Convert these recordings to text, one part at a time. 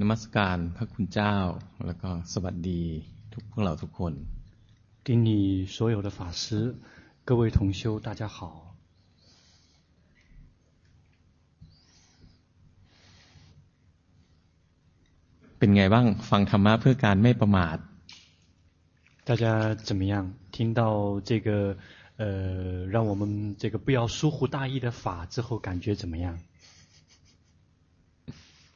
นมัสการพระคุณเจ้าแล้วก็สวัสดีทุกพวกเราทุกคน顶礼所有的法师，各位同修，大家好。เป็นไงบ้างฟังธรรมะเพื่อการไม่ประมาท大家怎么样？听到这个，呃，让我们这个不要疏忽大意的法之后，感觉怎么样？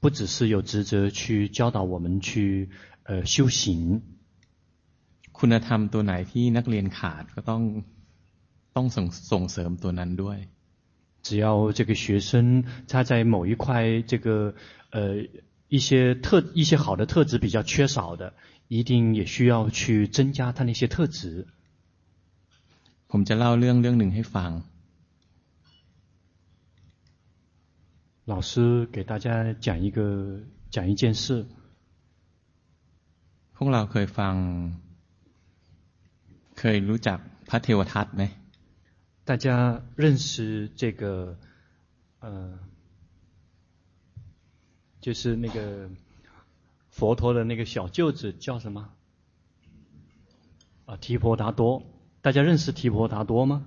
不只是有职责去教导我们去，呃，修行。คุณธรรมตัวไหนที่นักเรียนขาดก็ต้องต้องส่งส่งเสริมตัวนั้นด้วย只要这个学生他在某一块这个，呃，一些特一些好的特质比较缺少的。一定也需要去增加他那些特质。ผมจะเล่าเรื่องเรื่องหนึ่งให้ฟัง。 老师给大家讲一个讲一件事。พวกเราเคยฟังเคยรู้จักพระเทวทัตไหม大家认识这个，呃，就是那个。佛陀的那个小舅子叫什么？啊，提婆达多。大家认识提婆达多吗？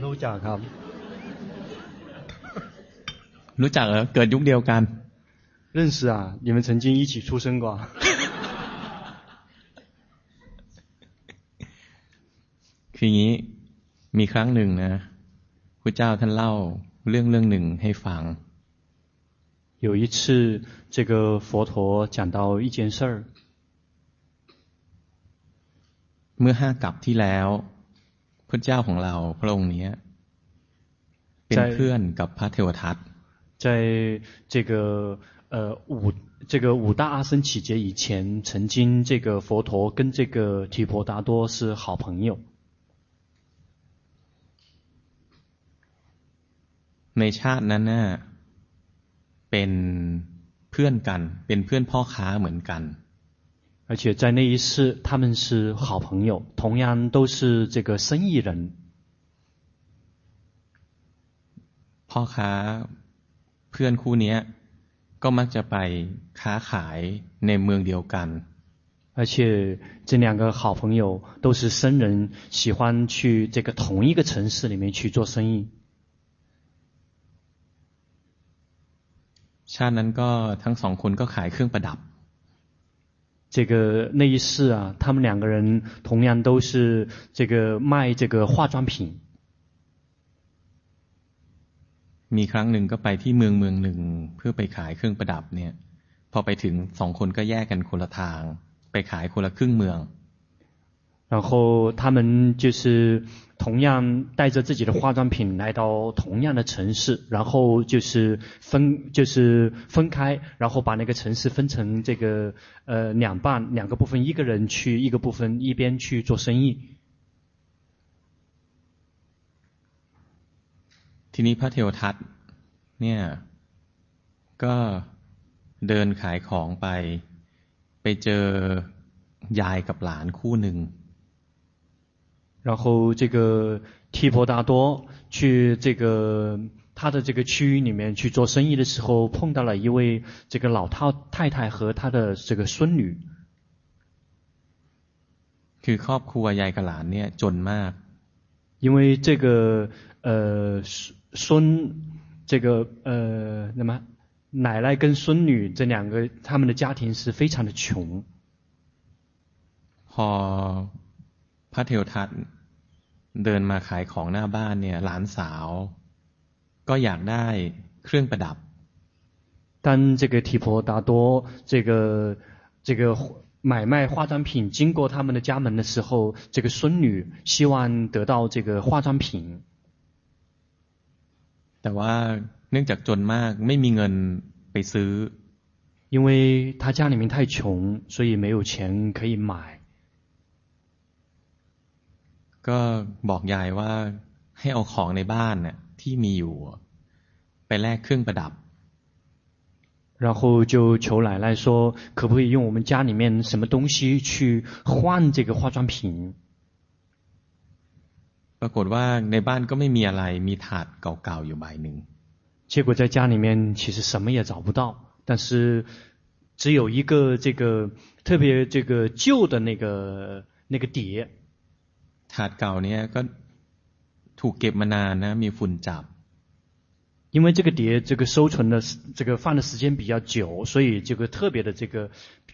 รู้จักครับ รู้จักเหรอเกิดยุคเดียวกัน认识啊，你们曾经一起出生过。คืออย่างนี้มีครั้งหนึ่งนะพระเจ้าท่านเล่าเรื่องเรื่องหนึ่งให้ฟัง有一次，这个佛陀讲到一件事儿。เมื่อห้ากับที่แล้วพระเจ้าของเราพระองค์นี้เป็นเพื่อนกับพระเทวทัต 在这个呃五这个五大阿僧只劫以前，曾经这个佛陀跟这个提婆达多是好朋友。ในชาตินั้นน่ะเป็นเพื่อนกันเป็นเพื่อนพ่อค้าเหมือนกัน而且在那一世他们是好朋友同样都是这个生意人พ่อค้า เพื่อนคู่นี้ก็มักจะไปค้าขายในเมืองเดียวกัน而且这两个好朋友都是僧人喜欢去这个同一个城市里面去做生意ชาตินั้นก็ทั้งสองคนก็ขายเครื่องประดับ这个那一世啊，他们两个人同样都是这个卖这个化妆品。 มีครั้งหนึ่งก็ไปที่เมืองเมืองหนึ่งเพื่อไปขายเครื่องประดับเนี่ยพอไปถึงสองคนก็แยกกันคนละทางไปขายคนละครึ่งเมือง然后他们就是同样带着自己的化妆品来到同样的城市，然后就是分就是分开，然后把那个城市分成这个呃两半两个部分，一个人去一个部分一边去做生意。 ทีนี้พระเทวทัตเนี่ยก็เดินขายของไปไปเจอยายกับหลานคู่หนึ่ง然后这个提婆达多去这个他的这个区域里面去做生意的时候，碰到了一位这个老太太太和他的这个孙女。คือครอบครัวยายกับหลานเนี่ยจนมาก因为这个呃 孙这个呃那么奶奶跟孙女这两个他们的家庭是非常的穷。พอพระเทวทัตเดินมาขายของหน้าบ้านเนี่ยหลานสาวก็อยากได้เครื่องประดับ当这个提婆达多这个这个买卖化妆品经过他们的家门的时候，这个孙女希望得到这个化妆品。 แต่ว่าเนื่องจากจนมากไม่มีเงินไปซื้อ 因为他家里面太穷，所以没有钱可以买。ก็บอกยายว่าให้เอาของในบ้านน่ะที่มีอยู่ไปแลกเครื่องประดับ然后就求奶奶说，可不可以用我们家里面什么东西去换这个化妆品？ ปรากฏว่าในบ้านก็ไม่มีอะไรมีถาดเก่าๆอยู่ใบหนึ่ง结果在家里面其实什么也找不到，但是只有一个这个特别这个旧的那个那个碟。ถาดเก่านี้ก็ถูกเก็บมานานนะมีฝุ่นจับ因为这个碟这个收存的这个放的时间比较久，所以这个特别的这个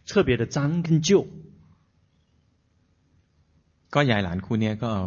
特别的脏跟旧。ก็ยายหลานคู่นี้ก็เอา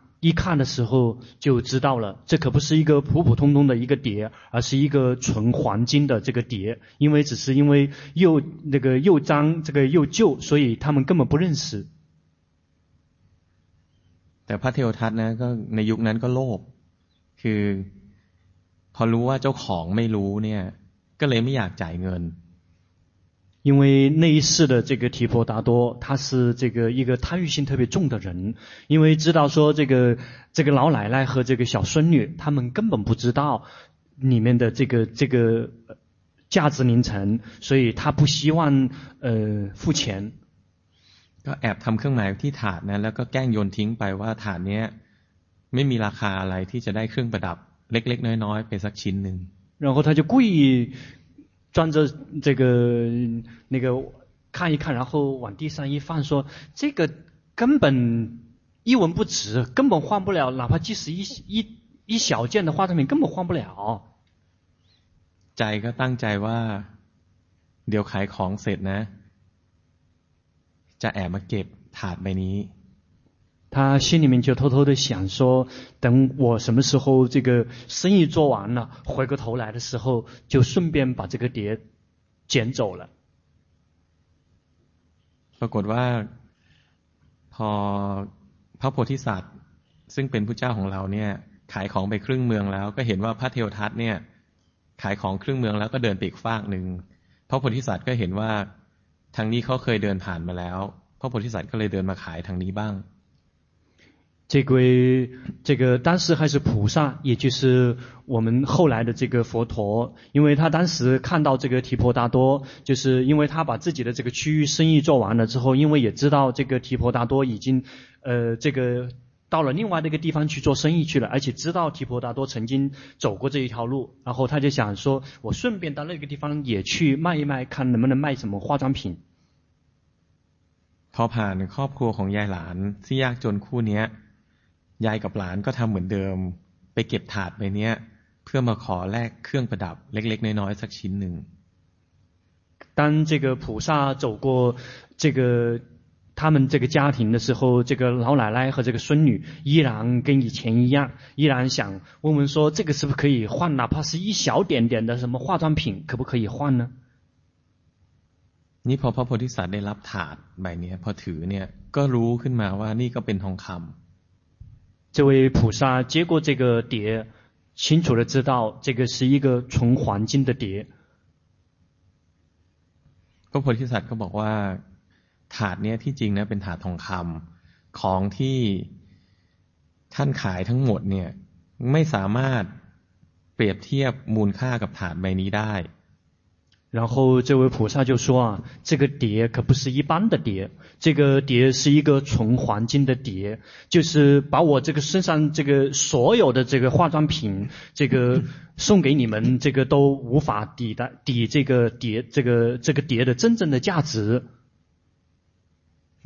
一看的时候，就知道了，这可不是一个普普通通的一个碟，而是一个纯黄金的这个碟。因为只是因为又那个又脏，这个又旧，所以他们根本不认识。แต่พระเทวทัต呢ก็ในยุคนั้นก็โลภคือพอรู้ว่าเจ้าของไม่รู้เนี่ยก็เลยไม่อยากจ่ายเงิน 因为那一世的这个提婆达多，他是这个一个贪欲心特别重的人，因为知道说这个这个老奶奶和这个小孙女，他们根本不知道里面的这个这个价值连城，所以他不希望呃付钱。ก็แอบทำเครื่องหมายที่ถาดนะแล้วก็แกล้งโยนทิ้งไปว่าถาดเนี้ยไม่มีราคาอะไรที่จะได้เครื่องประดับเล็กๆน้อยๆไปสักชิ้นหนึ่ง然后他就故意 装着这个那个看一看，然后往地上一放，说这个根本一文不值，根本换不了，哪怕即使一一一小件的化妆品，根本换不了。ใจก็ตั้งใจว่าเดี๋ยวขายของเสร็จนะจะแอบมาเก็บถาดใบนี้ 他心里面就偷偷的想说，等我什么时候这个生意做完了，回过头来的时候，就顺便把这个碟捡走了。ปรากฏว่าพอพระโพธิสัตว์ซึ่งเป็นผู้เจ้าของเราเนี่ยขายของไปครึ่งเมืองแล้ว ก็เห็นว่าพระเทวทัตเนี่ยขายของครึ่งเมืองแล้วก็เดินไปอีกฟากหนึ่งพระโพธิสัตว์ก็เห็นว่าทางนี้เขาเคยเดินผ่านมาแล้วพระโพธิสัตว์ก็เลยเดินมาขายทางนี้บ้าง 这位这个当时还是菩萨，也就是我们后来的这个佛陀，因为他当时看到这个提婆达多，就是因为他把自己的这个区域生意做完了之后，因为也知道这个提婆达多已经，呃，这个到了另外的一个地方去做生意去了，而且知道提婆达多曾经走过这一条路，然后他就想说，我顺便到那个地方也去卖一卖，看能不能卖什么化妆品。พอผ่านครอบครัวของยายหลานที่ยากจนคู่เนี้ ยยายกับหลานก็ทำเหมือนเดิมไปเก็บถาดใบนี้เพื่อมาขอแลกเครื่องประดับเล็กๆน้อยๆสักชิ้นหนึ่ง当这个菩萨走过这个他们这个家庭的时候，这个老奶奶和这个孙女依然跟以前一样，依然想问问说，这个是不是可以换，哪怕是一小点点的什么化妆品，可不可以换呢？นี่พอพระโพธิสัตว์ได้รับถาดใบนี้พอถือเนี่ยก็รู้ขึ้นมาว่านี่ก็เป็นทองคำ 这位菩萨接过这个碟，清楚的知道这个是一个纯黄金的碟。พระโพธิสัตว์ก็บอกว่าถาดนี้ที่จริงนะเป็นถาดทองคำของที่ท่านขายทั้งหมดเนี่ยไม่สามารถเปรียบเทียบมูลค่ากับถาดใบนี้ได้ 然后这位菩萨就说啊，这个碟可不是一般的碟，这个碟是一个纯黄金的碟，就是把我这个身上这个所有的这个化妆品，这个送给你们，这个都无法抵的抵这个碟这个这个碟的真正的价值。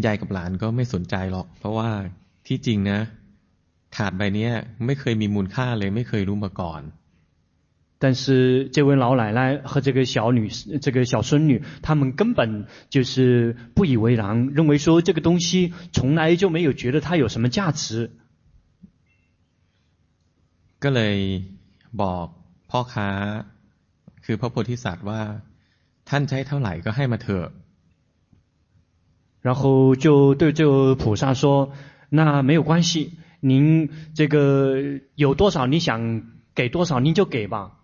ยายกับหลานก็ไม่สนใจหรอกเพราะว่าที่จริงนะถาดใบนี้ไม่เคยมีมูลค่าเลยไม่เคยรู้มาก่อน 但是这位老奶奶和这个小女这个小孙女，他们根本就是不以为然，认为说这个东西从来就没有觉得它有什么价值。ก็เลยบอกพ่อค้าคือพระโพธิสัตว์ว่าท่านใช้เท่าไหร่ก็ให้มาเถอะ然后就对这个菩萨说：“那没有关系，您这个有多少你想给多少，您就给吧。”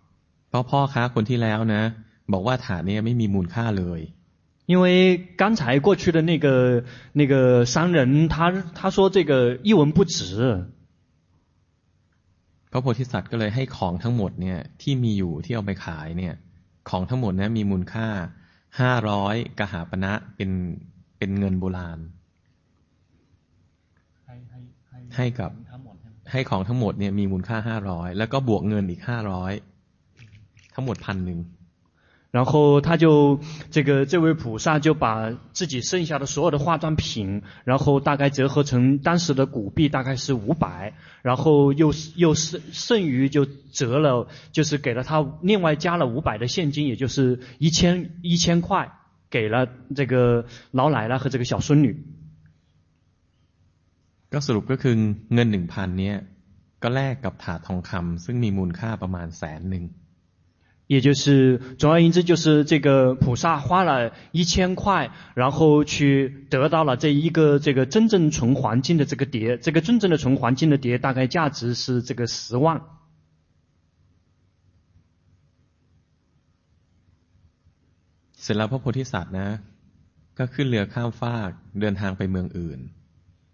เพราะพ่อค้าคนที่แล้วนะบอกว่าฐานนี้ไม่มีมูลค่าเลย 因为刚才过去的那个那个商人，他他说这个一文不值。พระโพธิสัตว์ก็เลยให้ของทั้งหมดเนี่ยที่มีอยู่ที่เอาไปขายเนี่ยของทั้งหมดนี้มีมูลค่าห้าร้อยกหาปณะเป็นเป็นเงินโบราณให้กับให้ของทั้งหมดเนี่ยมีมูลค่าห้าร้อยแล้วก็บวกเงินอีกห้าร้อย ทั้งหมดพันหนึ่ง然后他就这个这位菩萨就把自己剩下的所有的化妆品，然后大概折合成当时的古币大概是五百，然后又又剩剩余就折了，就是给了他另外加了五百的现金，也就是一千一千块，给了这个老奶奶和这个小孙女。ก็สรุปก็คือเงินหนึ่งพันเนี่ยก็แลกกับถาดทองคำซึ่งมีมูลค่าประมาณแสนหนึ่ง 也就是总而言之，就是这个菩萨花了一千块，然后去得到了这一个这个真正纯黄金的这个碟。这个真正的纯黄金的碟大概价值是这个十万。เสร็จแล้วพระโพธิสัตว์นะก็ขึ้นเรือข้ามฟากเดินทางไปเมืองอื่น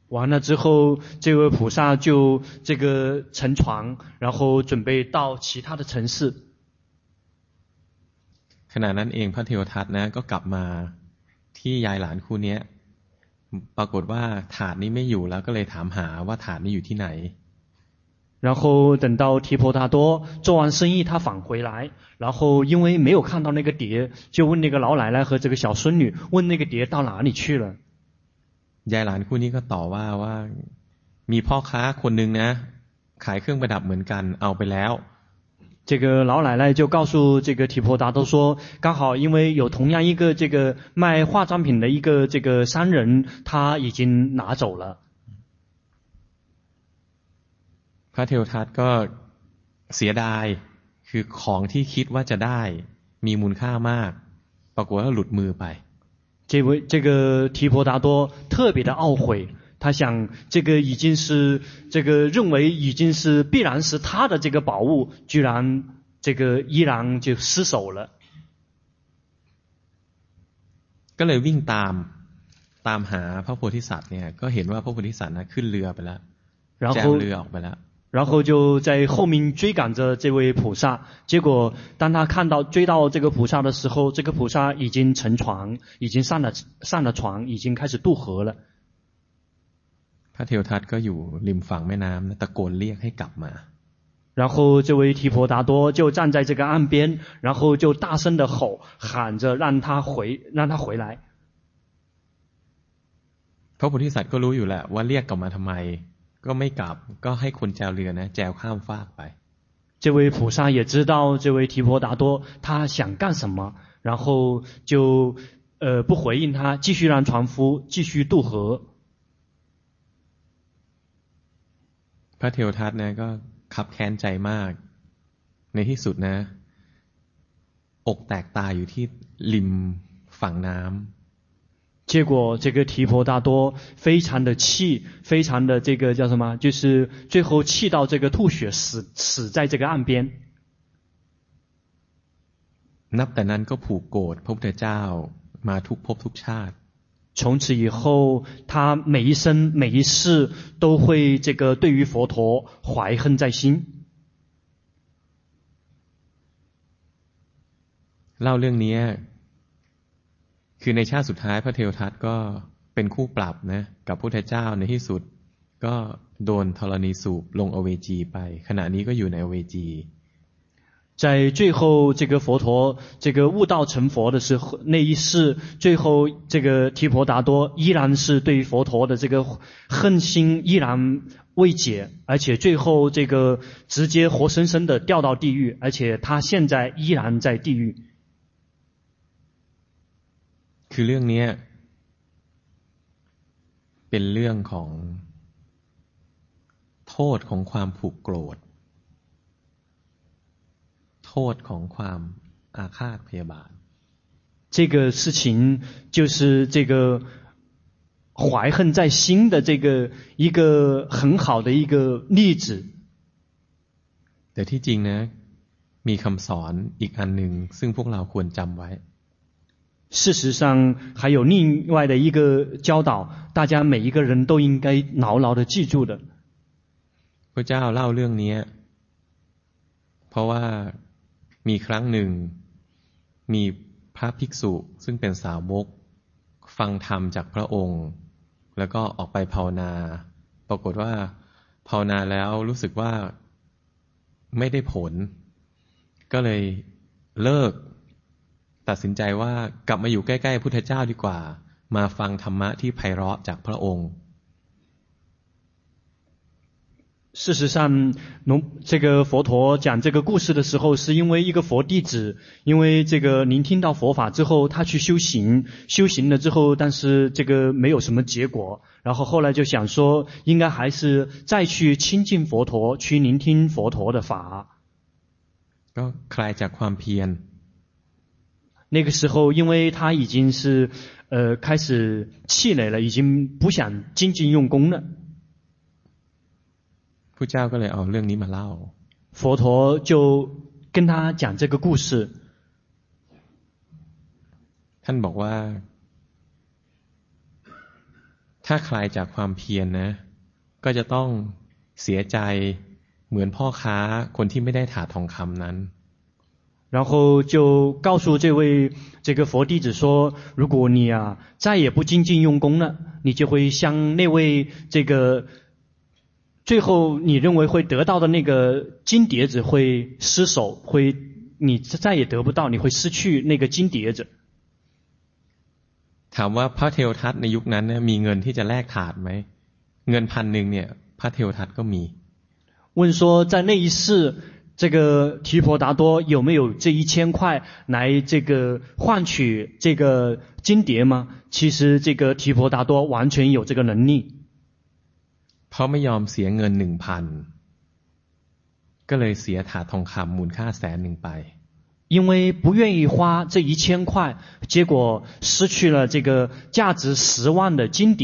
完了之后，这位菩萨就这个乘船，然后准备到其他的城市。 ขณะนั้นเองพระเทวทัตนะก็กลับมาที่ยายหลานคู่นี้ปรากฏว่าถาดนี้ไม่อยู่แล้วก็เลยถามหาว่าถาดนี้อยู่ที่ไหน然后等到提婆达多做完生意，他返回来，然后因为没有看到那个碟，就问那个老奶奶和这个小孙女，问那个碟到哪里去了。ยายหลานคู่นี้ก็ต่อว่าว่ามีพ่อค้าคนหนึ่งนะขายเครื่องประดับเหมือนกันเอาไปแล้ว 这个老奶奶就告诉这个提婆达多说，刚好因为有同样一个这个卖化妆品的一个这个商人，他已经拿走了。พระเทวทัตก็เสียดายคือของที่คิดว่าจะได้มีมูลค่ามากปรากฏว่าหลุดมือไป这位这个提婆达多特别的懊悔。 他想，这个已经是这个认为已经是必然是他的这个宝物，居然这个依然就失手了。ก็เลยวิ่งตามตามหาพระโพธิสัตว์เนี่ยก็เห็นว่าพระโพธิสัตว์นะขึ้นเรือไปแล้วแจวเรือออกไปแล้ว然后就在后面追赶着这位菩萨，结果当他看到追到这个菩萨的时候，这个菩萨已经乘船，已经上了上了船，已经开始渡河了。 พระเทวทัตก็อยู่ริมฝั่งแม่น้ำตะโกนเรียกให้กลับมา然后这位提婆达多就站在这个岸边，然后就大声的吼，喊着让他回，让他回来。พระโพธิสัตว์ก็รู้อยู่แหละว่าเรียกกลับมาทำไมก็ไม่กลับก็ให้คนแจวเรือนะแจวข้ามฟากไป这位菩萨也知道这位提婆达多他想干什么，然后就呃不回应他，继续让船夫继续渡河。 พระเทวทัตนะก็ขับแค้นใจมาก ในที่สุดนะ อกแตกตายอยู่ที่ริมฝั่งน้ำ结果这个提婆达多非常的气，非常的这个叫什么？就是最后气到这个吐血死死在这个岸边。นับแต่นั้นก็ผูกโกรธพระพุทธเจ้ามาทุกภพทุกชาติ 从此以后，他每一生每一世都会这个对于佛陀怀恨在心。 เล่าเรื่องนี้คือในชาติสุดท้ายพระเทวทัตก็เป็นคู่ปรับนะกับพุทธเจ้าในที่สุด ก็โดนธรณีสูบลงอเวจีไป ขณะนี้ก็อยู่ในอเวจี 在最后这个佛陀这个悟道成佛的时候，那一世，最后这个提婆达多依然是对佛陀的这个恨心依然未解，而且最后这个直接活生生的掉到地狱，而且他现在依然在地狱。คือเรื่องนี้เป็นเรื่องของโทษของความผูกโกรธโท ษของความอาฆาตพยาบาท这个事情就是这个怀恨在心的这个一个很好的一个例子。แต่ที่จริงนะมีคำสอนอีกอันหนึ่งซึ่งพวกเราควรจำไว้事实上还有另外的一个教导，大家每一个人都应该牢牢的记住的。พระเจ้าเล่าเรื่องนี้เพราะว่า มีครั้งหนึ่ง มีพระภิกษุซึ่งเป็นสาวก ฟังธรรมจากพระองค์ แล้วก็ออกไปภาวนา ปรากฏว่าภาวนาแล้วรู้สึกว่าไม่ได้ผล ก็เลยเลิก ตัดสินใจว่ากลับมาอยู่ใกล้ ๆ พุทธเจ้าดีกว่า มาฟังธรรมะที่ไพเราะจากพระองค์ 事实上，龙这个佛陀讲这个故事的时候，是因为一个佛弟子，因为这个聆听到佛法之后，他去修行，修行了之后，但是这个没有什么结果，然后后来就想说，应该还是再去亲近佛陀，去聆听佛陀的法。ก็คลายจากความเพียร。那个时候，因为他已经是，呃，开始气馁了，已经不想精进用功了。 พระเจ้าก็เลยเอาเรื่องนี้มาเล่า佛陀就跟他讲这个故事ท่านบอกว่า ถ้าใครจากความเพียรนนะ ก็จะต้องเสียใจเหมือนพ่อค้าคนที่ไม่ได้ถาทองคำนั้น然后就告诉这位这个佛弟子说：如果你啊再也不精进用功了，你就会像那位这个。 最后，你认为会得到的那个金碟子会失手，会你再也得不到，你会失去那个金碟子。ถามว่าพระเทวทัตในยุคนั้นเนี่ยมีเงินที่จะแลกถาดไหมเงินพันหนึ่งเนี่ยพระเทวทัตก็มี问说，在那一世，这个提婆达多有没有这一千块来这个换取这个金碟吗？其实这个提婆达多完全有这个能力。 เพราะไม่ยอมเสียเงินหนึ่งพันก็เลยเสียถาดทองคำมูลค่าแสนหนึ่งไป因为不愿意花这一千块，结果失去了这个价值十万的金碟。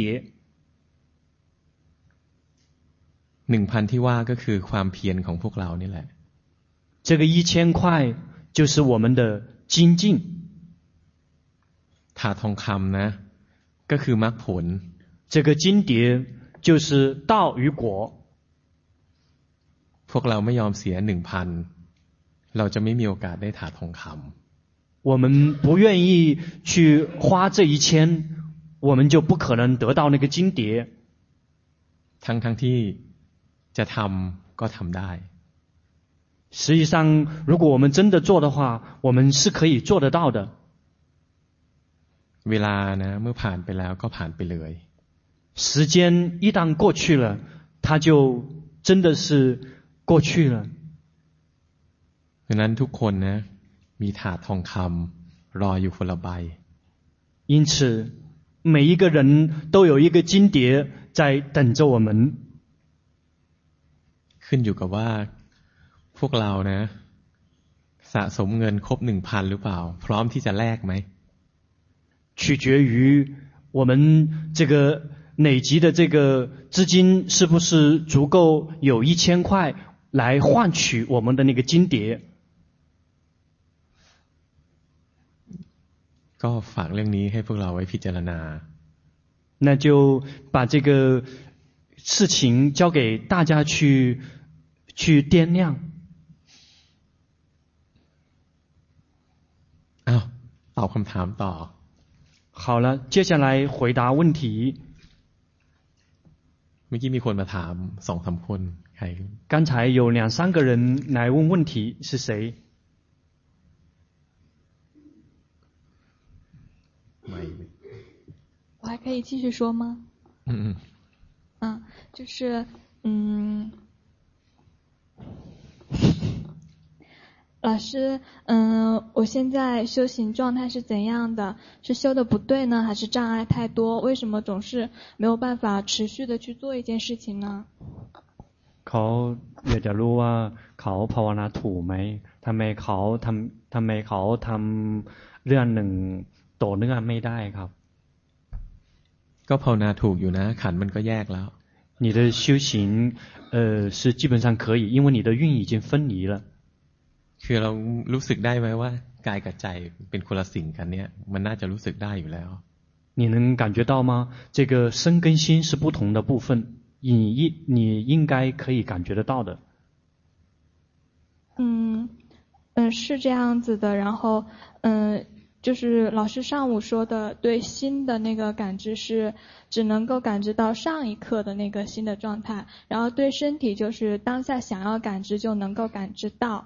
หนึ่งพันที่ว่าก็คือความเพียรของพวกเรานี่แหละ这个一千块就是我们的精进。ถาดทองคำนะก็คือมรรคผล这个金碟。 就是道与果。พวกเราไม่ยอมเสียหนึ่งพันเราจะไม่มีโอกาสได้ถาทองคำ我们不愿意去花这一千，我们就不可能得到那个金碟。ทั้งทั้งที่จะทำก็ทำได้。实际上，如果我们真的做的话，我们是可以做得到的。เวลานะเมื่อผ่านไปแล้วก็ผ่านไปเลย 时间一旦过去了，它就真的是过去了。ดังนั้นทุกคนนะมีถาดทองคำรออยู่คนละใบ。因此，每一个人都有一个金碟在等着我们。ขึ้นอยู่กับว่าพวกเรานะสะสมเงินครบหนึ่งพันหรือเปล่า พร้อมที่จะแลกไหม取决于我们这个。 累积的这个资金是不是足够有一千块来换取我们的那个金碟？ก็ฝากเรื่องนี้ให้พวกเราไว้พิจารณา。那就把这个事情交给大家去去掂量。 อ้าวตอบคำถามต่อ 好了，接下来回答问题。 เมื่อกี้มีคนมาถามสองสามคนใคร 刚才有两三个人来问问题，是谁？ ไม่ 我还可以继续说吗？ อืมอืม 嗯，就是嗯， 老师，嗯，我现在修行状态是怎样的？是修的不对呢，还是障碍太多？为什么总是没有办法持续的去做一件事情呢？ เขาอยากจะรู้ว่าเขาภาวนาถูกไหมทำไมเขาทำทำไมเขาทำเรื่องหนึ่งต่อเนื่องไม่ได้ครับ ก็ภาวนาถูกอยู่นะ ขันธ์มันก็แยกแล้ว 你的修行，呃，是基本上可以，因为你的运已经分离了。 คือเรารู้สึกได้ไหมว่ากายกับใจเป็นคนละสิ่งกันเนี่ย มันน่าจะรู้สึกได้อยู่แล้ว 你能感觉到吗？这个身跟心是不同的部分，你应你应该可以感觉得到的。嗯嗯，是这样子的。然后嗯，就是老师上午说的，对心的那个感知是只能够感知到上一刻的那个心的状态，然后对身体就是当下想要感知就能够感知到。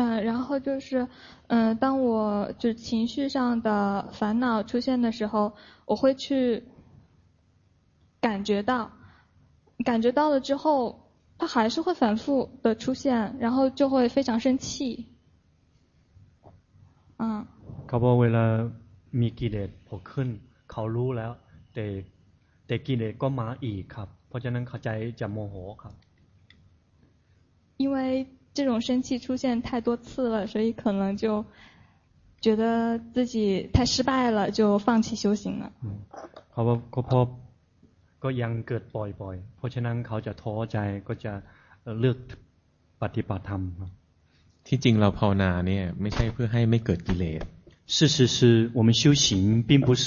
对 อืม 嗯，然后就是，嗯，当我就情绪上的烦恼出现的时候，我会去感觉到，感觉到了之后，它还是会反复的出现，然后就会非常生气。嗯， เขาบอกเวลามีกิเลสโผล่ขึ้น เขารู้แล้ว แต่แต่กิเลสก็มาอีกครับ เพราะฉะนั้นเขาใจจะโมโหครับ 因为 这种生气出现太多次了，所以可能就觉得自己太失败了，就放弃修行了。 อืมเขาบอกก็เพราะก็ยังเกิดบ่อยๆ เพราะฉะนั้นเขาจะท้อใจก็จะเอ่อเลือกปฏิบัติธรรมครับ ที่จริงเราภาวนาเนี่ย ไม่ใช่เพื่อให้ไม่เกิดกิเลส 事实是我们修行并不是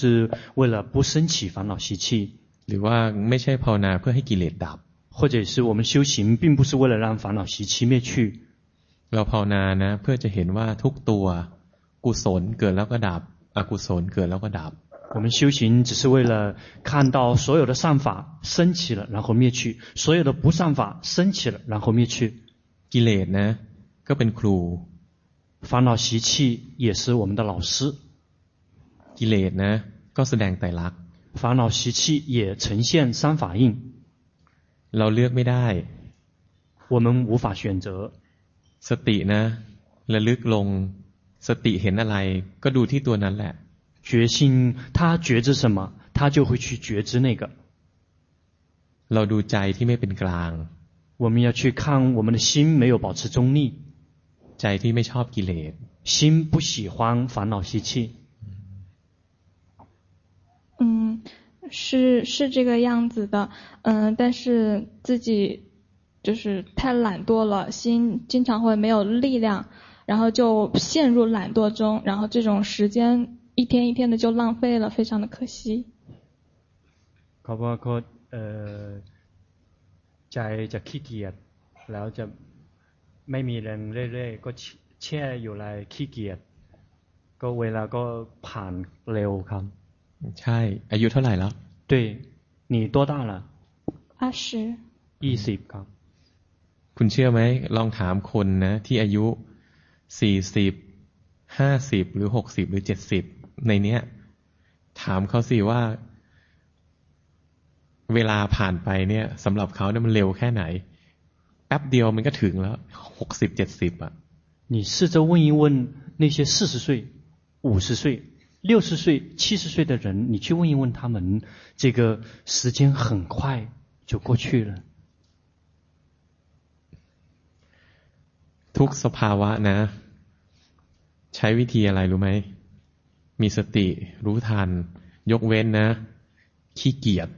为了不生起烦恼习气， หรือว่าไม่ใช่ภาวนาเพื่อให้กิเลสดับ 或者是我们修行并不是为了让烦恼习气灭去。 เราภาวนานะ เพื่อจะเห็นว่าทุกตัว กุศลเกิดแล้วก็ดับ อกุศลเกิดแล้วก็ดับ 我们修行只是为了看到所有的善法升起了，然后灭去；所有的不善法升起了，然后灭去。 กิเลสนะ ก็เป็นครู 烦恼习气也是我们的老师， กิเลสนะ ก็แสดงไตรลักษณ์ 烦恼习气也呈现三法印， เราเลือกไม่ได้ 我们无法选择。 สตินะระลึกลง สติเห็นอะไร ก็ดูที่ตัวนั้นแหละ 觉性，他觉知什么，他就会去觉知那个。 เราดูใจที่ไม่เป็นกลาง 我们要去看我们的心没有保持中立， ใจที่ไม่ชอบกิเลส 心不喜欢烦恼习气。嗯， 是是这个样子的，嗯，但是自己就是太懒惰了，心经常会没有力量，然后就陷入懒惰中，然后这种时间一天一天的就浪费了，非常的可惜。 เขาว่าเขาเอ่อใจจะขี้เกียจแล้วจะไม่มีแรงเรื่อยๆก็แช่อยู่ในขี้เกียจก็เวลาก็ผ่านเร็วครับ ใช่ อายุเท่าไหร่แล้ว 对你多大了二十，ยี่สิบครับ คุณเชื่อไหม ลองถามคนนะ ที่อายุสี่สิบ ห้าสิบ หรือหกสิบ หรือเจ็ดสิบ ในเนี้ย ถามเขาสิว่า เวลาผ่านไปเนี่ยสำหรับเขาเนี่ยมันเร็วแค่ไหน แป๊บเดียวมันก็ถึงแล้วหกสิบ เจ็ดสิบอ่ะ 你试着问一问那些四十岁、五十岁、 六十岁、七十岁的人，你去问一问他们，这个时间很快就过去了。 ทุกสภาวะนะ ใช้วิธีอะไรรู้ไหมมีสติรู้ทัน ยกเว้นนะขี้เกียจ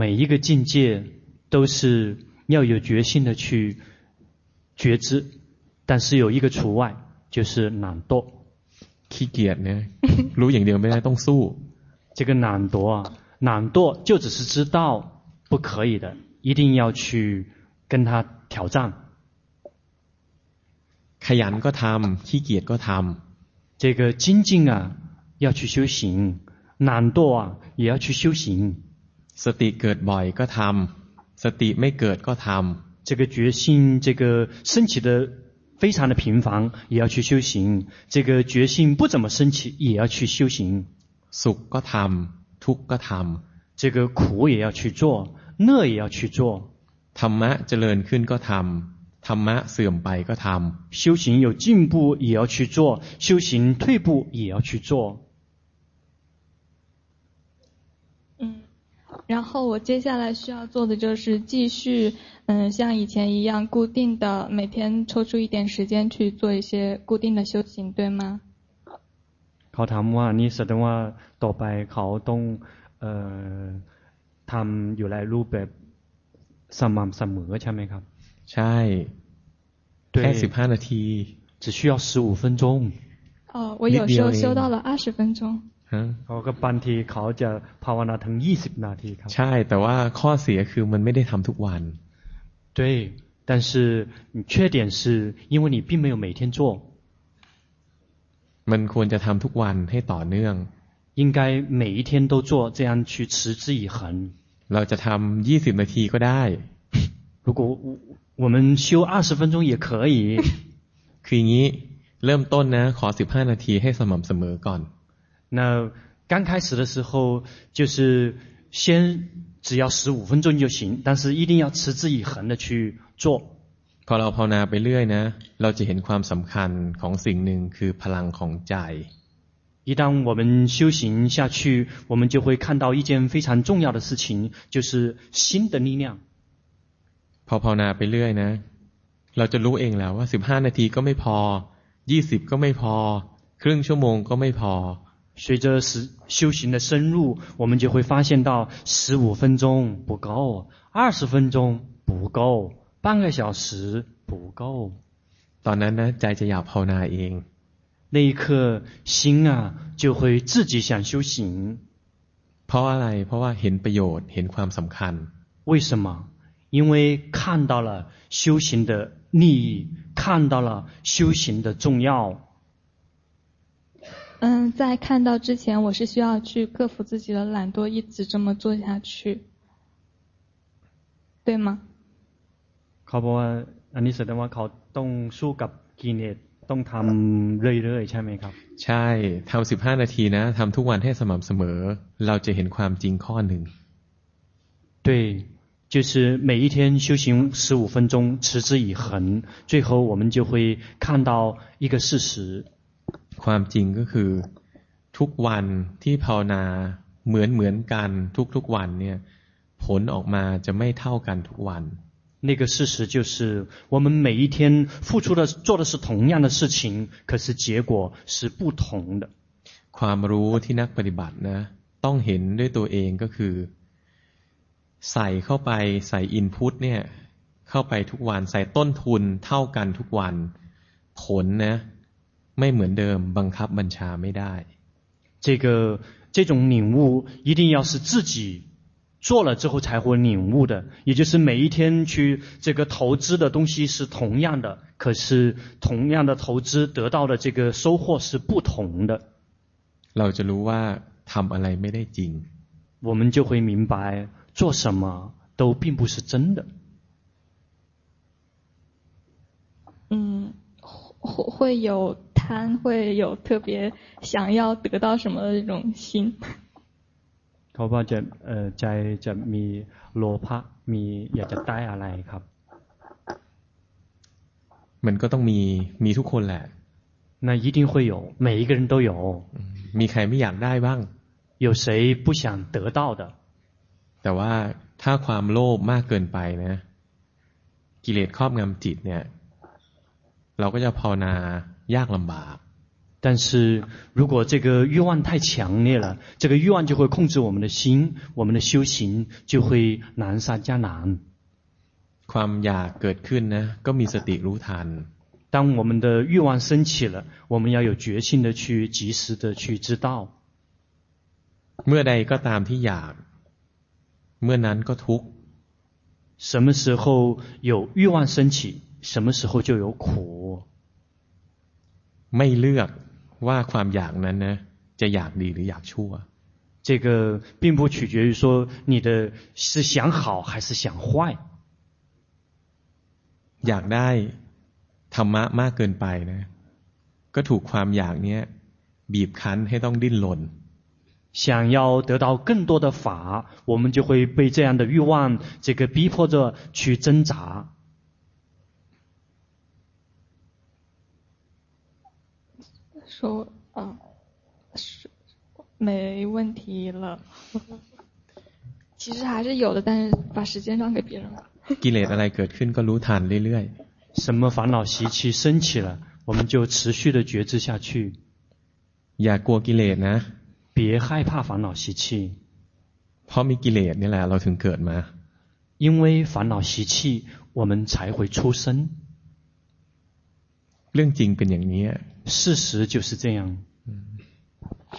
每一个境界都是要有决心的去觉知，但是有一个除外，就是懒惰。 ขี้เกียจเนี่ยรู้อย่างเดียวไม่ได้ต้องสู้这个懒惰啊，懒惰就只是知道不可以的，一定要去跟他挑战。ขยันก็ทำขี้เกียจก็ทำ这个精进啊，要去修行；懒惰啊，也要去修行。สติเกิดบ่อยก็ทำสติไม่เกิดก็ทำ这个决心，这个升起的 非常的频繁，也要去修行；这个决心不怎么升起，也要去修行。สุขก็ทำทุกข์ก็ทำ这个苦也要去做，乐也要去做。ธรรมะเจริญขึ้นก็ทำธรรมะเสื่อมไปก็ทำ修行有进步也要去做，修行退步也要去做。 然后我接下来需要做的就是继续，嗯，像以前一样固定的每天抽出一点时间去做一些固定的修行，对吗？เขาถามว่านี่แสดงว่าต่อไปเขาต้องเอ่อทำอยู่ในรูปแบบสม่ำเสมอใช่ไหมครับใช่แค่สิบห้านาที只需要十五分钟哦我有时候修到了二十分钟 เขาก็บางทีเขาจะภาวนาถึงยี่สิบนาทีครับใช่แต่ว่าข้อเสียคือมันไม่ได้ทำทุกวัน对但是缺点是因为你并没有每天做มันควรจะทำทุกวันให้ต่อเนื่อง应该每一天都做这样去持之以恒เราจะทำยี่สิบนาทีก็ได้如果我们修二十分钟也可以คืออย่างนี้เริ่มต้นนะขอสิบห้านาทีให้สม่ำเสมอก่อน 那刚开始的时候，就是先只要十五分钟就行，但是一定要持之以恒的去做。พอเราภาวนาไปเรื่อยนะเราจะเห็นความสำคัญของสิ่งหนึ่งคือพลังของใจ一旦我们修行下去，我们就会看到一件非常重要的事情，就是心的力量。พอภาวนาไปเรื่อยนะเราจะรู้เองแล้วว่าสิบห้านาทีก็ไม่พอยี่สิบก็ไม่พอครึ่งชั่วโมงก็ไม่พอ 随着时修行的深入，我们就会发现到十五分钟不够，二十分钟不够，半个小时不够。ตอนนั้น呢ใจจะอยากภาวนาเอง那一刻心啊就会自己想修行。เพราะอะไรเพราะว่าเห็นประโยชน์เห็นความสำคัญ为什么？因为看到了修行的利益，看到了修行的重要。 嗯，在看到之前，我是需要去克服自己的懒惰，一直这么做下去，对吗？เขาบอกว่าอันนี้แสดงว่าเขาต้องสู้กับกิเลสต้องทำเรื่อยๆใช่ไหมครับใช่ทำสิบห้านาทีนะทำทุกวันให้สม่ำเสมอ เราจะเห็นความจริงข้อหนึ่ง对就是每一天修行十五分钟持之以恒最后我们就会看到一个事实 ความจริงก็คือทุกวันที่ภาวนาเหมือนเหมือนกันทุกๆวันเนี่ยผลออกมาจะไม่เท่ากันทุกวัน那个事实就是我们每一天付出的做的是同样的事情可是结果是不同的ความรู้ที่นักปฏิบัตินะต้องเห็นด้วยตัวเองก็คือ ใส่เข้าไปใส่อินพุตเนี่ยเข้าไปทุกวันใส่ต้นทุนเท่ากันทุกวันผลนะ ไม่เหมือนเดิมบังคับบัญชาไม่ได้这个这种领悟一定要是自己做了之后才会领悟的，也就是每一天去这个投资的东西是同样的，可是同样的投资得到的这个收获是不同的。เราจะรู้ว่าทำอะไรไม่ได้จริง我们就会明白做什么都并不是真的。嗯，会会有。 会有特别想要得到什么的这种心。เขาบอกจะเอ่อใจจะมีโลภะมีอยากจะได้อะไรครับมันก็ต้องมีมีทุกคนแหละ那一定会有每一个人都有มีใครไม่อยากได้บ้าง有谁不想得到的แต่ว่าถ้าความโลภมากเกินไปนะกิเลสครอบงำจิตเนี่ยเราก็จะภาวนา ยากลำบาก 但是如果这个欲望太强烈了，这个欲望就会控制我们的心，我们的修行就会难上加难。ความอยากเกิดขึ้นนะก็มีสติรู้ทัน当我们的欲望升起了，我们要有决心的去及时的去知道。เมื่อใดก็ตามที่อยากเมื่อนั้นก็ทุกข์什么时候有欲望升起，什么时候就有苦。 ไม่เลือกว่าความอยากนั้นนะจะอยากดีหรืออยากชั่ว。这个并不取决于说你的是想好还是想坏。อยากได้ธรรมะมากเกินไปนะก็ถูกความอยากเนี้ยบีบคั้นให้ต้องดิ้นรน想要得到更多的法，我们就会被这样的欲望这个逼迫着去挣扎。 说，嗯，是没问题了。其实还是有的，但是把时间让给别人了。กิเลสอะไรเกิดขึ้นก็รู้ทันเรื่อยๆ。什么烦恼习气升起了，我们就持续的觉知下去。อย่ากลัวกิเลสนะ。别害怕烦恼习气。เพราะมีกิเลสนี่แหละเราถึงเกิดมา。因为烦恼习气，我们才会出生。เรื่องจริงเป็นอย่างนี้。 事实就是这样。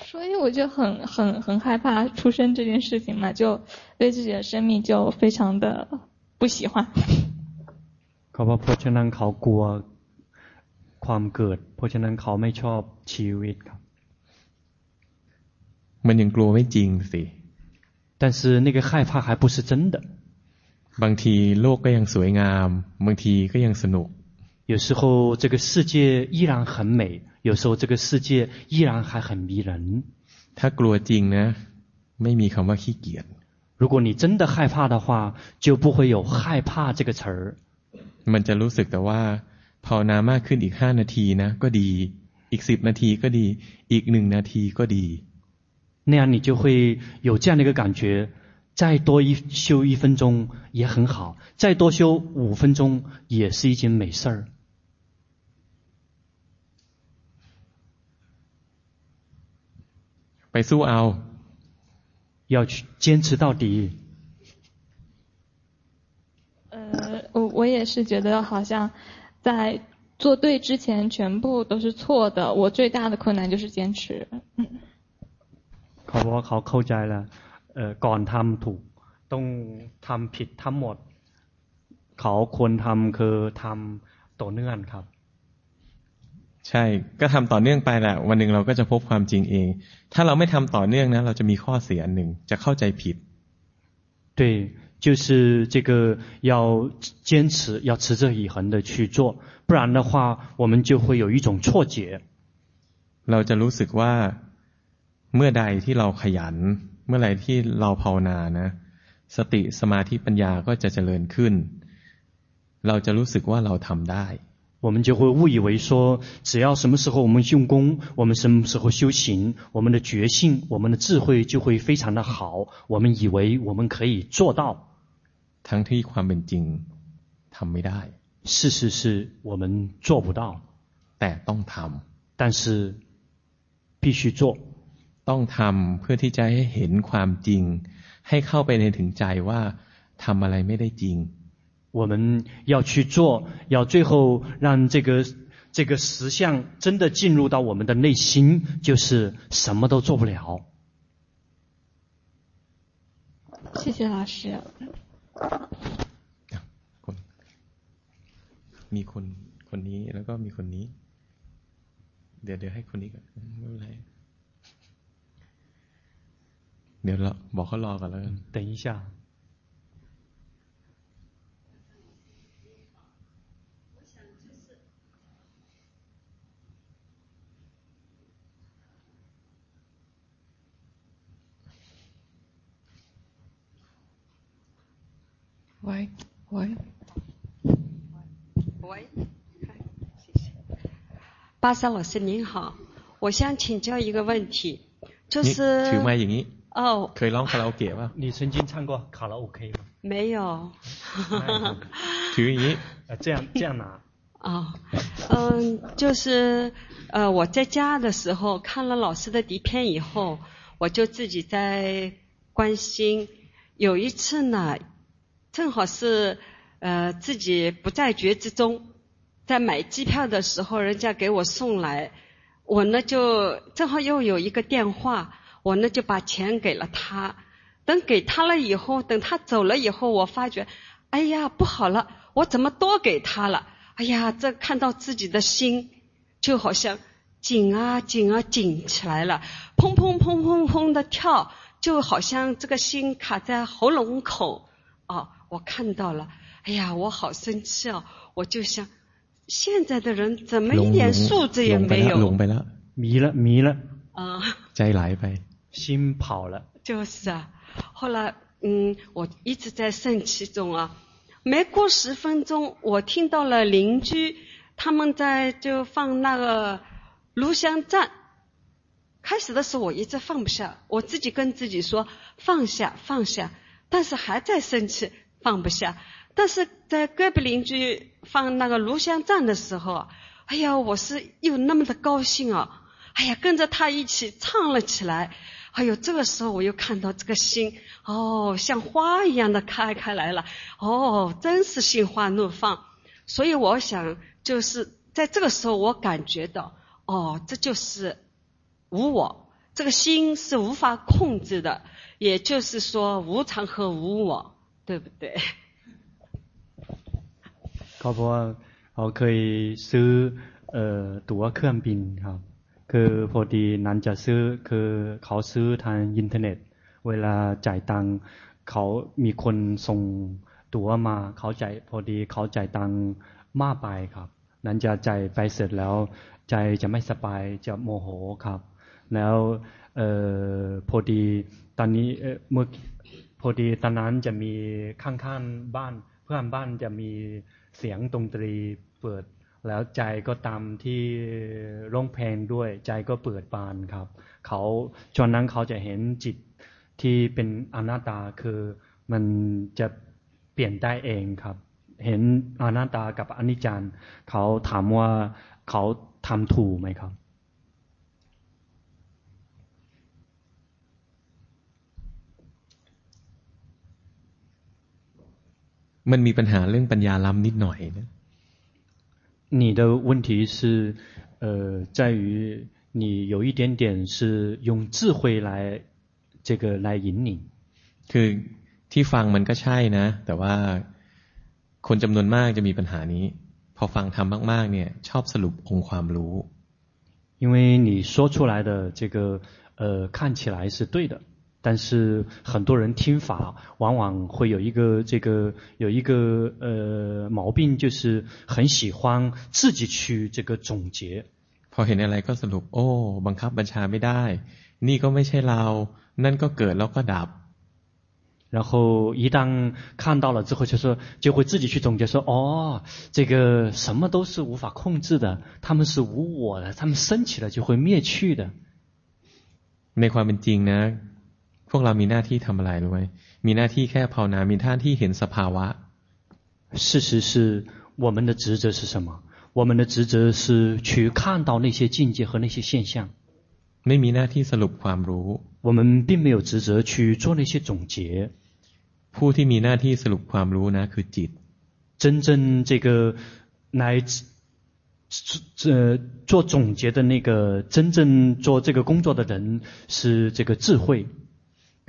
所以我就很很很害怕出生这件事情嘛，就对自己的生命就非常的不喜欢。เขาบอกเพราะฉะนั้นเขากลัวความเกิดเพราะฉะนั้นเขาไม่ชอบชีวิตครับมันยังกลัวไม่จริงสิ。但是那个害怕还不是真的。บางทีโลกก็ยังสวยงามบางทีก็ยังสนุก。 有时候这个世界依然很美，有时候这个世界依然还很迷人。ถ้ากลัวจริงนะไม่มีคำว่าขี้เกียจ。如果你真的害怕的话，就不会有害怕这个词儿。มันจะรู้สึกแต่ว่าภาวนามากขึ้นอีกห้านาทีนะก็ดีอีกสิบนาทีก็ดีอีกหนึ่งนาทีก็ดี。那样你就会有这样的一个感觉，再多一修一分钟也很好，再多修五分钟也是一件美事儿。 ไปสู้เอา要去坚持到底。呃，我我也是觉得好像在做对之前全部都是错的。我最大的困难就是坚持。嗯。เขาบอกว่าเขาเข้าใจแล้วเอ่อก่อนทำถูกต้องทำผิดทั้งหมดเขาควรทำคือทำต่อเนื่องครับ ใช่ ก็ทำต่อเนื่องไปแหละวันหนึ่งเราก็จะพบความจริงเอง ถ้าเราไม่ทำต่อเนื่องนะเราจะมีข้อเสียอันหนึ่งจะเข้าใจผิด对就是这个要坚持要持之以恒的去做不然的话我们就会有一种错觉เราจะรู้สึกว่าเมื่อใดที่เราขยัน เมื่อไรที่เราภาวนานะ สติสมาธิปัญญาก็จะเจริญขึ้น เราจะรู้สึกว่าเราทำได้ 我们就会误以为说，只要什么时候我们用功，我们什么时候修行，我们的觉性、我们的智慧就会非常的好。我们以为我们可以做到。ทั้งที่ความเป็นจริงทำไม่ได้。事实是我们做不到。แต่ต้องทำ。但是必须做。ต้องทำเพื่อที่จะให้เห็นความจริง ให้เข้าไปในถึงใจว่าทำอะไรไม่ได้จริง。 我们要去做，要最后让这个这个实相真的进入到我们的内心，就是什么都做不了。谢谢老师。มีคนคนนี้แล้วก็มีคนนี้เดี๋ยวเดี๋ยวให้คนนี้ก่อนไม่เป็นไรเดี๋ยวเราบอกเขารอก่อนแล้วกัน等一下 喂喂喂，谢谢。巴萨老师您好，我想请教一个问题，就是ถือไม้อย่างนี้哦，เคยร้องคาราโอเกะป่ะ你曾经唱过卡拉 OK 吗？没有。ถืออย่างนี้这样这样拿。哦， 嗯，就是呃，我在家的时候看了老师的底片以后，我就自己在观心。有一次呢， 正好是呃自己不在觉之中，在买机票的时候，人家给我送来，我呢就正好又有一个电话，我呢就把钱给了他。等给他了以后，等他走了以后，我发觉，哎呀，不好了，我怎么多给他了？哎呀，这看到自己的心，就好像紧啊紧啊紧起来了，砰砰砰砰砰的跳，就好像这个心卡在喉咙口。哦，我看到了，哎呀，我好生气哦！我就想，现在的人怎么一点素质也没有？聋ไป了，迷了，迷了。啊，ใจไหลไป，心跑了。就是啊，后来，嗯，我一直在生气中啊。没过十分钟，我听到了邻居他们在就放那个录像带。开始的时候我一直放不下，我自己跟自己说放下放下，但是还在生气 放不下。但是在隔壁邻居放那个录像站的时候，哎呀，我是又那么的高兴啊！哎呀，跟着他一起唱了起来。哎呦，这个时候我又看到这个心，哦，像花一样的开开来了，哦，真是心花怒放。所以我想，就是在这个时候，我感觉到，哦，这就是无我，这个心是无法控制的，也就是说无常和无我，对不对？เขาบอกว่าเขาเคยซื้อเอ่อตั๋วเครื่องบินครับคือพอดีนั้นจะซื้อคือเขาซื้อทางอินเทอร์เน็ต เวลาจ่ายตังเขามีคนส่งตั๋วมาเขาจ่ายพอดีเขาจ่ายตังมากไปครับ นั้นจะจ่ายไปเสร็จแล้ว ใจจะไม่สบายจะโมโหครับ แล้วเออพอดีตอนนี้เมื่อ พอดีตอนนั้นจะมีข้างๆบ้าน เพื่อนบ้านจะมีเสียงดนตรีเปิด แล้วใจก็ตามที่ร้องเพลงด้วย ใจก็เปิดบานครับ เขาจนนั้นเขาจะเห็นจิตที่เป็นอนัตตาคือมันจะเปลี่ยนได้เองครับ เห็นอนัตตากับอนิจจังเขาถามว่าเขาทำถูกไหมครับ มันมีปัญหาเรื่องปัญญาล้ำนิดหน่อยนะ你的问题是，呃，在于你有一点点是用智慧来，这个来引领。คือที่ฟังมันก็ใช่นะ แต่ว่าคนจำนวนมากจะมีปัญหานี้ พอฟังทำมากๆเนี่ยชอบสรุปองค์ความรู้ 因为你说出来的这个，呃，看起来是对的。 但是很多人听法往往会有一个这个有一个呃毛病，就是很喜欢自己去这个总结。พอเห็นอะไรก็สรุปโอ้บังคับบัญชาไม่ได้นี่ก็ไม่ใช่เรานั่นก็เกิดแล้วก็ดับ。然后一旦看到了之后，就说就会自己去总结说哦，这个什么都是无法控制的，他们是无我的，他们升起了就会灭去的。ในความเป็นจริง呢。 พวกเรามีหน้าที่ทำอะไรรู้ไหมมีหน้าที่แค่ภาวนา มีหน้าที่เห็นสภาวะ事实是我们的职责是什么？我们的职责是去看到那些境界和那些现象。ไม่มีหน้าที่สรุปความรู้。我们并没有职责去做那些总结。ผู้ที่มีหน้าที่สรุปความรู้นะคือจิต。真正这个来这做总结的那个真正做这个工作的人是这个智慧。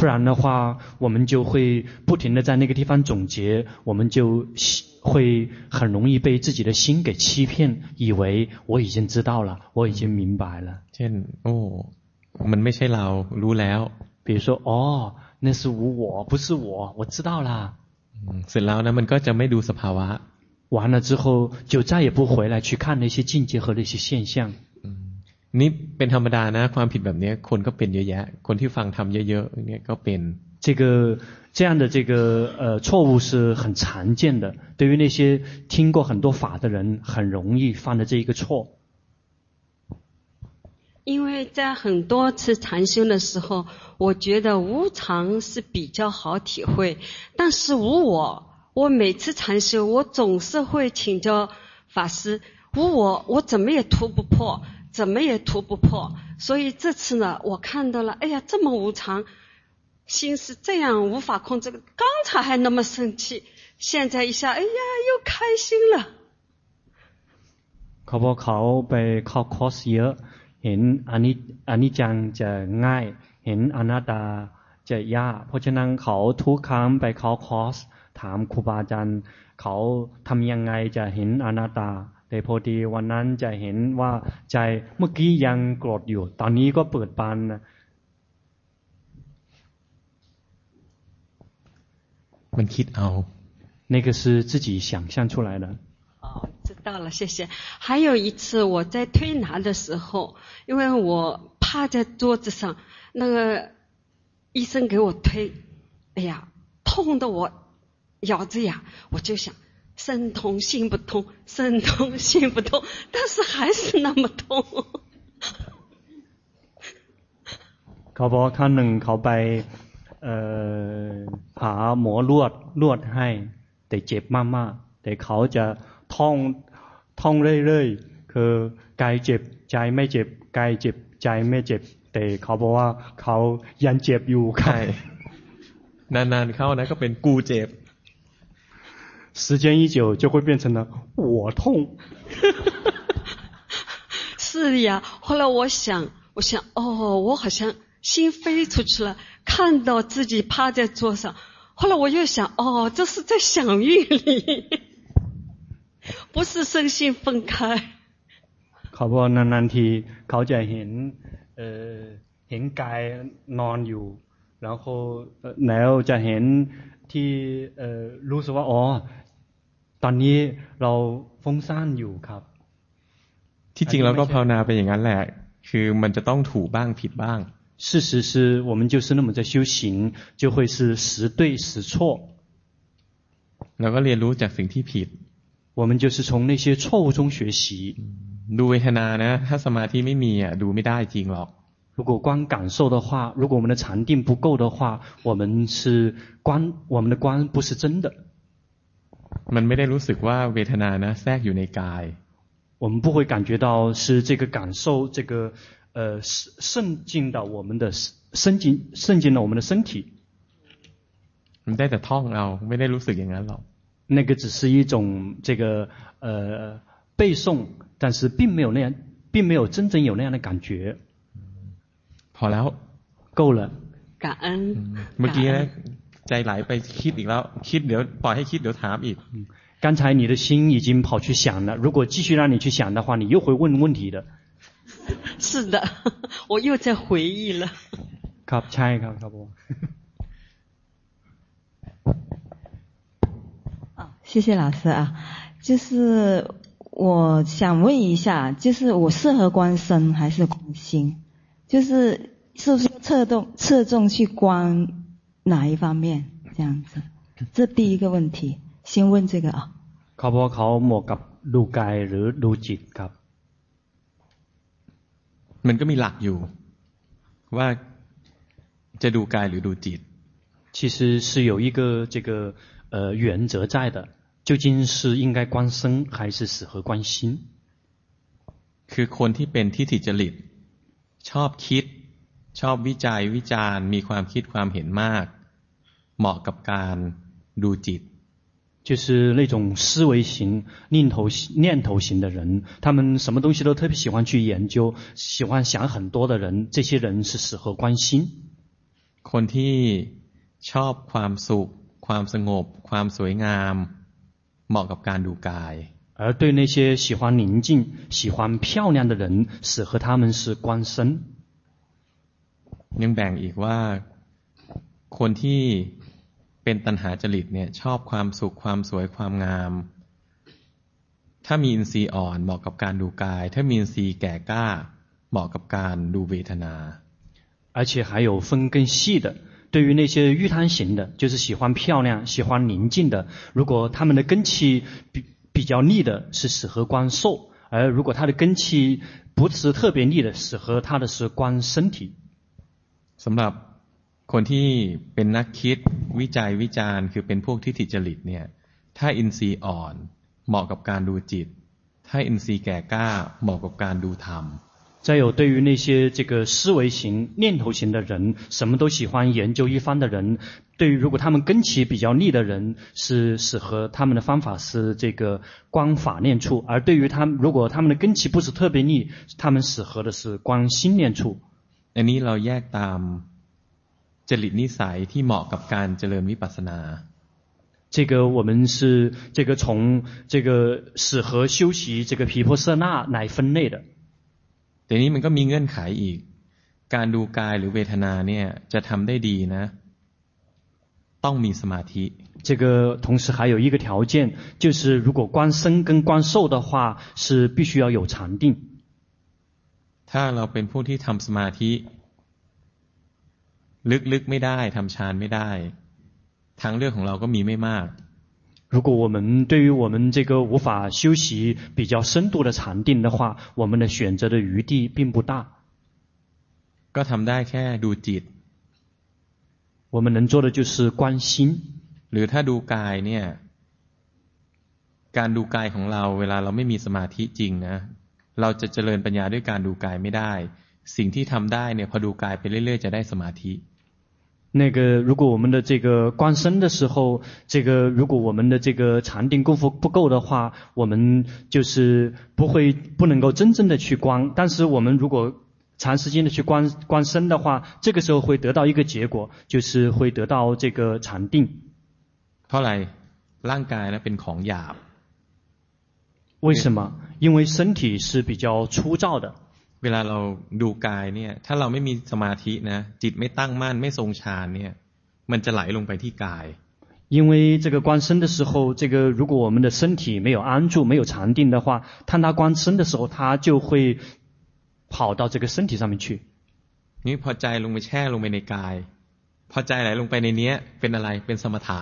不然的话，我们就会不停地在那个地方总结，我们就会很容易被自己的心给欺骗，以为我已经知道了，我已经明白了。เช่นโอ้มันไม่ใช่เรารู้แล้ว比如说哦，那是无我，不是我，我知道了。เสร็จแล้วนะมันก็จะไม่ดูสภาวะ。完了之后就再也不回来去看那些境界和那些现象。 นี่เป็นธรรมดานะความผิดแบบนี้คนก็เป็นเยอะแยะคนที่ฟังทำเยอะๆเนี่ยก็เป็น这个 这样的这个呃错误是很常见的，对于那些听过很多法的人，很容易犯的这一个错。因为在很多次禅修的时候，我觉得无常是比较好体会，但是无我，我每次禅修，我总是会请教法师，无我，我怎么也突不破， 怎么也突不破。所以这次呢，我看到了，哎呀，这么无常。心是这样无法控制，刚才还那么生气，现在一下，哎呀，又开心了。เขาบอกเขาไปเข้าคอร์สเยอะเห็นอันนี้อันนี้จังจะง่ายเห็นอนัตตาจะยากเพราะฉะนั้นเขาทุกครั้งไปเข้าคอร์สถามครูบาอาจารย์เขาทำยังไงจะเห็นอนัตตา แต่พอดีวันนั้นจะเห็นว่าใจเมื่อกี้ยังโกรธอยู่ ตอนนี้ก็เปิดบานนะมันคิดเอา那个是自己想象出来的。哦，知道了，谢谢。还有一次我在推拿的时候，因为我趴在桌子上，那个医生给我推，哎呀，痛得我咬着牙，我就想 身痛心不痛，身痛心不痛，但是还是那么痛。เขาบอกครั้งหนึ่งเขาไปเอ่อหาหมอนวดนวดให้ แต่เจ็บมากๆแต่เขาจะท่องท่องเรื่อยๆคือกายเจ็บใจไม่เจ็บกายเจ็บใจไม่เจ็บ แต่เขาบอกว่าเขายังเจ็บอยู่ใช่นานๆเข้านะก็เป็นกูเจ็บ 时间一久就会变成了我痛是呀后来我想我想哦我好像心飞出去了看到自己趴在桌上，后来我又想，哦，这是在想蕴里，不是身心分开。เขาบอกนานๆทีเขาจะเห็นเอ่อเห็นกายนอนอยู่แล้วแล้วจะเห็นที่เอ่อรู้สึกว่าอ๋อ ตอนนี้เราฟุ้งซ่านอยู่ครับ ที่จริงเราก็ภาวนาไปอย่างนั้นแหละ คือมันจะต้องถูกบ้างผิดบ้าง事实是我们就是那么在修行，就会是时对时错。แล้วก็เรียนรู้จากสิ่งที่ผิด。我们就是从那些错误中学习。ดูเวทนานะถ้าสมาธิไม่มีอ่ะดูไม่ได้จริงหรอก。如果光感受的话，如果我们的禅定不够的话，我们是观，我们的观不是真的。 มันไม่ได้รู้สึกว่าเวทนานะแทรกอยู่ในกาย。我们不会感觉到是这个感受这个。呃，渗进到我们的渗进渗进了我们的身体。你在这ท่องเอาไม่ได้รู้สึกอย่างนั้นหรอก。那个只是一种这个呃背诵，但是并没有那样，并没有真正有那样的感觉。好了，够了。感恩。เมื่อกี้นะ ใจไหลไปคิดอีกแล้วคิดเดี๋ยวปล่อยให้คิดเดี๋ยวถามอีก。刚才你的心已经跑去想了，如果继续让你去想的话，你又会问问题的。是的，我又在回忆了。ครับใช่ครับครับ我。啊，谢谢老师啊，就是我想问一下，就是我适合观身还是观心？就是是不是侧重侧重去观 哪一方面？这样子，这第一个问题，先问这个啊。เขาบอกเขาเหมาะกับดูกายหรือดูจิตครับมันก็มีหลักอยู่ว่าจะดูกายหรือดูจิต其实是有一个这个呃原则在的，究竟是应该观身还是适合观心？คือคนที่เป็นทิฏฐิจริตชอบคิด ชอบวิจัยวิจารณ์มีความคิดความเห็นมาก เหมาะกับการดูจิต就是那种思维型、念头念头型的人，他们什么东西都特别喜欢去研究，喜欢想很多的人，这些人是适合观心。คนที่ชอบความสุขความสงบความสวยงามเหมาะกับการดูกาย。而对那些喜欢宁静、喜欢漂亮的人，适合他们是观身。 ยังแบ่งอีกว่าคนที่เป็นตัณหาจริตเนี่ยชอบความสุขความสวยความงาม ถ้ามีอินทรีย์อ่อนเหมาะกับการดูกาย ถ้ามีอินทรีย์แก่กล้าเหมาะกับการดูเวทนา而且还有分更细的， 对于那些欲贪型的，就是喜欢漂亮、喜欢宁静的，如果他们的根器比比较利的，是适合观受；而如果他的根器不是特别利的，适合他的是观身体。 สำหรับคนที่เป็นนักคิดวิจัยวิจารณ์คือเป็นพวกที่ถิจริตเนี่ยถ้าอินทรีย์อ่อนเหมาะกับการดูจิตถ้าอินทรีย์แก่กล้าเหมาะกับการดูธรรม再有，对于那些这个思维型、念头型的人，什么都喜欢研究一番的人，对于如果他们根器比较利的人，是适合他们的方法是这个观法念处；而对于他们，如果他们的根器不是特别利，他们适合的是观心念处。 อันนี้เราแยกตามจริตนิสัยที่เหมาะกับการเจริญวิปัสสนา。这个我们是这个从这个适合修习这个毗婆舍那来分类的。แต่นี้มันก็มีเงื่อนไขอีก การดูกายหรือเวทนาเนี่ยจะทำได้ดีนะ ต้องมีสมาธิ 这个同时还有一个条件，就是如果观身跟观受的话，是必须要有禅定。 ถ้าเราเป็นผู้ที่ทำสมาธิ ลึกๆไม่ได้ทำฌานไม่ได้ทางเลือกของเราก็มีไม่มาก如果我们对于我们这个无法修习比较深度的禅定的话，我们的选择的余地并不大。ก็ทำได้แค่ดูจิต。我们能做的就是观心。หรือถ้าดูกายเนี่ยการดูกายของเราเวลาเราไม่มีสมาธิจริงนะ เราจะเจริญปัญญาด้วยการดูกายไม่ได้ สิ่งที่ทำได้เนี่ยพอดูกายไปเรื่อยๆจะได้สมาธิ那个，如果我们的这个观身的时候，这个如果我们的这个禅定功夫不够的话，我们就是不会不能够真正的去观。但是我们如果长时间的去观观身的话，这个时候会得到一个结果，就是会得到这个禅定。后来，ร่างกาย呢เป็นของหยาบ。 为什么？因为身体是比较粗糙的。เวลาเราดูกายเนี่ยถ้าเราไม่มีสมาธินะจิตไม่ตั้งมั่นไม่ทรงฌานเนี่ยมันจะไหลลงไปที่กาย因为这个观身的时候，这个如果我们的身体没有安住、没有禅定的话，当他观身的时候，他就会跑到这个身体上面去。นี่พอใจลงไปแช่ลงไปในกายพอใจไหลลงไปในเนี้ยเป็นอะไรเป็นสมถะ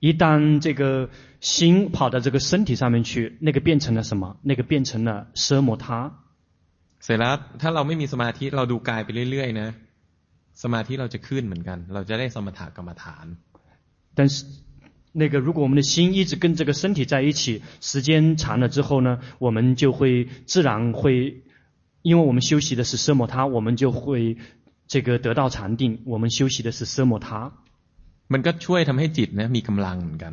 一旦这个 心跑到这个身体上面去，那个变成了什么？那个变成了奢摩他。เสร็จแล้วถ้าเราไม่มีสมาธิเราดูกายไปเรื่อยๆนะสมาธิเราจะขึ้นเหมือนกัน เราจะได้สมถะกรรมฐาน但是那个如果我们的心一直跟这个身体在一起，时间长了之后呢，我们就会自然会，因为我们修习的是奢摩他，我们就会这个得到禅定。我们修习的是奢摩他，มันก็ช่วยทำให้จิตนะมีกำลังเหมือนกัน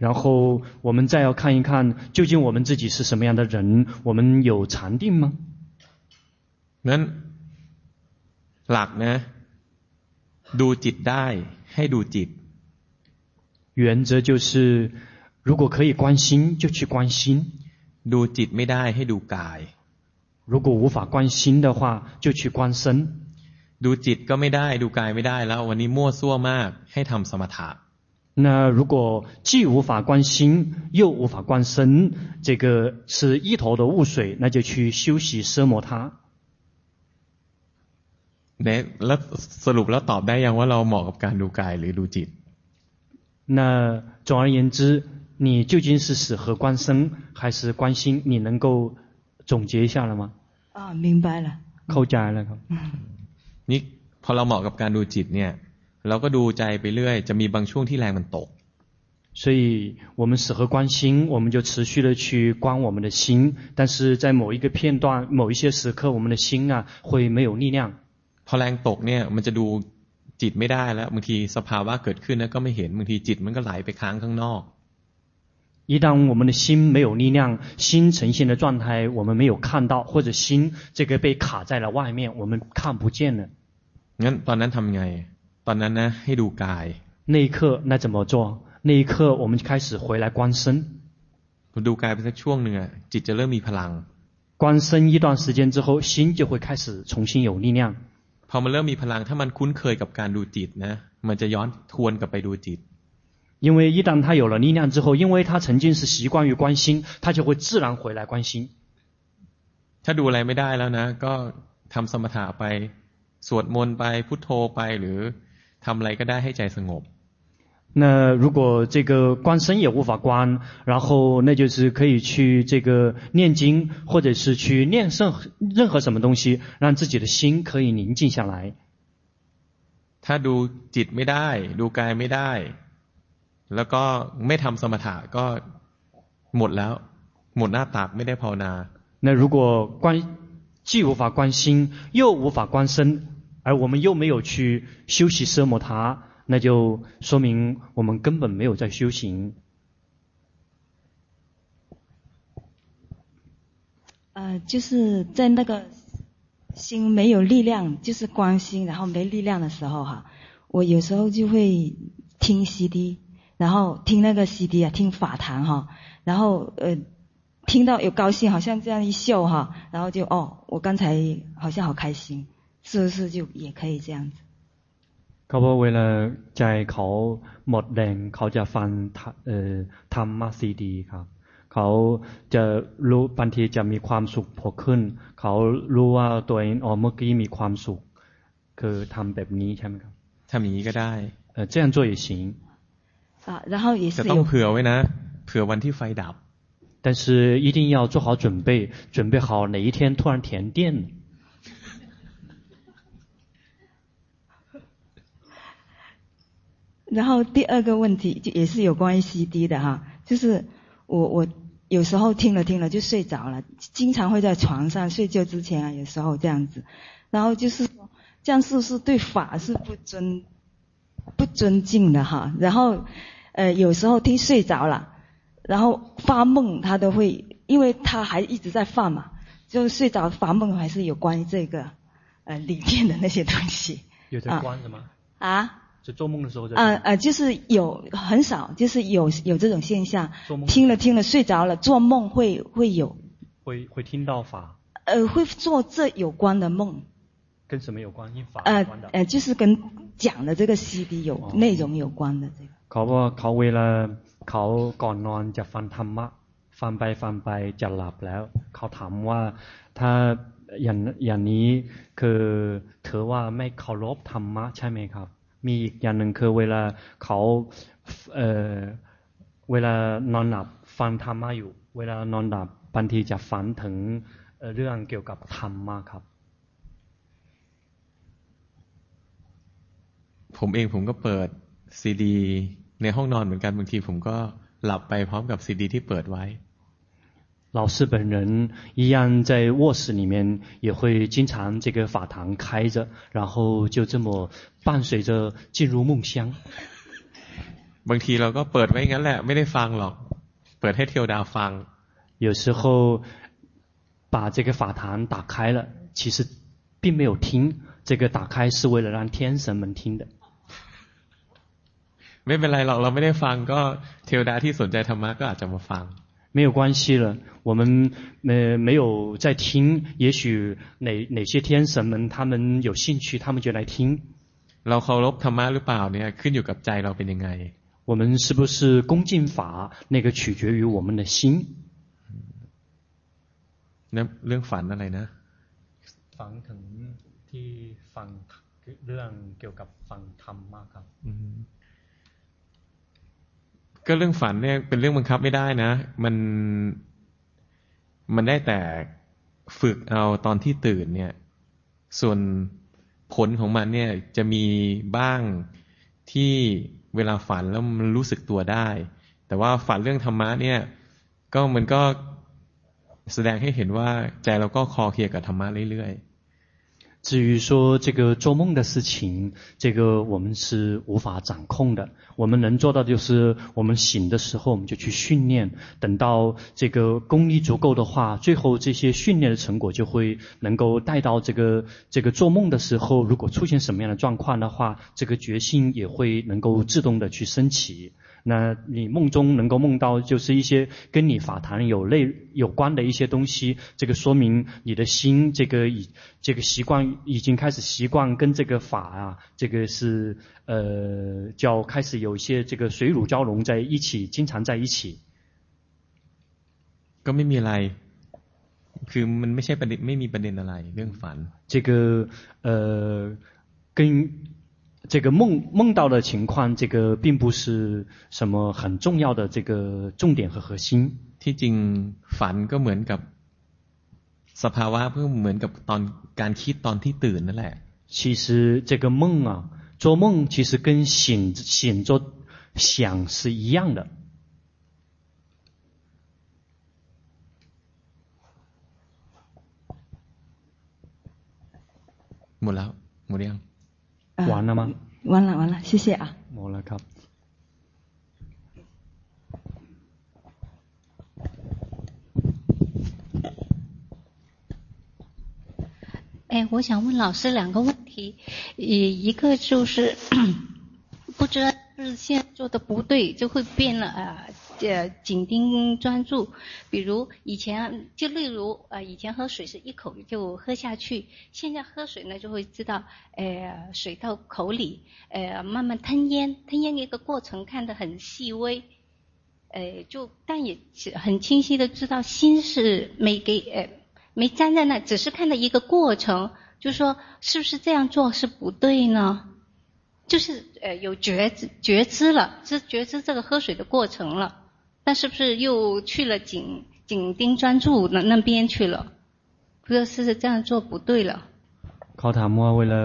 然后我们再要看一看，究竟我们自己是什么样的人？我们有禅定吗？งั้นหลักนะดูจิตได้ให้ดูจิต原则就是如果可以观心就去观心ดูจิตไม่ได้ให้ดูกาย如果无法观心的话就去观身ดูจิตก็ไม่ได้ดูกายไม่ได้แล้ววันนี้มั่วซั่วมากให้ทำสมถะ 那如果既无法观心又无法观身这个是一头的雾水那就去修习奢摩他เนี่ยแล้วสรุปแล้วตอบได้ยังว่าเราเหมาะกับการดูกายหรือดูจิต那总而言之，你究竟是适合观身还是观心？你能够总结一下了吗？啊，明白了。เข้าใจ了ครับ。นี่พอเราเหมาะกับการดูจิตเนี่ย เราก็ดูใจไปเรื่อยจะมีบางช่วงที่แรงมันตก所以我们适合观心，我们就持续的去观我们的心，但是在某一个片段、某一些时刻，我们的心啊会没有力量。พอแรงตกเนี่ยมันจะดูจิตไม่ได้แล้วบางทีสภาวะเกิดขึ้นแล้วก็ไม่เห็นบางทีจิตมันก็ไหลไปค้างข้างนอก一旦我们的心没有力量，心呈现的状态我们没有看到，或者心这个被卡在了外面，我们看不见了。งั้นตอนนั้นทำไง ตอนนั้นนะให้ดูกาย 那一刻那怎么做？那一刻我们就开始回来观身。ดูกายไปสักช่วงหนึ่งอะจิตจะเริ่มมีพลัง观身一段时间之后，心就会开始重新有力量。พอมันเริ่มมีพลังถ้ามันคุ้นเคยกับการดูจิตนะมันจะย้อนทวนกลับไปดูจิต因为一旦他有了力量之后，因为他曾经是习惯于观心，他就会自然回来观心。ถ้าดูอะไรไม่ได้แล้วนะก็ทำสมถะไปสวดมนต์ไปพุทโธไปหรือ ทำอะไรก็ได้ให้ใจสงบ那如果这个观身也无法观，然后那就是可以去这个念经，或者是去念任任何什么东西，让自己的心可以宁静下来。ถ้าดูจิตไม่ได้ดูกายไม่ได้แล้วก็ไม่ทำสมถะก็หมดแล้วหมดหน้าตักไม่ได้ภาวนา那如果观既无法观心，又无法观身， 而我们又没有去修习奢摩他。那就说明我们根本没有在修行。呃，就是在那个心没有力量，就是关心，然后没力量的时候哈，我有时候就会听 CD，然后听那个 CD 啊，听法坛哈，然后呃，听到有高兴，好像这样一秀哈，然后就哦，我刚才好像好开心，是不是就也可以这样子？เขาบอกเวลาใจเขาหมดแรงเขาจะฟังเอ่อธรรมะซีดีครับเขาจะรู้บางทีจะมีความสุขพอขึ้นเขารู้ว่าตัวเองอ๋อเมื่อกี้มีความสุขคือทำแบบนี้ใช่ไหมครับทำอย่างนี้ก็ได้เออ这样做也行啊然后也是แต่ต้องเผื่อไว้นะเผื่อวันที่ไฟดับ但是一定要做好准备准备好哪一天突然停电 然后第二个问题就也是有关于 CD 的哈，就是我我有时候听了听了就睡着了，经常会在床上睡觉之前啊，有时候这样子，然后就是说这样是不是对法是不尊不尊敬的哈？然后呃有时候听睡着了，然后发梦他都会，因为他还一直在发嘛，就睡着发梦还是有关于这个呃里面的那些东西。有在关的吗？啊？啊就做梦的时候，呃呃，就是有很少，就是有有这种现象。做梦听了听了睡着了，做梦会会有。会会听到法。呃，会做这有关的梦。跟什么有关？因法呃呃，就是跟讲的这个 CD 有、哦、内容有关的这个。เขาว่าเขาเวลาเขาก่อนนอนจะฟังธรรมะฟังไปฟังไปจะหลับแล้วเขาถามว่าถ้าอย่างอย่างนี้คือถือว่าไม่เคารพธรรมะใช่ไหมครับ มีอีกอย่างหนึ่งคือเวลาเขาเอ่อเวลานอนหลับฟังธรรมะอยู่ เวลานอนหลับบางทีจะฝันถึงเรื่องเกี่ยวกับธรรมะครับ ผมเองผมก็เปิดซีดี ในห้องนอนเหมือนกันบางทีผมก็หลับไปพร้อมกับซีดี ที่เปิดไว้ 老师本人一样在卧室里面也会经常这个法堂开着，然后就这么伴随着进入梦乡。บางทีเราก็เปิดไว้งั้นแหละไม่ได้ฟังหรอกเปิดให้เทวดาฟัง有时候把这个法堂打开了，其实并没有听，这个打开是为了让天神们听的。ไม่เป็นไรหรอกเราไม่ได้ฟังก็เทวดาที่สนใจธรรมะก็อาจจะมาฟัง 没有关系了，我们没没有在听，也许哪哪些天神们他们有兴趣，他们就来听。เราเคารพธรรมะหรือเปล่าเนี่ยขึ้นอยู่กับใจเราเป็นยังไง我们是不是恭敬法？那个取决于我们的心。那เรื่องฝันอะไรนะฝันถึงที่ฟังเรื่องเกี่ยวกับฟังธรรมะครับ ก็เรื่องฝันเนี่ยเป็นเรื่องบังคับไม่ได้นะ มันมันได้แต่ฝึกเอาตอนที่ตื่นเนี่ย ส่วนผลของมันเนี่ยจะมีบ้างที่เวลาฝันแล้วมันรู้สึกตัวได้ แต่ว่าฝันเรื่องธรรมะเนี่ย ก็มันก็แสดงให้เห็นว่าใจเราก็คอเคลียกับธรรมะเรื่อยๆ 至于说这个做梦的事情，这个我们是无法掌控的。我们能做到的就是，我们醒的时候我们就去训练，等到这个功力足够的话，最后这些训练的成果就会能够带到这个这个做梦的时候，如果出现什么样的状况的话，这个决心也会能够自动的去升起。那你梦中能够梦到就是一些跟你法坛有类有关的一些东西，这个说明你的心这个已这个习惯已经开始习惯跟这个法啊，这个是呃叫开始有一些这个水乳交融在一起，经常在一起。ก็ไม่มีอะไร คือมันไม่ใช่ประเด็นไม่มีประเด็นอะไรเรื่องฝัน。这个呃跟。 这个梦梦到的情况，这个并不是什么很重要的这个重点和核心。ที่จริงฝันก็เหมือนกับสภาวะเพื่อเหมือนกับตอนการคิดตอนที่ตื่นนั่นแหละ。其实这个梦啊，做梦其实跟醒醒着想是一样的。หมดแล้วหมดยัง 完了吗？完了完了，谢谢啊。完了，ครับ。哎，我想问老师两个问题，一一个就是不知道是现在做的不对，就会变了啊。呃， 呃紧盯专注，比如以前就例如呃，以前喝水是一口就喝下去，现在喝水呢就会知道，呃，水到口里，呃，慢慢吞咽，吞咽一个过程看得很细微，呃，就但也很清晰的知道心是没给呃没粘在那，只是看到一个过程，就说是不是这样做是不对呢？就是呃有觉知觉知了，是觉知这个喝水的过程了。但是不是又去了紧紧盯专注那那边去了？不知道是不是这样做不对了。เขาถามว่าเวลา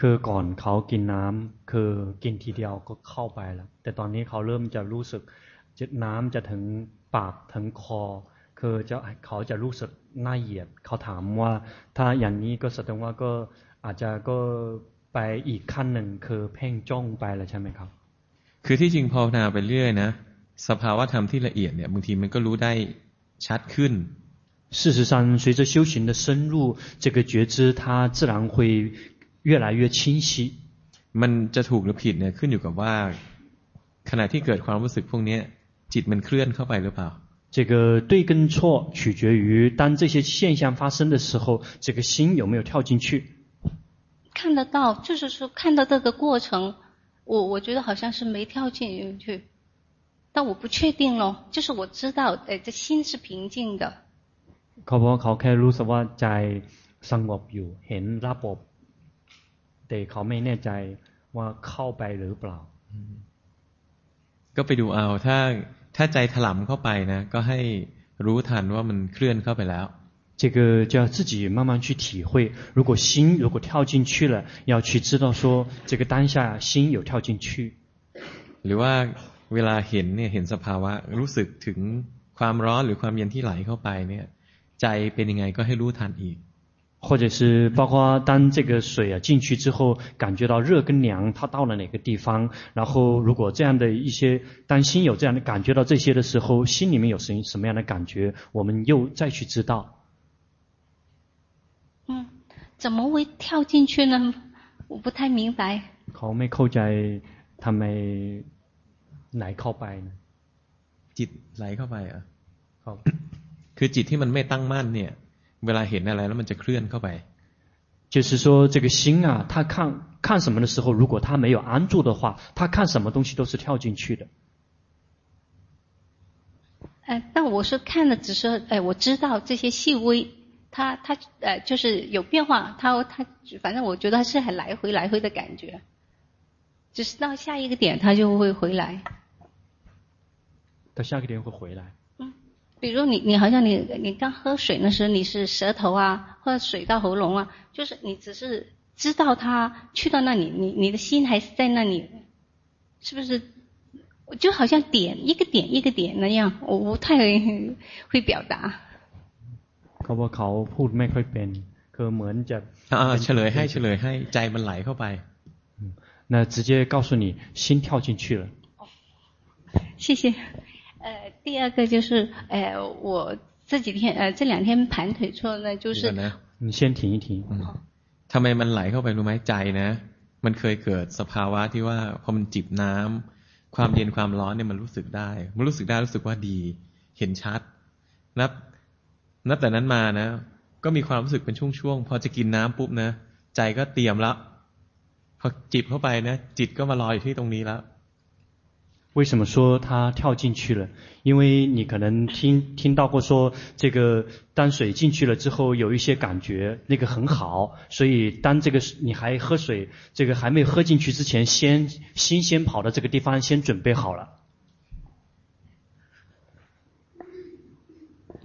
คือก่อนเขากินน้ำคือกินทีเดียวก็เข้าไปแล้วแต่ตอนนี้เขาเริ่มจะรู้สึกจะน้ำจะถึงปากถึงคอคือจะเขาจะรู้สึกหน้าเหยียดเขาถามว่าถ้าอย่างนี้ก็แสดงว่าก็อาจจะก็ไปอีกขั้นหนึ่งคือเพ่งจ้องไปแล้วใช่ไหมครับคือที่จริงภาวนาไปเรื่อยนะ สภาวะธรรมที่ละเอียดเนี่ยบางทีมันก็รู้ได้ชัดขึ้น。事实上，随着修行的深入，这个觉知它自然会越来越清晰。มันจะถูกหรือผิดเนี่ยขึ้นอยู่กับว่าขณะที่เกิดความรู้สึกพวกนี้จิตมันเคลื่อนเข้าไปหรือเปล่า。这个对跟错取决于当这些现象发生的时候，这个心有没有跳进去。看得到，就是说看到这个过程，我我觉得好像是没跳进去。 但我不确定咯，就是我知道，诶，这心是平静的。เขาบอกเขาแค่รู้สึกว่าใจสงบอยู่เห็นระบบแต่เขาไม่แน่ใจว่าเข้าไปหรือเปล่าก็ไปดูเอาถ้าถ้าใจถลำเข้าไปนะก็ให้รู้ทันว่ามันเคลื่อนเข้าไปแล้ว这个就要自己慢慢去体会。如果心如果跳进去了，要去知道说这个当下心有跳进去。หรือว่า เวลาเห็นเนี่ยเห็นสภาวะรู้สึกถึงความร้อนหรือความเย็นที่ไหลเข้าไปเนี่ยใจเป็นยังไงก็ให้รู้ทันอีก或者是包括当这个水啊进去之后，感觉到热跟凉，它到了哪个地方？然后如果这样的一些，当心有这样的感觉到这些的时候，心里面有什什么样的感觉？我们又再去知道。嗯，怎么会跳进去呢？我不太明白。เขาไม่เข้าใจทำไม ไหลเข้าไปจิตไหลเข้าไปอ่ะครับคือจิตที่มันไม่ตั้งมั่นเนี่ย เวลาเห็นอะไรแล้วมันจะเคลื่อนเข้าไป就是说这个心啊，他看看什么的时候，如果他没有安住的话，他看什么东西都是跳进去的。哎，但我是看的，只是哎，我知道这些细微，它它呃，就是有变化，它它反正我觉得它是很来回来回的感觉，只是到下一个点，它就会回来。 到下个点会回来。嗯，比如你你好像你你刚喝水那时候，你是舌头啊，或者水到喉咙啊，就是你只是知道它去到那里，你你的心还是在那里，是不是？就好像点一个点一个点那样，我不太会表达。เขาบอกเขาพูดไม่ค่อยเป็น คือเหมือนจะ อ่าเฉลยให้เฉลยให้ใจมันไหลเข้าไป 那直接告诉你心跳进去了。谢谢。 呃，第二个就是，呃，我这几天，呃，这两天盘腿坐呢，就是。你先停一停。嗯。ทำไมมันไหลเข้าไปรู้ไหมใจนะมันเคยเกิดสภาวะที่ว่าพอมันจิบน้ำความเย็นความร้อนเนี่ยมันรู้สึกได้ มันรู้สึกได้รู้สึกว่าดี เห็นชัด นับ นับแต่นั้นมานะ ก็มีความรู้สึกเป็นช่วงๆ พอจะกินน้ำปุ๊บนะ ใจก็เตรียมแล้วพอจิบเข้าไปนะ จิตก็มารออยู่ที่ตรงนี้แล้ว 为什么说他跳进去了？因为你可能听听到过说，这个当水进去了之后，有一些感觉，那个很好。所以当这个你还喝水，这个还没喝进去之前，先心先跑到这个地方，先准备好了。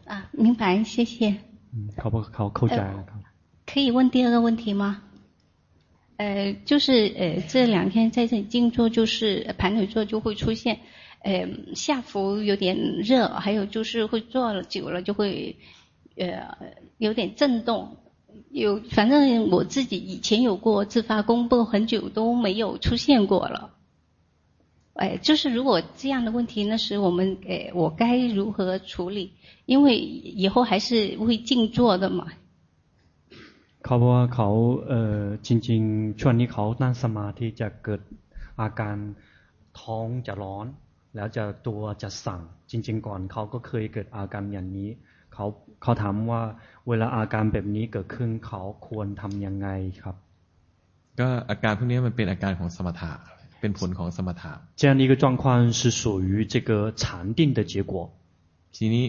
啊，明白，谢谢。嗯，考不考扣奖、呃？可以问第二个问题吗？呃，就是呃，这两天在这里静坐，就是盘腿坐就会出现，呃，下腹有点热，还有就是会坐了久了就会，呃，有点震动，有反正我自己以前有过自发功，不过很久都没有出现过了。哎，就是如果这样的问题，那时我们，哎，我该如何处理？因为以后还是会静坐的嘛。 เขาบอกว่าเขาเอ่อจริงๆช่วงนี้เขานั่งสมาธิจะเกิดอาการท้องจะร้อน แล้วจะตัวจะสั่งจริงๆก่อนเขาก็เคยเกิดอาการอย่างนี้เขาเขาถามว่าเวลาอาการแบบนี้เกิดขึ้นเขาควรทำยังไงครับก็อาการพวกนี้มันเป็นอาการของสมถะเป็นผลของสมถะ这样的一个状况是属于这个禅定的结果ทีนี้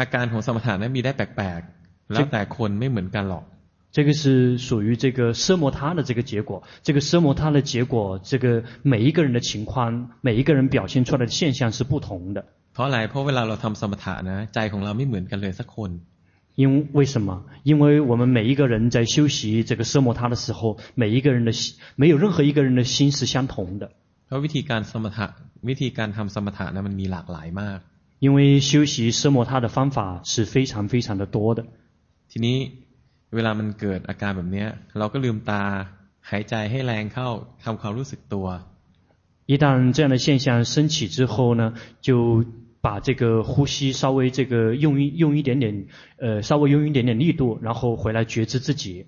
อาการของสมถะนั้นมีได้แปลกๆแล้วแต่คนไม่เหมือนกันหรอก 这个是属于这个奢摩他的这个结果，这个奢摩他的结果，这个每一个人的情况，每一个人表现出来的现象是不同的。เพราะอะไรเพราะเวลาเราทำสมถะนะใจของเราไม่เหมือนกันเลยสักคน。因为什么？因为我们每一个人在修习这个奢摩他的时候，每一个人的心，没有任何一个人的心是相同的。เพราะวิธีการสมถะวิธีการทำสมถะนะมันมีหลากหลายมาก。因为修习奢摩他的方法是非常非常的多的。ทีนี้ เวลามันเกิดอาการแบบนี้เราก็ลืมตาหายใจให้แรงเข้าทำความรู้สึกตัว一旦这样的现象升起之后呢，就把这个呼吸稍微这个用一用一点点，呃，稍微用一点点力度，然后回来觉知自己。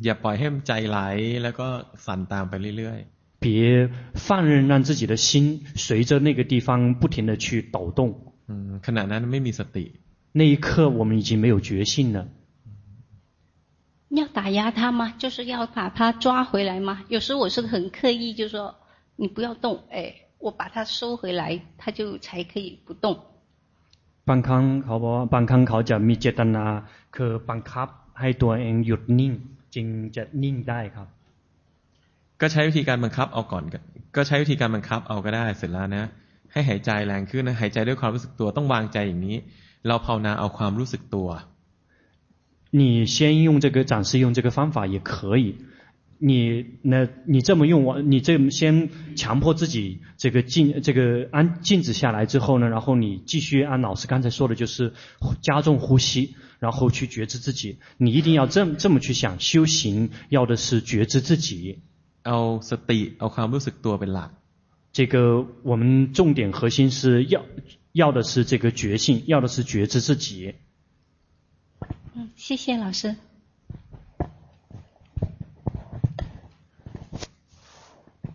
อย่าปล่อยให้ใจไหลแล้วก็สั่นตามไปเรื่อยๆ别放任让自己的心随着那个地方不停地去抖动。嗯，ขณะนั้นไม่มีสติ。那一刻我们已经没有觉性了。 要打压他吗？就是要把他抓回来吗？有时候我是很刻意，就是说你不要动，哎，我把他收回来，他就才可以不动。บางครั้งเขาบอกว่าบางครั้งเขาจะมีเจตนาคือบังคับให้ตัวเองหยุดนิ่งจึงจะนิ่งได้ครับก็ใช้วิธีการบังคับเอาก่อนก็ใช้วิธีการบังคับเอาก็ได้เสร็จแล้วนะให้หายใจแรงขึ้นนะหายใจด้วยความรู้สึกตัวต้องวางใจอย่างนี้เราภาวนาเอาความรู้สึกตัว 你先用这个暂时用这个方法也可以，你那你这么用完，你这么先强迫自己这个静这个安静止下来之后呢，然后你继续按老师刚才说的，就是加重呼吸，然后去觉知自己。你一定要这么这么去想，修行要的是觉知自己。เอาสติเอาความรู้สึกตัวเป็นหลัก。这个我们重点核心是要要的是这个觉性，要的是觉知自己。 嗯，谢谢老师。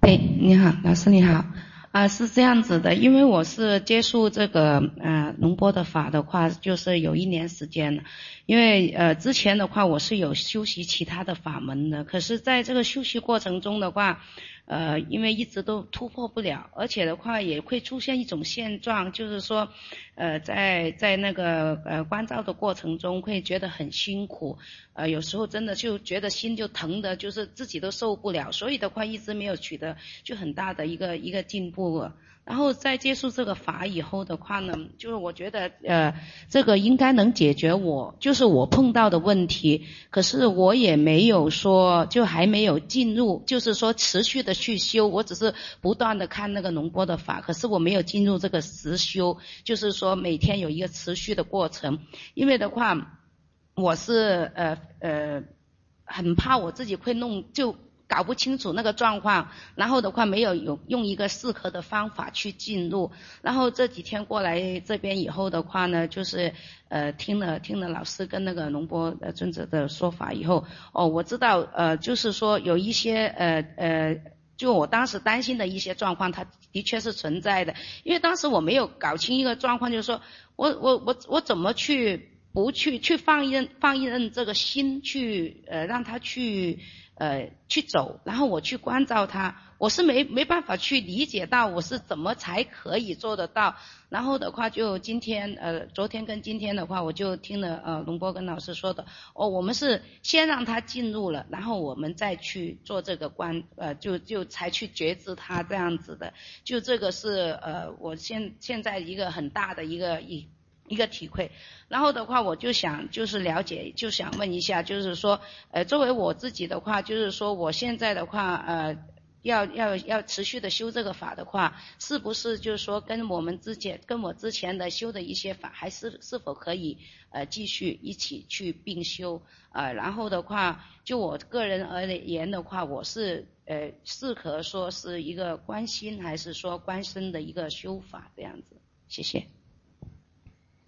哎，你好，老师你好。啊、是这样子的，因为我是接触这个呃龙波的法的话，就是有一年时间了。因为呃之前的话，我是有修习其他的法门的，可是在这个修习过程中的话。呃，因为一直都突破不了，而且的话也会出现一种现状，就是说，呃，在在那个呃关照的过程中会觉得很辛苦，呃，有时候真的就觉得心就疼的，就是自己都受不了，所以的话一直没有取得就很大的一个一个进步。然后在接触这个法以后的话呢，就是我觉得呃，这个应该能解决我就是我碰到的问题，可是我也没有说就还没有进入，就是说持续的去修，我只是不断的看那个龙波的法，可是我没有进入这个实修，就是说每天有一个持续的过程，因为的话。我是呃呃很怕我自己会弄就。搞不清楚那个状况，然后的话没有用用一个适合的方法去进入，然后这几天过来这边以后的话呢，就是呃听了听了老师跟那个龙波呃尊者的说法以后，哦我知道呃就是说有一些呃呃就我当时担心的一些状况，它的确是存在的，因为当时我没有搞清一个状况，就是说我我我我怎么去不去去放任放任这个心去呃让他去。呃，去走，然后我去关照他，我是没没办法去理解到我是怎么才可以做得到。然后的话，就今天呃，昨天跟今天的话，我就听了呃龙波跟老师说的，哦，我们是先让他进入了，然后我们再去做这个关，呃，就就才去觉知他这样子的。就这个是呃，我现现在一个很大的一个一。一个体会，然后的话，我就想就是了解，就想问一下，就是说，呃，作为我自己的话，就是说，我现在的话，呃，要要要持续的修这个法的话，是不是就是说，跟我们之前跟我之前的修的一些法，还是是否可以呃继续一起去并修？呃，然后的话，就我个人而言的话，我是呃适合说是一个观心，还是说观身的一个修法这样子？谢谢。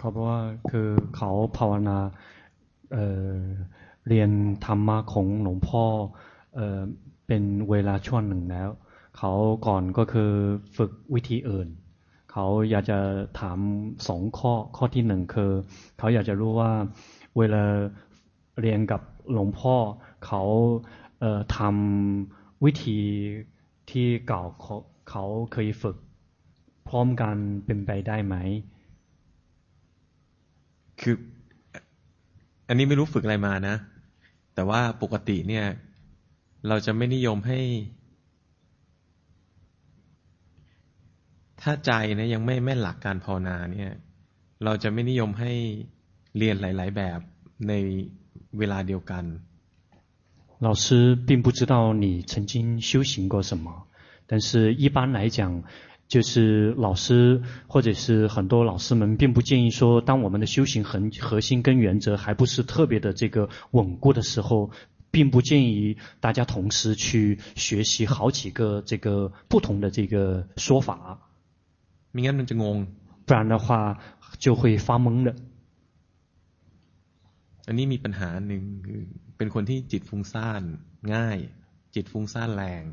เขาบว่าคือเขาภาวนาเเรียนธรรมะของหลวงพ่อเอเป็นเวลาช่วงหนึ่งแล้ว เขาก่อนก็คือฝึกวิธีอื่น เขาอยากจะถามสองข้อข้อที่หนึ่งคือ เขาอยากจะรู้ว่าเวลาเรียนกับหลวงพ่อ เขาเทำวิธีที่เก่าเขาเคยฝึก พร้อมกันเป็นไปได้ไหม คืออันนี้ไม่รู้ฝึกอะไรมานะ แต่ว่าปกติเนี่ย เราจะไม่นิยมให้ ถ้าใจนะยังไม่แม่นหลักการภาวนาเนี่ย เราจะไม่นิยมให้เรียนหลาย ๆ แบบในเวลาเดียวกัน老师并不知道你曾经修行过什么，但是一般来讲。 就是老师或者是很多老师们并不建议说，当我们的修行核核心跟原则还不是特别的这个稳固的时候，并不建议大家同时去学习好几个这个不同的这个说法。不然的话就会发懵的。อันนี้มีปัญหาหนึ่งคือเป็นคนที่จิตฟุ้งซ่านง่ายจิตฟุ้งซ่านแรง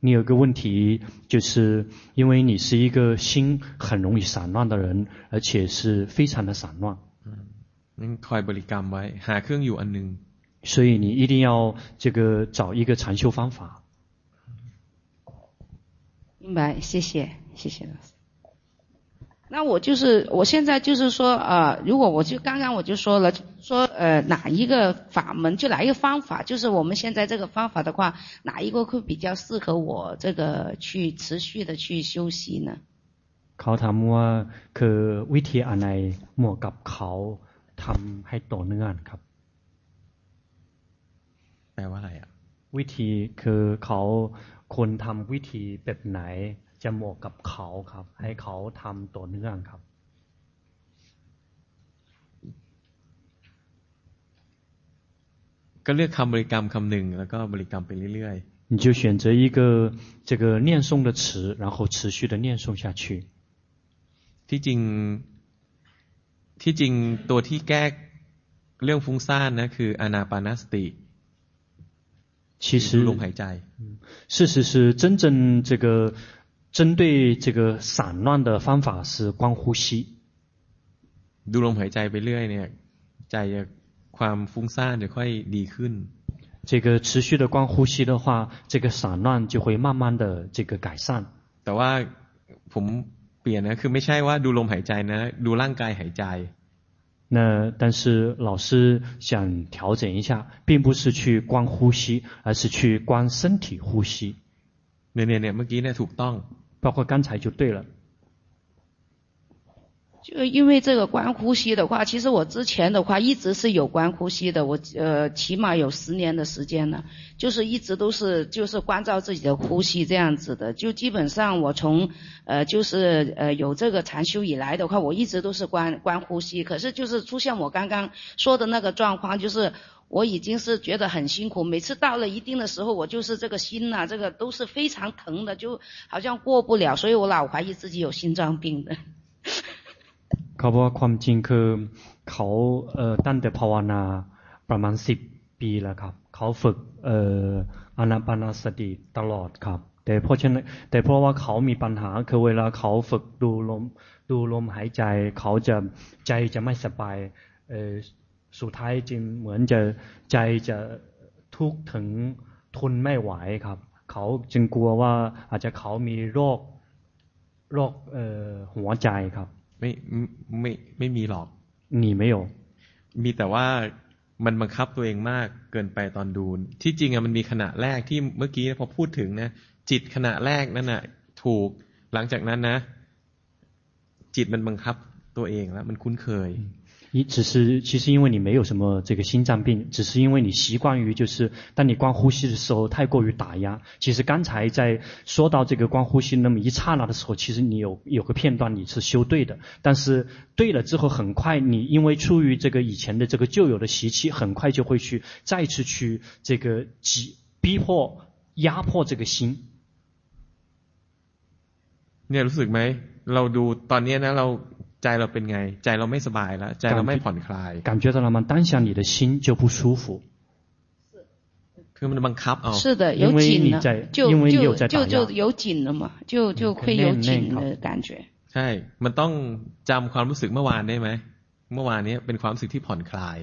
你有个问题，就是因为你是一个心很容易散乱的人，而且是非常的散乱。嗯，开บริกรรมไว้หาเครื่องอยู่อันหนึ่ง。所以你一定要这个找一个禅修方法。明白，谢谢，谢谢老师。 那我就是，我现在就是说，呃，如果我就刚刚我就说了，说呃哪一个法门，就哪一个方法，就是我们现在这个方法的话，哪一个会比较适合我这个去持续的去修习呢？เขาถามว่าคือวิธีอะไรเหมาะกับเขาทำให้ต่อเนื่องครับแปลว่าอะไรอ่ะวิธีคือเขาควรทำวิธีแบบไหน จะเหมาะกับเขาครับให้เขาทำต่อเนื่องครับ ก็เลือกคำบริกรรมคำหนึ่งแล้วก็บริกรรมไปเรื่อยๆ你就选择一个这个念诵的词然后持续的念诵下去ที่จริงที่จริงตัวที่แก้เรื่องฟุ้งซ่านนะคืออานาปานสติ其实ลมหายใจ事实是真正这个 针对这个散乱的方法是观呼吸。ดูลมหายใจไปเรื่อยเนี่ยใจความฟุ้งซ่านจะค่อยดีขึ้น。这个持续的观呼吸的话，这个散乱就会慢慢的这个改善。แต่ว่าผมเปลี่ยนนะคือไม่ใช่ว่าดูลมหายใจนะดูร่างกายหายใจ。那但是老师想调整一下，并不是去观呼吸，而是去观身体呼吸。เนี่ยเนี่ยเนี่ยเมื่อกี้เนี่ยถูกต้อง 包括刚才就对了。就因为这个观呼吸的话，其实我之前的话一直是有观呼吸的，我呃起码有十年的时间了，就是一直都是就是关照自己的呼吸这样子的，就基本上我从呃就是呃有这个禅修以来的话，我一直都是观观呼吸，可是就是出现我刚刚说的那个状况，就是我已经是觉得很辛苦，每次到了一定的时候，我就是这个心呐、啊，这个都是非常疼的，就好像过不了，所以我老怀疑自己有心脏病的。เขาบอกว่าความจริงคือเขาเอ่อตั้งแต่ภาวนาประมาณสิบปีแล้วครับเขาฝึกเอ่ออนาปานาสติตลอดครับแต่เพราะฉะนั้นแต่เพราะว่าเขามีปัญหาคือเวลาเขาฝึกดูลมดูลมหายใจเขาจะใจจะไม่สบายเอ่อ สุดท้ายจึงเหมือนจะใจจะทุกข์ถึงทนไม่ไหวครับ เขาจึงกลัวว่าอาจจะเขามีโรคโรคหัวใจครับ ไม่ไม่ไม่มีหรอกหนีไม่หยกมีแต่ว่ามันบังคับตัวเองมากเกินไปตอนดูที่จริงอะมันมีขณะแรกที่เมื่อกี้พอพูดถึงนะจิตขณะแรกนั่นอะถูกหลังจากนั้นนะ จิตมันบังคับตัวเองแล้ว มันคุ้นเคย 你只是，其实因为你没有什么这个心脏病，只是因为你习惯于就是，当你观呼吸的时候太过于打压。其实刚才在说到这个观呼吸那么一刹那的时候，其实你有有个片段你是修对的，但是对了之后，很快你因为出于这个以前的这个旧有的习气，很快就会去再次去这个挤逼迫压迫这个心。你有รู้สึกไหมเราดูตอนนี้นะเรา ใจเราเป็นไงใจเราไม่สบายแล้วใจเราไม่ผ่อนคลาย感觉到了吗当下你的心就不舒服คือมันบังคับเอา是的有紧了就就就就有紧了嘛就就会有紧的感觉ใช่มันต้องจำความรู้สึกเมื่อวานได้ไหมเมื่อวานนี้เป็นความรู้สึกที่ผ่อนคลาย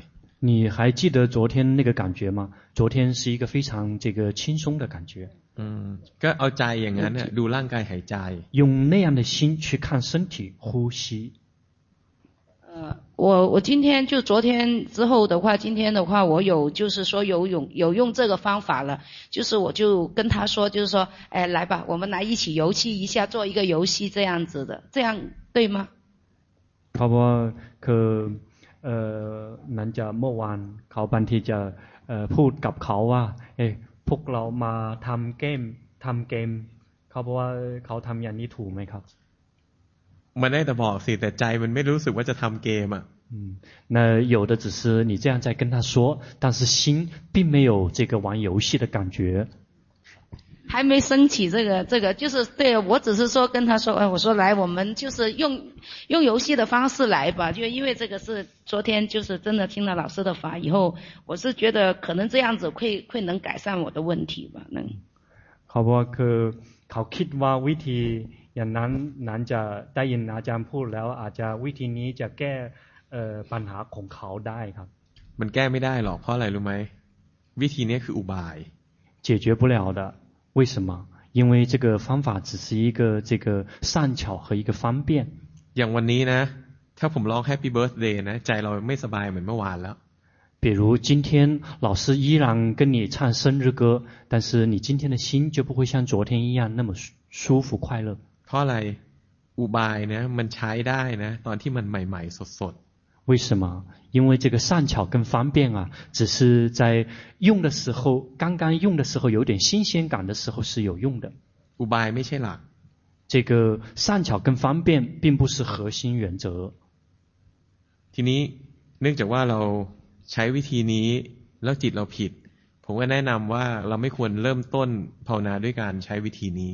你还记得昨天那个感觉吗昨天是一个非常这个轻松的感觉嗯ก็เอาใจอย่างนั้นเนี่ยดูร่างกายหายใจ用那样的心去看身体呼吸 呃，我我今天就昨天之后的话，今天的话我有就是说有用有用这个方法了，就是我就跟他说，就是说，哎，来吧，我们来一起游戏一下，做一个游戏这样子的，这样对吗？เพราะว่าคือเอ่อนั้นจะเมื่อวานเขาบางทีจะเอ่อพูดกับเขาว่าเอ้พวกเรามาทำเกมทำเกมเขาบอกว่าเขาทำอย่างนี้ถูกไหมครับ มันได้แต่บอกสิแต่ใจมันไม่รู้สึกว่าจะทำเกมอ่ะ嗯，那有的只是你这样在跟他说，但是心并没有这个玩游戏的感觉，还没升起这个这个，就是对我只是说跟他说，哎，我说来，我们就是用用游戏的方式来吧，就因为这个是昨天就是真的听了老师的法以后，我是觉得可能这样子会会能改善我的问题吧，能。เขาบอกคือเขาคิดว่าวิธี อย่างนั้นนั้นจะได้ยินอาจารย์พูดแล้วอาจจะวิธีนี้จะแก้ปัญหาของเขาได้ครับ มันแก้ไม่ได้หรอกเพราะอะไรรู้ไหมวิธีนี้คืออุบาย解决不了的为什么因为这个方法只是一个这个善巧和一个方便อย่างวันนี้นะถ้าผมร้อง Happy Birthday นะใจเราไม่สบายเหมือนเมื่อวานแล้ว比如今天老师依然跟你唱生日歌，但是你今天的心就不会像昨天一样那么舒服快乐。 เพราะอะไรอุบายนะมันใช้ได้นะตอนที่มันใหม่ๆสดๆ为什么因为这个善巧跟方便啊只是在用的时候刚刚用的时候有点新鲜感的时候是有用的อุบายไม่ใช่หลัก这个善巧跟方便并不是核心原则ทีนี้เนื่องจากว่าเราใช้วิธีนี้แล้วจิตเราผิดผมก็แนะนำว่าเราไม่ควรเริ่มต้นภาวนาด้วยการใช้วิธีนี้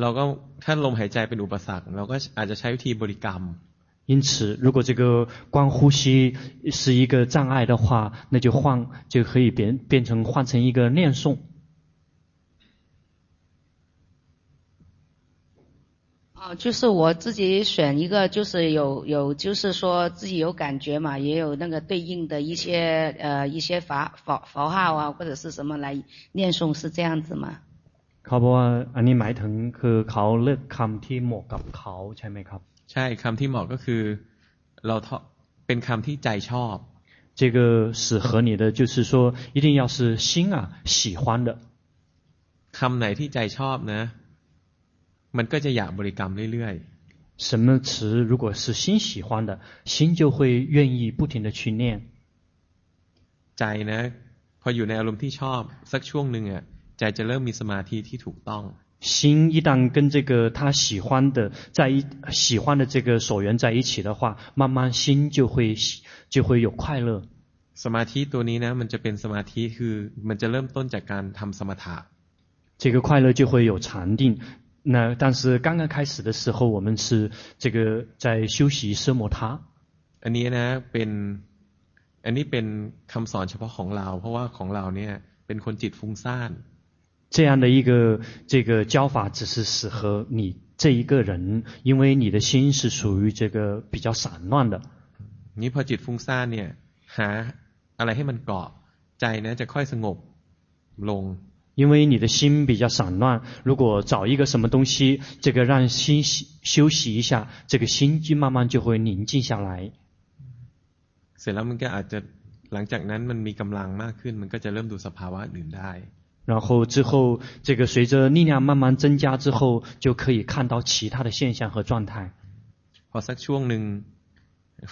เราก็ถ้าลมหายใจเป็นอุปสรรคเราก็อาจจะใช้วิธีบริกรรม因此，如果这个观呼吸是一个障碍的话，那就换就可以变变成换成一个念诵。 哦，就是我自己选一个，就是有有，就是说自己有感觉嘛，也有那个对应的一些呃一些法法符号啊，或者是什么来念诵，是这样子吗？ เขาบอกว่าอันนี้หมายถึงคือเขาเลือกคำที่เหมาะกับเขาใช่ไหมครับใช่คำที่เหมาะก็คือเราเป็นคำที่ใจชอบ这个适合你的就是说一定要是心啊喜欢的คำไหนที่ใจชอบนะมันก็จะอยากบริกรรมเรื่อยๆ什么词如果是心喜欢的心就会愿意不停的去念ใจนะพออยู่ในอารมณ์ที่ชอบสักช่วงหนึ่งอ่ะ ใจจะเริ่มมีสมาธิที่ถูกต้อง心一旦跟这个他喜欢的在一喜欢的这个所缘在一起的话，慢慢心就会就会有快乐。สมาธิตัวนี้นะมันจะเป็นสมาธิคือมันจะเริ่มต้นจากการทำสมถะ这个快乐就会有禅定。那但是刚刚开始的时候，我们是这个在修习奢摩他。อันนี้นะเป็นอันนี้เป็นคำสอนเฉพาะของเราเพราะว่าของเราเนี่ยเป็นคนจิตฟุ้งซ่าน 这样的一个这个教法只是适合你这一个人，因为你的心是属于这个比较散乱的。你พอจิตฟุ้งซ่านเนี่ยหาอะไรให้มันเกาะใจ呢จะค่อยสงบลง。因为你的心比较散乱，如果找一个什么东西，这个让心休息一下，这个心就慢慢就会宁静下来。เสร็จแล้วมันก็อาจจะหลังจากนั้นมันมีกำลังมากขึ้นมันก็จะเริ่มดูสภาวะอื่นได้ 然后之后，这个随着力量慢慢增加之后，就可以看到其他的现象和状态。พอสักช่วงหนึ่ง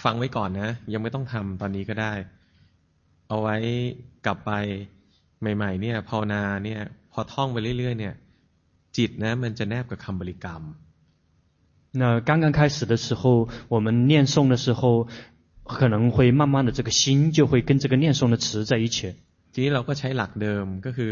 ฟังไว้ก่อนนะยังไม่ต้องทำตอนนี้ก็ได้เอาไว้กลับไปใหม่ๆเนี่ยภาวนาเนี่ยพอท่องไปเรื่อยๆเนี่ยจิตนะมันจะแนบกับคำบริกรรม那刚刚开始的时候，我们念诵的时候，可能会慢慢的这个心就会跟这个念诵的词在一起。ทีนี้เราก็ใช้หลักเดิมก็คือ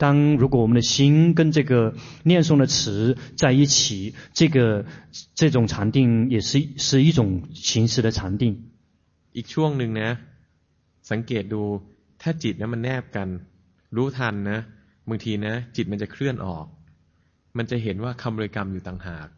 当如果我们的心跟这个念诵的词在一起，这个这种禅定也是是一种形式的禅定。อีกช่วงหนึ่งนะสังเกตดูถ้าจิตนะมันแนบกันรู้ทันนะบางทีนะจิตมันจะเคลื่อนออก มันจะเห็นว่าคำบริกรรมอยู่ต่างหาก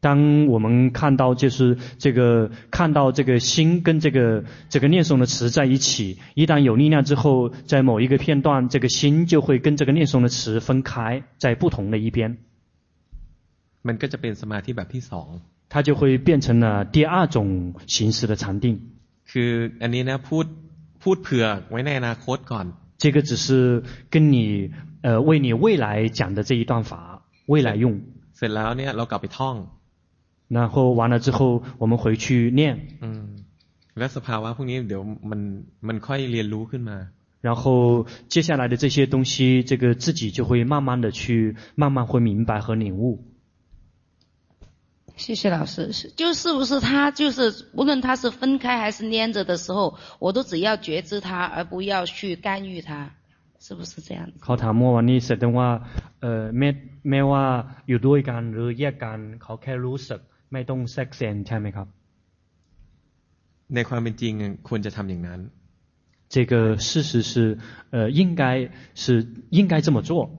当我们看到就是这个看到这个心跟这个这个念诵的词在一起，一旦有力量之后，在某一个片段，这个心就会跟这个念诵的词分开，在不同的一边。มันก็จะเป็นสมาธิแบบที่สอง，它就会变成了第二种形式的禅定。คืออันนี้นะพูดพูดเผื่อไว้ในอนาคตก่อน。这个只是跟你呃为你未来讲的这一段法，未来用。เสร็จแล้วเนี่ยเรากลับไปท่อง。 然后完了之后，我们回去念。嗯，และสภาวะพวกนี้เดี๋ยวมันมันค่อยเรียนรู้ขึ้นมา。然后接下来的这些东西，这个自己就会慢慢的去，慢慢会明白和领悟。谢谢老师，就是不是他就是无论他是分开还是连着的时候，我都只要觉知他，而不要去干预他，是不是这样子？เขาถามเมื่อวันนี้แสดงว่าเอ่อแม้แม้ว่าอยู่ด้วยกันหรือแยกกันเขาแค่รู้สึก ไม่ต้องแทรกแซงใช่ไหมครับในความเป็นจริงควรจะทำอย่างนั้น这个事实是呃应该是应该这么做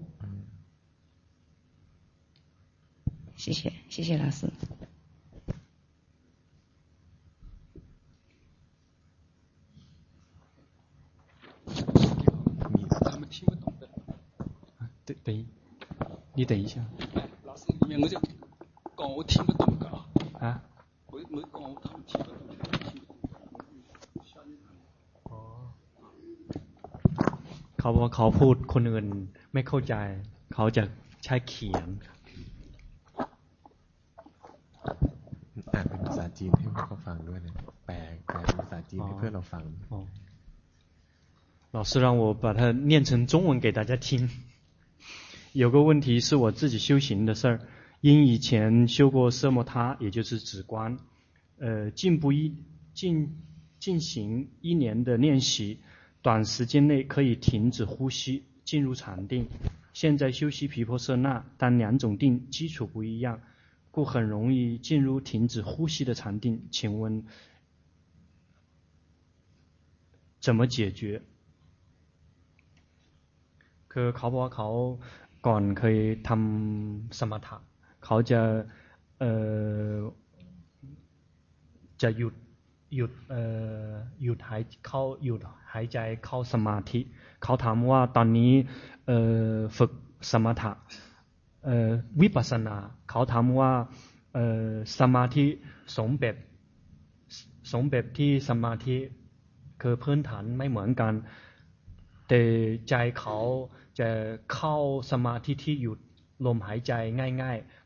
谢谢谢谢老师你他们听不懂的等等你等一下老师里面我就 讲我听不懂的啊，我我讲他们听不懂，听不懂。哦，เขาบอกเขาพูดคนอื่นไม่เข้าใจเขาจะใช้เขียนอ่านเป็นภาษาจีนให้พวกเขาฟังด้วยนะแปลแปลเป็นภาษาจีนให้เพื่อนเราฟัง哦老师让我把它念成中文给大家听。有个问题是我自己修行的事儿。 因以前修过奢摩他，也就是止观，呃，进步一进进行一年的练习， 短时间内可以停止呼吸，进入禅定。现在修习毗婆舍那，但两种定基础不一样，故很容易进入停止呼吸的禅定。请问怎么解决？คือเขาบอกว่าเขาก่อนเคยทำสมถะ เขาจะเอ่อจะหยุดหยุดเอ่อหยุดหายเข้าหยุดหายใจเข้าสมาธิ เขาถามว่าตอนนี้เอ่อฝึกสมถะเอ่อวิปัสสนา เขาถามว่าเอ่อสมาธิสมแบบสมแบบที่สมาธิคือพื้นฐานไม่เหมือนกัน แต่ใจเขาจะเข้าสมาธิที่หยุดลมหายใจง่าย ๆ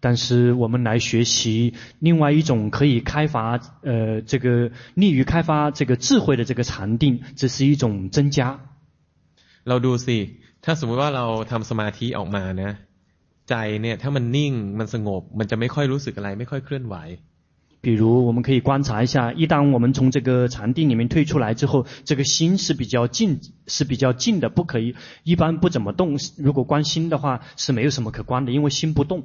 但是我们来学习另外一种可以开发呃这个利于开发这个智慧的这个禅定，这是一种增加。เราดูสิถ้าสมมติว่าเราทำสมาธิออกมานะใจเนี่ยถ้ามันนิ่งมันสงบมันจะไม่ค่อยรู้สึกอะไรไม่ค่อยเคลื่อนไหว比如，我们可以观察一下，一旦我们从这个禅定里面退出来之后，这个心是比较静，是比较静的，不可以，一般不怎么动。如果观心的话，是没有什么可观的，因为心不动。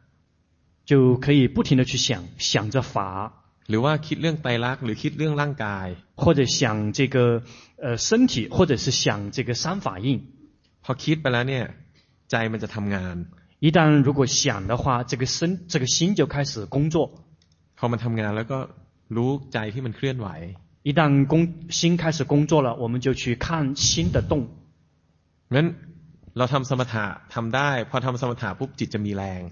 就可以不停地去想，想着法。หรือว่าคิดเรื่องไตรลักษณ์หรือคิดเรื่องร่างกาย或者想这个呃身体，或者是想这个三法印。พอคิดไปแล้วเนี่ยใจมันจะทำงาน一旦如果想的话，这个身这个心就开始工作。พอมันทำงานแล้วก็รู้ใจที่มันเคลื่อนไหว一旦工心开始工作了，我们就去看心的动。งั้นเราทำสมถะทำได้พอทำสมถะปุ๊บจิตจะมีแรง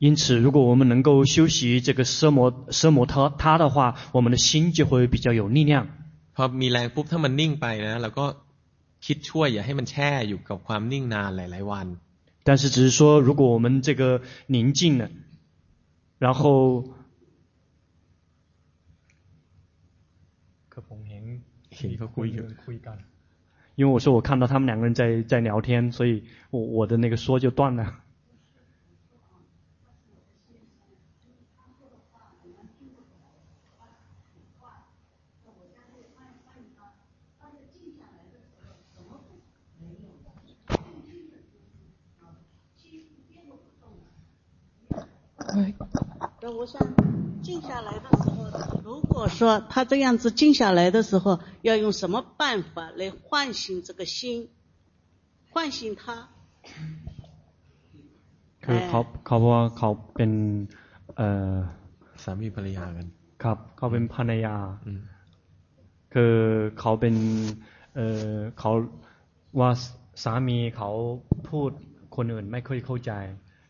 因此，如果我们能够修习这个奢摩奢摩他他的话，我们的心就会比较有力量。พอมีแรงปุ๊บถ้ามันนิ่งไปนะเราก็คิดช่วยอย่าให้มันแช่อยู่กับความนิ่งนานหลายๆวัน但是，只是说，如果我们这个宁静了，然后。因为我说我看到他们两个人在在聊天，所以我我的那个说就断了。 我想静下来的时候，如果说他这样子静下来的时候，要用什么办法来唤醒这个心，唤醒他？คือเขาเขาว่าเขาเป็นเอ่อสามีภรรยากันครับเขาเป็นภรรยาคือเขาเป็นเอ่อเขาว่าสามีเขาพูดคนอื่นไม่ค่อยเข้าใจ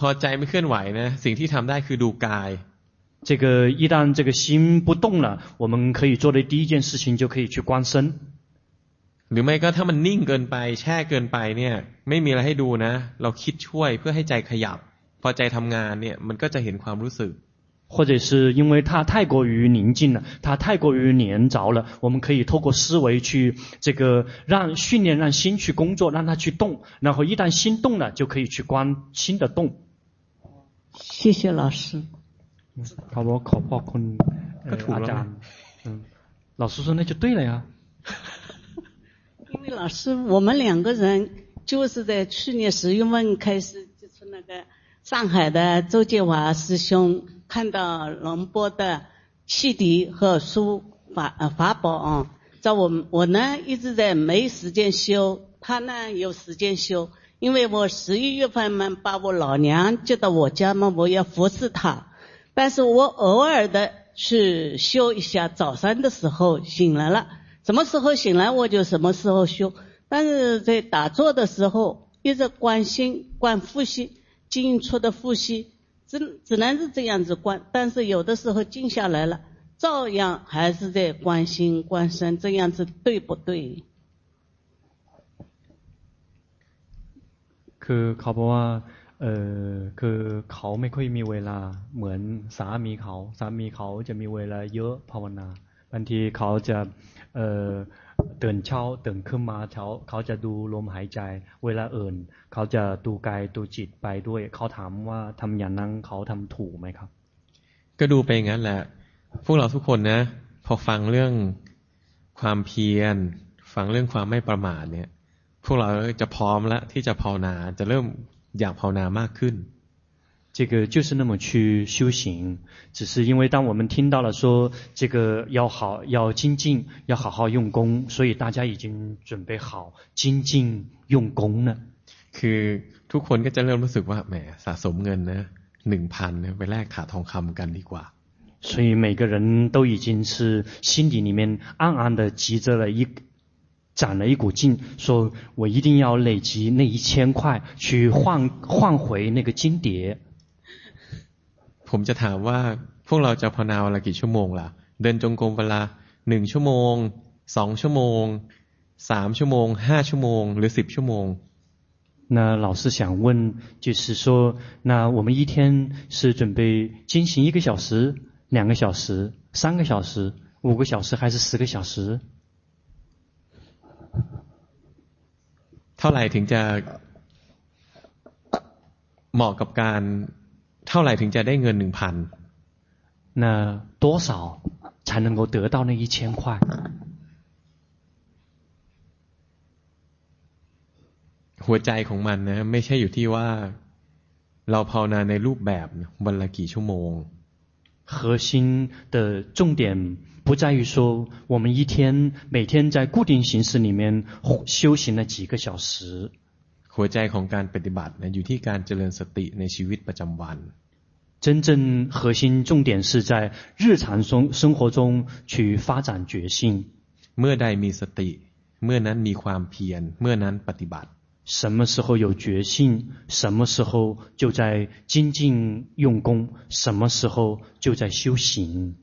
พอใจไม่เคลื่อนไหวนะสิ่งที่ทำได้คือดูกาย这个一旦这个心不动了，我们可以做的第一件事情就可以去观身。หรือไม่ก็ถ้ามันนิ่งเกินไปแช่เกินไปเนี่ยไม่มีอะไรให้ดูนะเราคิดช่วยเพื่อให้ใจขยับพอใจทำงานเนี่ยมันก็จะเห็นความรู้สึก 或者是因为它太过于宁静了，它太过于粘着了，我们可以透过思维去这个让训练让心去工作，让它去动，然后一旦心动了，就可以去关心的动。谢谢老师。我考破空，可土了。嗯，老师说那就对了呀。因为老师，我们两个人就是在去年十月份开始接触那个上海的周建华师兄。看到龙波的启迪和书法呃法宝啊，在我我呢一直在没时间修，他呢有时间修，因为我十一月份嘛把我老娘接到我家嘛，我要服侍他，但是我偶尔的去修一下，早上的时候醒来了。什么时候醒来我就什么时候修，但是在打坐的时候一直观心、观呼吸，进出的呼吸，只只能是这样子观。但是有的时候静下来了，照样还是在观心、观身，这样子对不对？คือเขาบอกว่าเออคือเขาไม่ค่อยมีเวลาเหมือนสามีเขา สามีเขาจะมีเวลาเยอะภาวนาบางทีเขาจะเอ่อ ตื่นเช้าตื่นขึ้นมาเช้าเขาจะดูลมหายใจ เวลาอื่น เขาจะดูกายดูจิตไปด้วย เขาถามว่าทำอย่างนั้นเขาทำถูกไหมครับ ก็ดูไปอย่างนั้นแหละ พวกเราทุกคนนะ พอฟังเรื่องความเพียร ฟังเรื่องความไม่ประมาทเนี่ย พวกเราจะพร้อมแล้วที่จะภาวนาจะเริ่มอยากภาวนามากขึ้น 这个就是那么去修行，只是因为当我们听到了说这个要好要精进，要好好用功，所以大家已经准备好精进用功了。คือทุกคนก็จะเริ่มรู้สึกว่าแหมสะสมเงินนะหนึ่งพันไปแลกขาทองคำกันดีกว่า 所以每个人都已经是心底里面暗暗的积着了一攒了一股劲，说我一定要累积那一千块去换换回那个金碟。 ผมจะถามว่าพวกเราจะภาวนาวันละกี่ชั่วโมงล่ะ เดินจงกรมเวลาหนึ่งชั่วโมงสองชั่วโมงสามชั่วโมงห้าชั่วโมงหรือสิบชั่วโมง那老师想问，就是说，那我们一天是准备进行一个小时、两个小时、三个小时、五个小时，还是十个小时？เท่าไหร่ถึงจะเหมาะกับการ เท่าไหร่ถึงจะได้เงินหนึ่งพัน那多少才能够得到那一千块？หัวใจของมันนะไม่ใช่อยู่ที่ว่าเราภาวนาในรูปแบบวันละกี่ชั่วโมง核心的重点不在于说我们一天每天在固定形式里面修行了几个小时。หัวใจของการปฏิบัตินะอยู่ที่การเจริญสติในชีวิตประจำวัน。 真正核心重点是在日常生生活中去发展觉性。เมื่อใดมีสติ เมื่อนั้นมีความเพียร เมื่อนั้นปฏิบัติ。什么时候有觉性，什么时候就在精进用功，什么时候就在修行。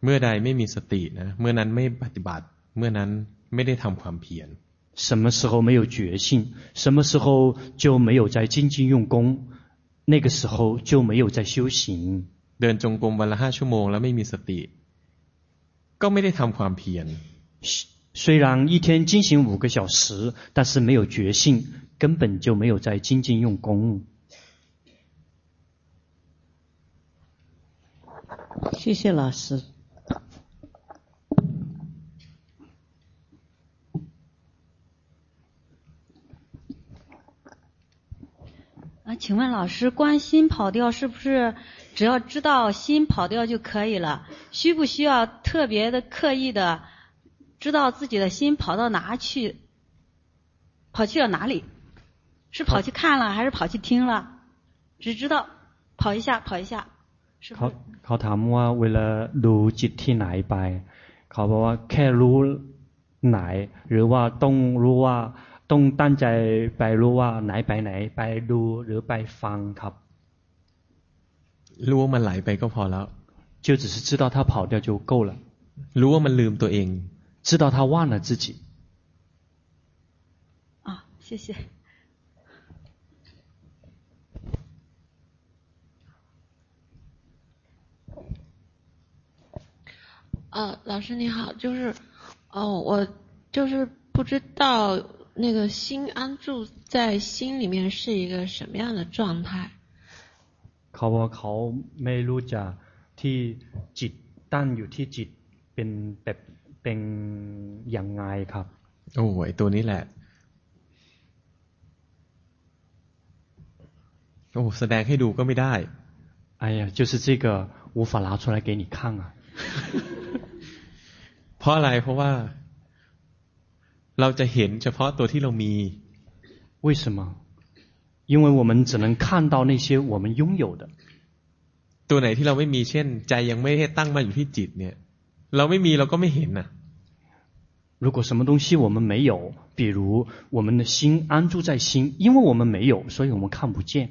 เมื่อใดไม่มีสตินะ เมื่อนั้นไม่ปฏิบัติ เมื่อนั้นไม่ได้ทำความเพียร。什么时候没有觉性，什么时候就没有在精进用功， 那个时候就没有在修行。เดินจงกรมวันละห้าชั่วโมงแล้วไม่มีสติ ก็ไม่ได้ทำความเพียร。虽然一天进行五个小时，但是没有觉性，根本就没有在精进用功。谢谢老师。 啊，请问老师，观心跑掉是不是只要知道心跑掉就可以了？需不需要特别的刻意的？知道自己的心跑到哪去，跑去了哪里？是跑去看了，还是跑去听了？只知道跑一下，跑一下。เขาเขาถามว่าเวลาดูจิตที่ไหนไป เขาบอกว่าแค่รู้ไหน หรือว่าต้องรู้ว่า ต้องตั้งใจไปรู้ว่าไหนไปไหน ไปดูหรือไปฟังครับรู้ว่ามันไหลไปก็พอแล้ว就只是知道它跑掉就够了รู้ว่ามันลืมตัวเอง知道他忘了自己。啊，谢谢。呃，老师你好，就是，哦，我就是不知道 那个心安住在心里面是一个什么样的状态。เขาว่าเขาไม่รู้จะ ที่จิตตั้งอยู่ที่จิตเป็นแบบเป็นยังไงครับ โอ้ไอตัวนี้แหละ โอ้แสดงให้ดูก็ไม่ได้ 哎呀，就是这个无法拿出来给你看啊。 เพราะอะไร เพราะว่า เราจะเห็นเฉพาะตัวที่เรามี 为什么？因为我们只能看到那些我们拥有的。 ตัวไหนที่เราไม่มีเช่น ใจยังไม่ได้ตั้งมาอยู่ที่จิต เนี่ย เราไม่มีเราก็ไม่เห็นน่ะ 如果什么东西我们没有，比如我们的心安住在心，因为我们没有，所以我们看不见。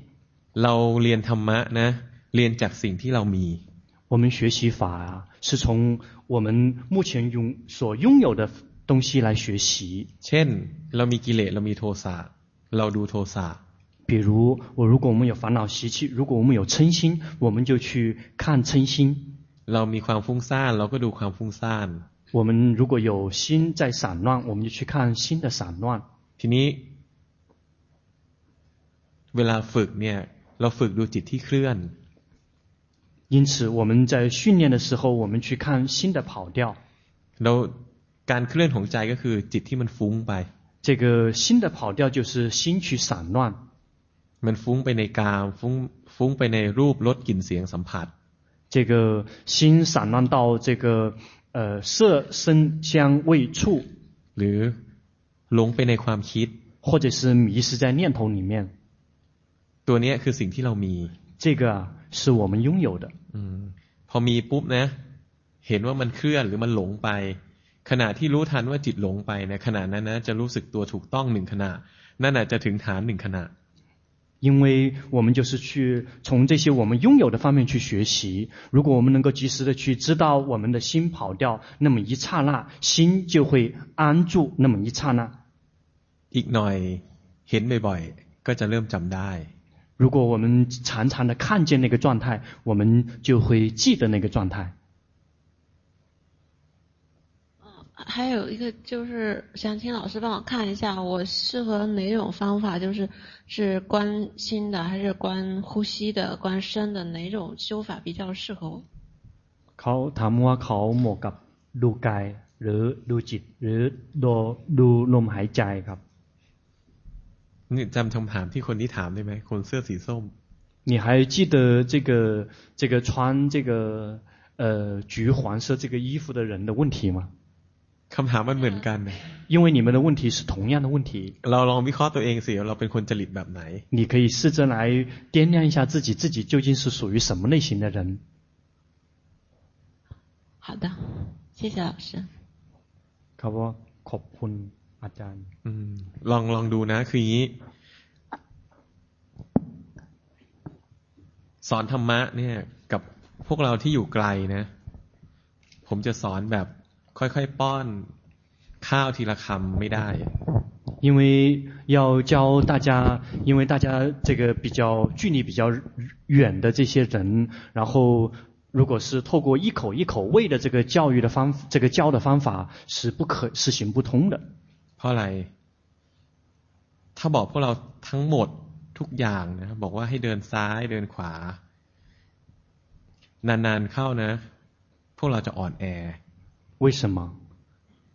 เราเรียนธรรมะนะ เรียนจากสิ่งที่เรามี 我们学习法啊，是从我们目前拥所拥有的 东西来学习。 เช่น เรามีกิเลสเรามีโทสะเราดูโทสะ 比如我如果我们有烦恼习气，如果我们有嗔心，我们就去看嗔心。 เรามีความฟุ้งซ่านเราก็ดูความฟุ้งซ่าน 我们如果有心在散乱，我们就去看心的散乱。 ทีนี้ เวลาฝึกเนี่ย เราฝึกดูจิตที่เคลื่อน 因此，我们在训练的时候，我们去看心的跑调。 เรา การเคลื่อนของใจก็คือจิตที่มันฟุ้งไป 这个心的跑调就是心去散乱， มันฟุ้งไปในกามฟุ้งฟุ้งไปในรูปรสกลิ่นเสียงสัมผัส 这个心散乱到这个呃色声香味触， หรือหลงไปในความคิด 或者是迷失在念头里面。 ตัวเนี้ยคือสิ่งที่เรามี 这个啊，是我们拥有的。 อืมพอมีปุ๊บนะ เห็นว่ามันเคลื่อนหรือมันหลงไป ขณะที่รู้ทันว่าจิตหลงไปนะขณะนั้นนะจะรู้สึกตัวถูกต้องหนึ่งขณะ นั่นอาจจะถึงฐานหนึ่งขณะ 因为我们就是去从这些我们拥有的方面去学习。如果我们能够及时的去知道我们的心跑掉，那么一刹那，心就会安住那么一刹那。 อีกหน่อยเห็นบ่อยๆ ก็จะเริ่มจำได้ 如果我们常常的看见那个状态，我们就会记得那个状态。 还有一个就是想请老师帮我看一下，我适合哪种方法？就是是观心的，还是观呼吸的，观身的？哪种修法比较适合我？ เขาถามว่าเขาเหมาะกับดูกายหรือดูจิต หรือดูดูลมหายใจครับ นี่จำคำถามที่คนที่ถามได้ไหมคนเสื้อสีส้ม 你还记得这个这个穿这个呃橘黄色这个衣服的人的问题吗？ คำถามมันเหมือนกันนะ 因为你们的问题是同样的问题， เราลองวิเคราะห์ตัวเองสิเราเป็นคนจริตแบบไหน 你可以试着来掂量一下自己，自己究竟是属于什么类型的人。好的，谢谢老师。 เขาว่าขอบคุณอาจารย์ อืมลองลองดูนะ คืออย่างนี้ สอนธรรมะเนี่ย กับพวกเราที่อยู่ไกลนะ ผมจะสอนแบบ ค่อยๆป้อนข้าวทีละคำไม่ได้ 因为要教大家，因为大家这个比较距离比较远的这些人，然后如果是透过一口一口喂的这个教育的方，这个教的方法是不可是行不通的。 เพราะอะไร ถ้าบอกพวกเราทั้งหมดทุกอย่างนะ บอกว่าให้เดินซ้ายเดินขวา นานๆเข้านะ พวกเราจะอ่อนแอ 为什么？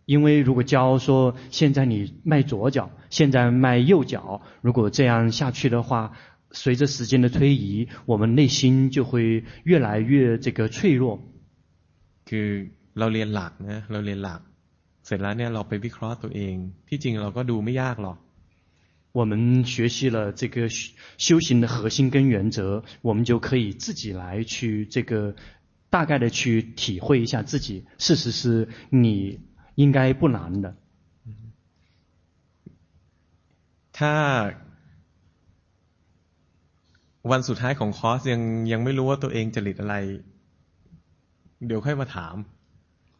因为如果教说现在你迈左脚，现在迈右脚，如果这样下去的话，随着时间的推移，我们内心就会越来越这个脆弱。 คือเราเรียนหลักนะ เราเรียนหลัก เสร็จแล้วเนี่ยเราไปวิเคราะห์ตัวเอง ที่จริงเราก็ดูไม่ยากหรอก 我们学习了这个修行的核心跟原则，我们就可以自己来去这个 大概的去体会一下自己。事实是你应该不难的。 ถ้า วันสุดท้ายของคอร์สยังยังไม่รู้ว่าตัวเองจริตอะไร เดี๋ยวค่อยมาถาม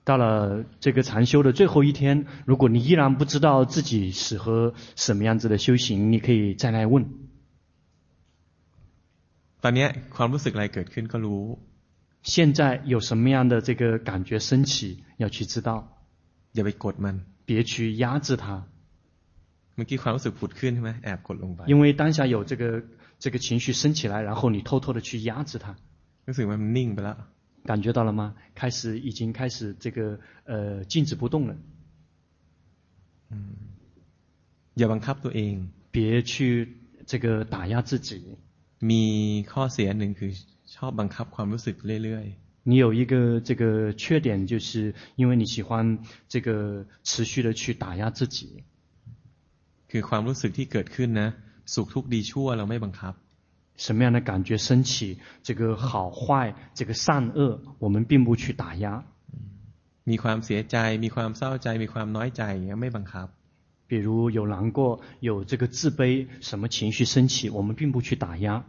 到了这个禅修的最后一天，如果你依然不知道自己适合什么样子的修行，你可以再来问。 ตอนนี้ความรู้สึกอะไรเกิดขึ้นก็รู้ 现在有什么样的这个感觉升起，要去知道， อย่าไปกดมัน 别去压制它。 เมื่อกี้ความรู้สึกผุดขึ้นใช่ไหมแอบกดลงไป 因为当下有这个这个情绪升起来，然后你偷偷的去压制它， รู้สึกว่ามันนิ่งไปแล้ว 感觉到了吗？开始已经开始这个呃静止不动了。嗯，อย่าบังคับตัวเอง别去这个打压自己。มีข้อเสียหนึ่งคือ ชอบบังคับความรู้สึกเรื่อยๆ你有一个这个缺点，就是因为你喜欢这个持续的去打压自己。คือความรู้สึกที่เกิดขึ้นนะสุขทุกข์ดีชั่วเราไม่บังคับ。什么样的感觉升起，这个好坏，这个善恶，我们并不去打压。มีความเสียใจมีความเศร้าใจมีความน้อยใจไม่บังคับ。比如有难过，有这个自卑，什么情绪升起，我们并不去打压。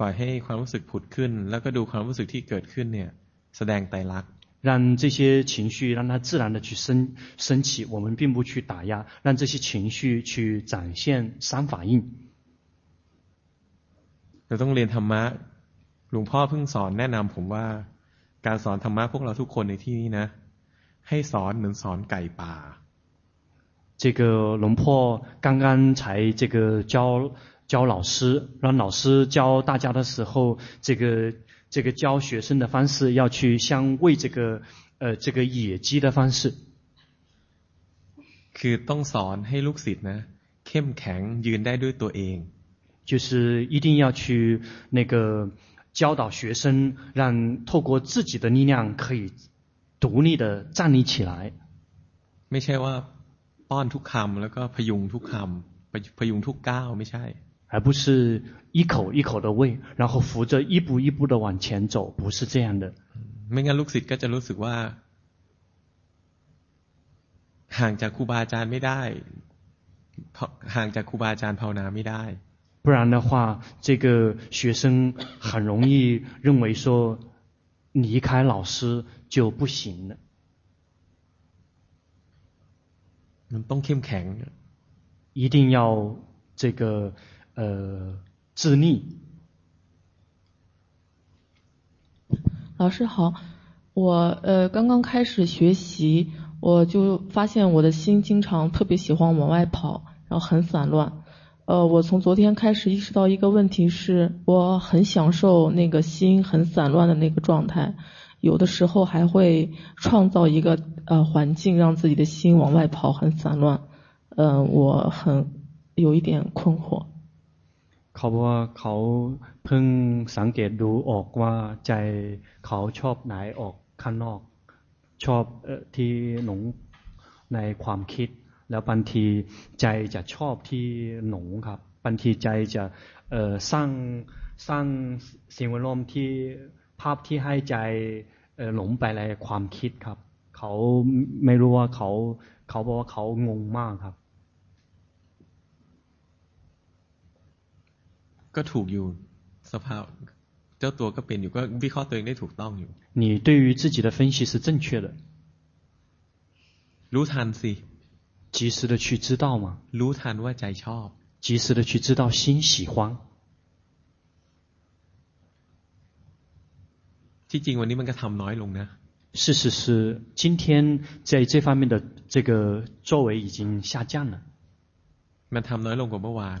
ปล่อยให้ความรู้สึกผุดขึ้นแล้วก็ดูความรู้สึกที่เกิดขึ้นเนี่ยแสดงไตรลักษณ์让这些情绪让它自然的去升升起，我们并不去打压，让这些情绪去展现三法印。เราต้องเรียนธรรมะหลวงพ่อเพิ่งสอนแนะนำผมว่าการสอนธรรมะพวกเราทุกคนในที่นี้นะให้สอนเหมือนสอนไก่ป่า这个龙婆刚刚才这个教。 教老师，让老师教大家的时候，这个这个教学生的方式要去像喂这个呃这个野鸡的方式。คือต้องสอนให้ลูกศิษย์นะเข้มแข็งยืนได้ด้วยตัวเอง。就是一定要去那个教导学生，让透过自己的力量可以独立的站立起来。ไม่ใช่ว่าป้อนทุกคำแล้วก็พยุงทุกคำพยุงทุกก้าวไม่ใช่。 而不是一口一口的喂，然后扶着一步一步的往前走，不是这样的。ไม่งั้นลูกศิษย์ก็จะรู้สึกว่าห่างจากครูบาอาจารย์ไม่ได้ห่างจากครูบาอาจารย์ภาวนาไม่ได้。不然的话，这个学生很容易认为说离开老师就不行了。มันต้องเข้มแข็ง，一定要这个。 呃，自立。老师好，我呃刚刚开始学习，我就发现我的心经常特别喜欢往外跑，然后很散乱。呃，我从昨天开始意识到一个问题是，我很享受那个心很散乱的那个状态，有的时候还会创造一个呃环境，让自己的心往外跑，很散乱。嗯、我很有一点困惑。 เขาบอกว่าเขาเพิ่งสังเกตดูออกว่าใจเขาชอบไหนออกข้างนอก ชอบที่หนงในความคิด แล้วบางทีใจจะชอบที่หนงครับบางทีใจจะสร้างสร้างสิ่งแวดล้อมที่ภาพที่ให้ใจหลงไปในความคิดครับ เขาไม่รู้ว่าเขาเขาบอกว่าเขางงมากครับ ก็ถูกอยู่สภาพเจ้าตัวก็เป็นอยู่ก็วิเคราะห์ตัวเองได้ถูกต้องอยู่你对于自己的分析是正确的รู้ทันสิ 及时的去知道吗รู้ทันว่าใจชอบ及时的去知道心喜欢ที่จริงวันนี้มันก็ทำน้อยลงนะ事实是今天在这方面的这个作为已经下降了มันทำน้อยลงกว่าเมื่อวาน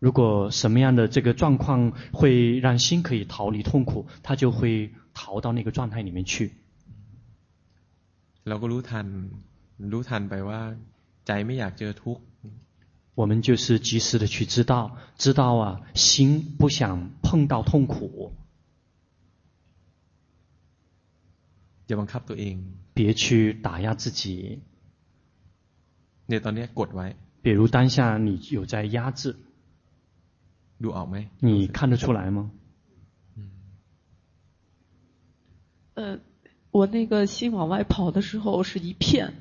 如果什么样的这个状况会让心可以逃离痛苦，他就会逃到那个状态里面去。เราก็รู้ทันรู้ทันไปว่าใจไม่อยากเจอทุกข์我们就是及时的去知道，知道啊，心不想碰到痛苦。อย่าบังคับตัวเอง别去打压自己。เนี่ยตอนนี้กดไว้比如当下你有在压制。 ดูออกไหม你看得出来吗？呃，我那个心往外跑的时候是一片，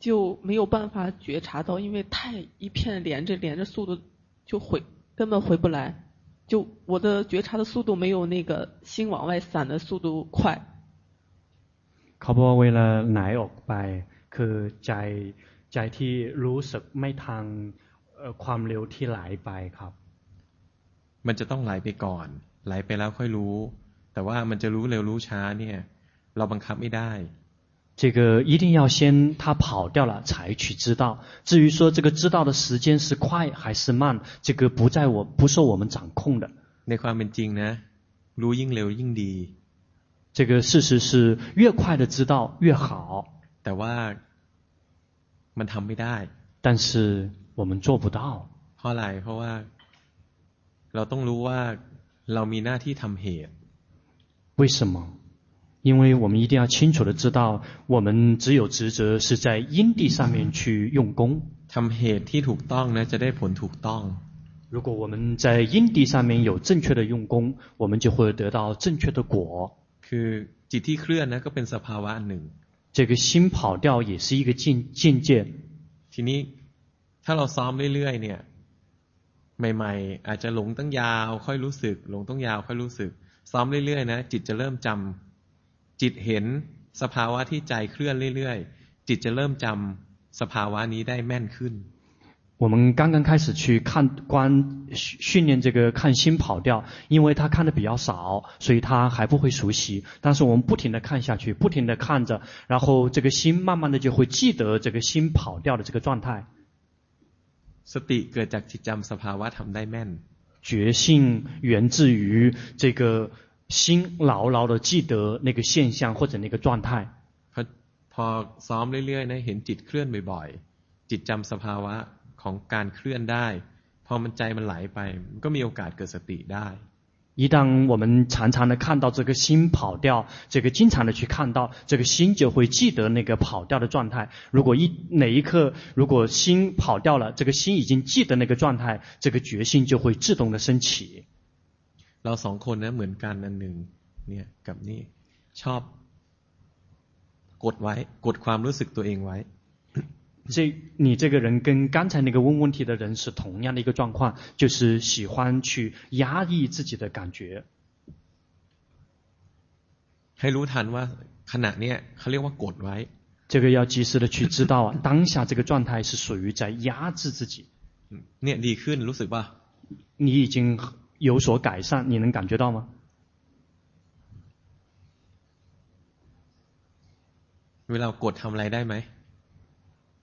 就没有办法觉察到，因为太一片连着连着，速度就回根本回不来，就我的觉察的速度没有那个心往外散的速度快。 เขาบอกเวลาไหนออกไปคือใจใจที่รู้สึกไม่ทางความเร็วที่ไหลไปครับ มันจะต้องไหลไปก่อน ไหลไปแล้วค่อยรู้ แต่ว่ามันจะรู้เร็วรู้ช้าเนี่ย เราบังคับไม่ได้这个一定要先他跑掉了才去知道。至于说这个知道的时间是快还是慢，这个不在我不受我们掌控的。ในความเป็นจริงนะรู้ยิ่งเร็วยิ่งดี。这个事实是越快的知道越好。แต่ว่ามันทำไม่ได้。但是我们做不到。เพราะอะไรเพราะว่า เราต้องรู้ว่าเรามีหน้าที่ทำเหตุ。为什么？因为我们一定要清楚的知道，我们只有职责是在因地上面去用功。ทำเหตุที่ถูกต้อง呢，จะได้ผลถูกต้อง。如果我们在因地上面有正确的用功，我们就会得到正确的果。คือจิตที่เคลื่อนนะก็เป็นสภาวะหนึ่ง。这个心跑掉也是一个境境界。ทีนี้ถ้าเราซ้อมเรื่อยๆเนี่ย ใหม่ๆอาจจะหลงตั้งยาวค่อยรู้สึกหลงตั้งยาวค่อยรู้สึกซ้อมเรื่อยๆนะจิตจะเริ่มจำจิตเห็นสภาวะที่ใจเคลื่อนเรื่อยๆจิตจะเริ่มจำสภาวะนี้ได้แม่นขึ้น我们刚刚开始去看观训练这个看心跑掉，因为他看的比较少，所以他还不会熟悉。但是我们不停的看下去，不停的看着，然后这个心慢慢的就会记得这个心跑掉的这个状态。 สติเกิดจากจิตจำสภาวะทำได้แม่น。觉性源自于这个。心牢牢的记得那个现象或者那个状态。พอซ้อมเรื่อยๆนะเห็นจิตเคลื่อนบ่อยๆจิตจำสภาวะของการเคลื่อนได้พอมันใจมันไหลไปก็มีโอกาสเกิดสติได้ 一旦我们常常的看到这个心跑掉，这个经常的去看到，这个心就会记得那个跑掉的状态。如果一哪一刻如果心跑掉了，这个心已经记得那个状态，这个觉性就会自动的升起。เราสองคนนะเหมือนกันอันหนึ่งเนี่ยกับนี่ชอบกดไว้กดความรู้สึกตัวเองไว้ 这你这个人跟刚才那个问问题的人是同样的一个状况，就是喜欢去压抑自己的感觉。ให้รู้ทันว่าขณะเนี้ยเขาเรียกว่ากดไว้这个要及时的去知道啊，当下这个状态是属于在压制自己。เนี่ยดีขึ้นรู้สึกป่ะ你已经。有所改善，你能感觉到吗？เวลากดทำอะไรได้ไหม？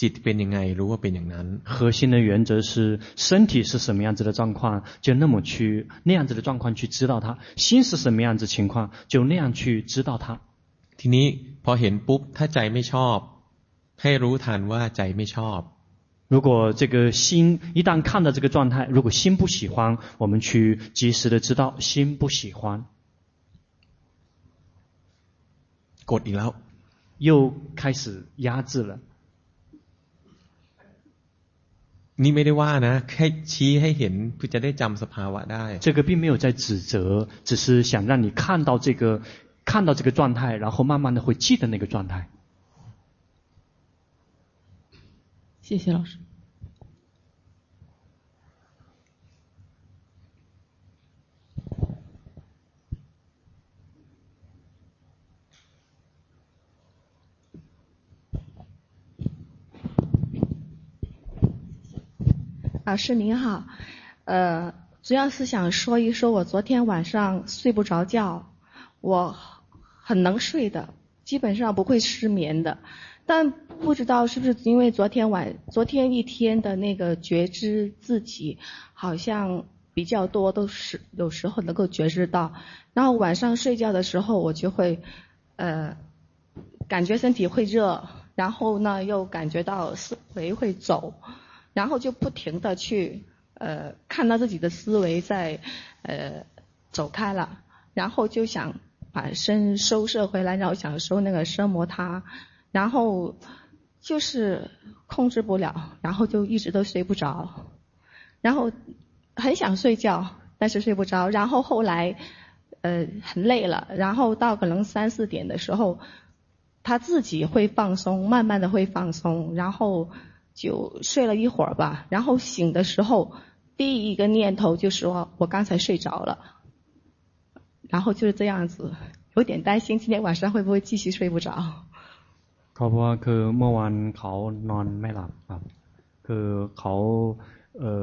จิตเป็นยังไงรู้ว่าเป็นอย่างนั้น核心的原则是身体是什么样子的状况就那么去那样子的状况去知道它心是什么样子情况就那样去知道它ทีนี้พอเห็นปุ๊บถ้าใจไม่ชอบให้รู้ทันว่าใจไม่ชอบ如果这个心一旦看到这个状态，如果心不喜欢，我们去及时的知道心不喜欢。กดอีกแล้ว又开始压制了。 นี่ไม่ได้ว่านะแค่ชี้ให้เห็นเพื่อจะได้จำสภาวะได้这个并没有在指责，只是想让你看到这个看到这个状态，然后慢慢的会记得那个状态。谢谢老师。 老师您好，呃，主要是想说一说，我昨天晚上睡不着觉，我很能睡的，基本上不会失眠的，但不知道是不是因为昨天晚昨天一天的那个觉知自己好像比较多，都是有时候能够觉知到，然后晚上睡觉的时候我就会呃感觉身体会热，然后呢又感觉到思维会走。然后就不停地去，呃，看到自己的思维在，呃，走开了，然后就想把身收摄回来，然后想收那个奢摩他，然后就是控制不了，然后就一直都睡不着，然后很想睡觉，但是睡不着，然后后来呃很累了，然后到可能三四点的时候，他自己会放松，慢慢的会放松，然后就睡了一会儿吧，然后醒的时候。第一个念头就是说我刚才睡着了，然后就是这样子，有点担心今天晚上会不会继续睡不着。เขาบอกว่าคือเมื่อวานเขานอนไม่หลับครับคือเขาเอ่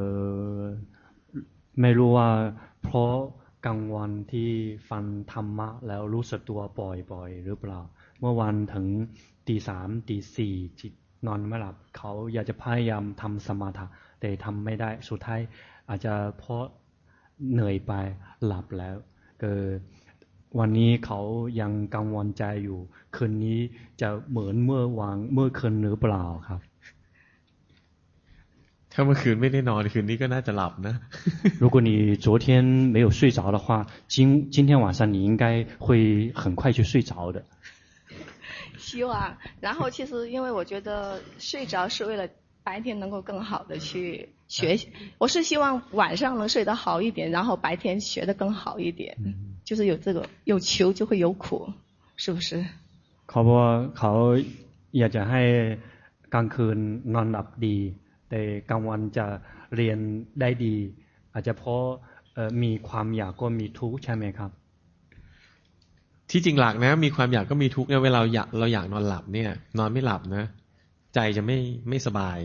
อไม่รู้ว่าเพราะกลางวันที่ฟังธรรมะแล้วรู้สึกตัวบ่อยๆหรือเปล่า เมื่อวันถึงตีสามตีสี่จิต นอนไม่หลับเขาอยากจะพยายามทำสมาธิแต่ทำไม่ได้สุดท้ายอาจจะเพราะเหนื่อยไปหลับแล้วก็วันนี้เขายังกังวลใจอยู่คืนนี้จะเหมือนเมื่อวานเมื่อคืนหรือเปล่าครับถ้าเมื่อคืนไม่ได้นอนคืนนี้ก็น่าจะหลับนะ如果你昨天没有睡着的话今今天晚上你应该会很快就睡着的 希望然后其实因为我觉得睡着是为了白天能够更好的去学习，我是希望晚上能睡得好一点，然后白天学得更好一点。嗯，就是有这个有求就会有苦，是不是？เขาบอกว่าเขาอยากจะให้กลางคืนนอนหลับดีแต่กลางวันจะเรียนได้ดีอาจจะเพราะมีความอยากก็มีทุกข์ใช่ไหมครับ ที่จริงหลักนะมีความอยากก็มีทุกข์เนี่ยเวลาอยากเราอยากนอนหลับเนี่ยนอนไม่หลับนะใจจะไม่ไม่สบาย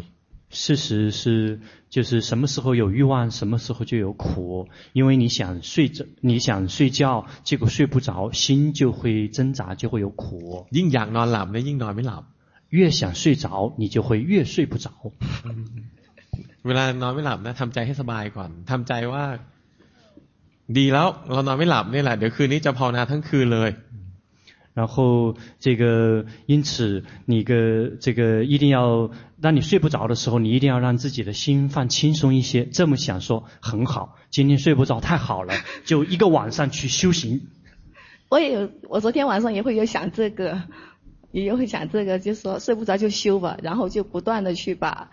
事实是，就是什么时候有欲望，什么时候就有苦。因为你想睡着，你想睡觉，结果睡不着，心就会挣扎，就会有苦。ยิ่งอยากนอนหลับ呢，ยิ่งนอนไม่หลับ。越想睡着，你就会越睡不着。เวลานอนไม่หลับนะทำใจให้สบายก่อนทำใจว่า ดีแล้วเรานอนไม่หลับนี่แหละเดี๋ยวคืนนี้จะภาวนาทั้งคืนเลย然后这个，因此你个这个一定要，当你睡不着的时候，你一定要让自己的心放轻松一些。这么想说很好，今天睡不着太好了，就一个晚上去修行。我也有，我昨天晚上也会有想这个，也有会想这个，就是说睡不着就修吧，然后就不断的去把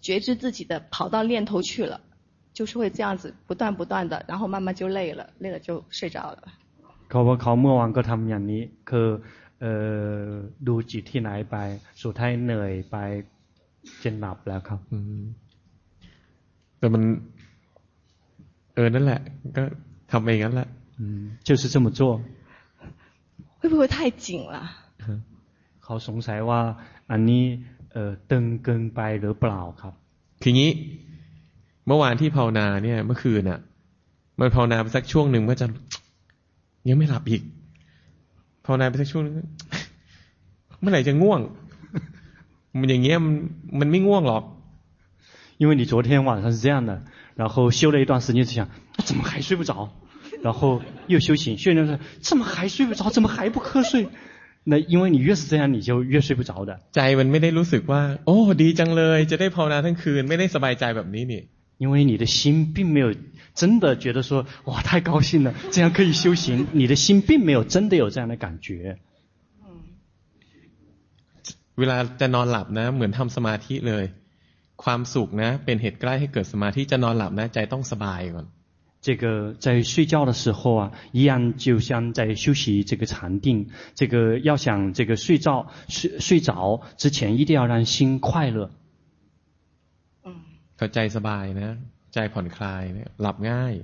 觉知自己的跑到念头去了， 就是会这样子不断不断的，然后慢慢就累了，累了就睡着了。เขาว่าเขาเมื่อวานก็ทำอย่างนี้คือเออดูจิตที่ไหนไปสุดท้ายเหนื่อยไปจนหลับแล้วครับแต่มันเออนั่นแหละ ก็ทำเองนั่นแหละ就是这么做会不会太紧了เขาสงสัยว่าอันนี้เออตึงเกินไปหรือเปล่าครับทีนี้ เมื่อวานที่ภาวนาเนี่ย เมื่อคืนน่ะมันภาวนาไปสักช่วงหนึ่งก็จะยังไม่หลับอีกภาวนาไปสักช่วงนึงเมื่อไหร่จะง่วงมันอย่างเงี้ยมันมันไม่ง่วงหรอก因为你昨天晚上是这样的，然后修了一段时间，就想，怎么还睡不着？然后又修行，修行说，怎么还睡不着？怎么还不瞌睡？那因为你越是这样，你就越睡不着的。ใจมันไม่ได้รู้สึกว่าโอ้ดีจังเลยจะได้ภาวนาทั้งคืนไม่ได้สบายใจแบบนี้นี่ 因为你的心并没有真的觉得说，哇，太高兴了，这样可以修行。你的心并没有真的有这样的感觉。เวลาจะนอนหลับนะเหมือนทำสมาธิเลย ความสุขนะเป็นเหตุใกล้ให้เกิดสมาธิจะนอนหลับนะใจต้องสบายก่อน这个在睡觉的时候啊，一样就像在休息这个禅定。这个要想这个睡觉睡睡着之前，一定要让心快乐。 ก็ใจสบายนะใจผ่อนคลายเนี่ยหลับง่าย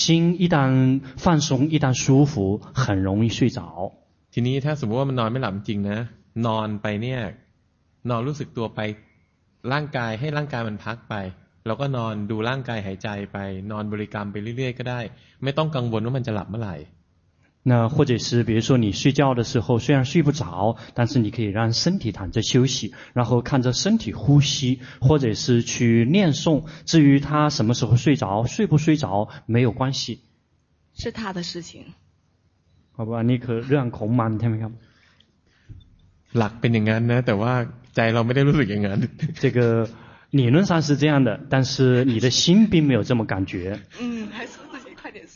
心一旦放松一旦舒服很容易睡着ทีนี้ถ้าสมมติว่ามันนอนไม่หลับจริงนะนอนไปเนี่ยนอนรู้สึกตัวไปร่างกายให้ร่างกายมันพักไปเราก็นอนดูร่างกายหายใจไปนอนบริกรรมไปเรื่อยๆก็ได้ไม่ต้องกังวลว่ามันจะหลับเมื่อไหร่ 那或者是比如说你睡觉的时候虽然睡不着，但是你可以让身体躺着休息，然后看着身体呼吸，或者是去念诵。至于他什么时候睡着，睡不睡着没有关系，是他的事情。好吧，你可เรื่องของมันใช่ไหมครับหลักเป็นอย่างนั้นนะแต่ว่าใจเราไม่ได้รู้สึกอย่างนั้น这个理论上是这样的，但是你的心并没有这么感觉。嗯，还是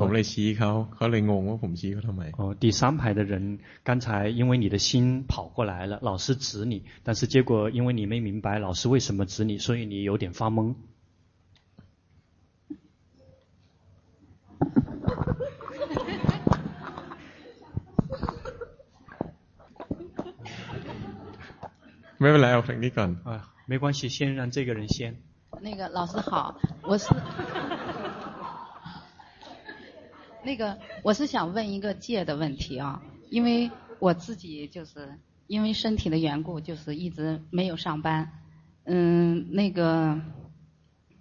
ผมเลยชี้เขาเขาเลยงงว่าผมชี้เขาทำไม哦，第三排的人刚才因为你的心跑过来了，老师指你，但是结果因为你没明白老师为什么指你，所以你有点发懵。ไม่เป็นไรเอาทางนี้ก่อน啊，没关系，先让这个人先。那个老师好，我是， 那个我是想问一个戒的问题啊，因为我自己就是因为身体的缘故，就是一直没有上班，嗯，那个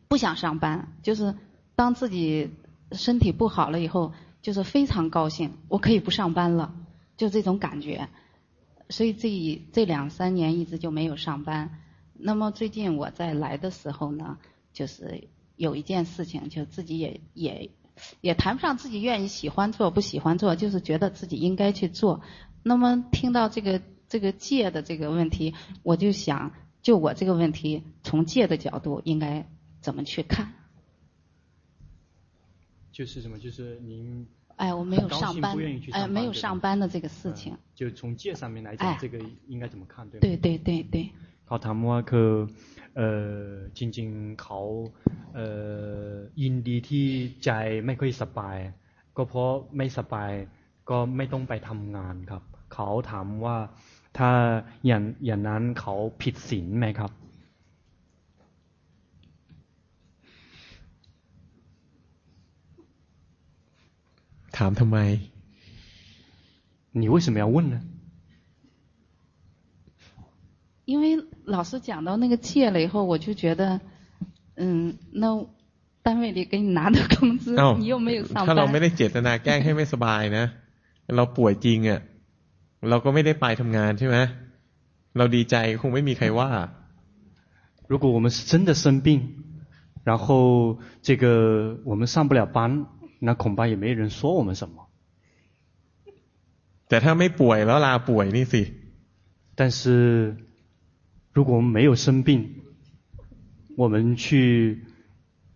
不想上班，就是当自己身体不好了以后，就是非常高兴，我可以不上班了，就这种感觉。所以这这两三年一直就没有上班。那么最近我在来的时候呢，就是有一件事情，就自己也也也谈不上自己愿意喜欢做不喜欢做，就是觉得自己应该去做。那么听到这个这个戒的这个问题，我就想就我这个问题，从戒的角度应该怎么去看？就是什么？就是您。哎，我没有上班，哎，没有上班的这个事情。就从戒上面来讲，这个应该怎么看？对对对对对。เขาถามว่าคือ เอ่อจริงๆเขาเอ่อยินดีที่ใจไม่ค่อยสบาย ก็เพราะไม่สบายก็ไม่ต้องไปทำงานครับ เขาถามว่าถ้าอย่างอย่างนั้นเขาผิดศีลไหมครับถามทำไม你为什么要问呢？ 因为老师讲到那个戒了以后，我就觉得，嗯，那单位里给你拿的工资，你又没有上班。ถ้าเราไม่ได้เจตนาแกล้งให้ไม่สบายนะ เราป่วยจริงอ่ะ เราก็ไม่ได้ไปทำงานใช่ไหมเราดีใจคงไม่มีใครว่า如果我们是真的生病，然后这个我们上不了班。那恐怕也没人说我们什么。แต่ถ้าไม่ป่วยแล้วลาป่วยนี่สิ但是 如果我们没有生病，我们去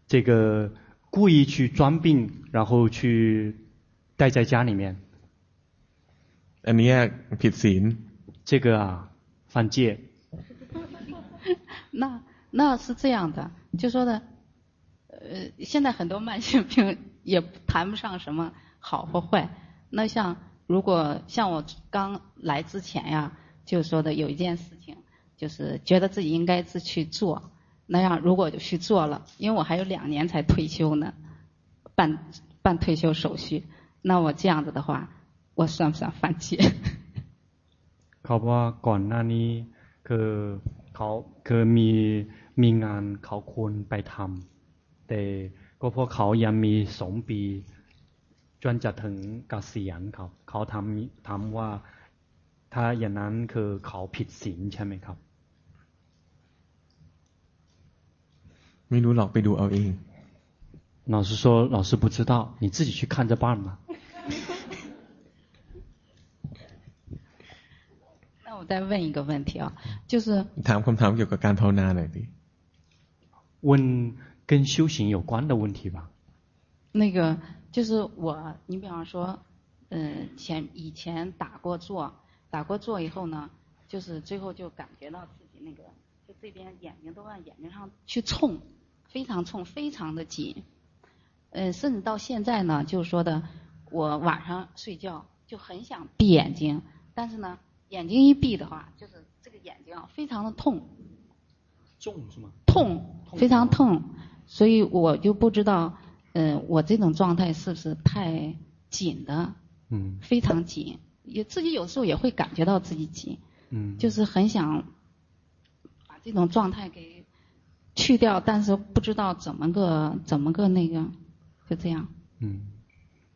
这个故意去装病，然后去待在家里面。อันนี้ผิดศีล。这个啊，犯戒。那那是这样的，就说的，呃，现在很多慢性病。也谈不上什么好或坏。那像如果像我刚来之前呀，就说的有一件事情， 就是觉得自己应该是去做。那样如果就去做了，因为我还有两年才退休呢，办办退休手续。那我这样子的话，我算不算犯戒？เขาว่าก่อนหน้านี้คือเขาคือมีมีงานเขาควรไปทำแต่ก็เพราะเขายังมีสองปีจนจะถึงเกษียณเขาเขาทำทำว่าถ้าอย่างนั้นคือเขาผิดศีลใช่ไหมครับ ไม่รู้หรอกไปดูเอาเอง老师说老师不知道你自己去看着办吧那我再问一个问题啊就是ถามคำถามเกี่ยวกับการภาวนาหน่อยดิ问跟修行有关的问题吧。那个就是我，你比方说，嗯，前以前打过坐，打过坐以后呢，就是最后就感觉到自己那个，就这边眼睛都往眼睛上去冲， 非常冲，非常的紧。嗯，甚至到现在呢，就是说的，我晚上睡觉就很想闭眼睛，但是呢，眼睛一闭的话，就是这个眼睛啊，非常的痛。重是吗？痛，非常痛。所以我就不知道，嗯、呃，我这种状态是不是太紧的？嗯，非常紧，也自己有时候也会感觉到自己紧，嗯，就是很想把这种状态给去掉，但是不知道怎么个怎么个那个，就这样。嗯，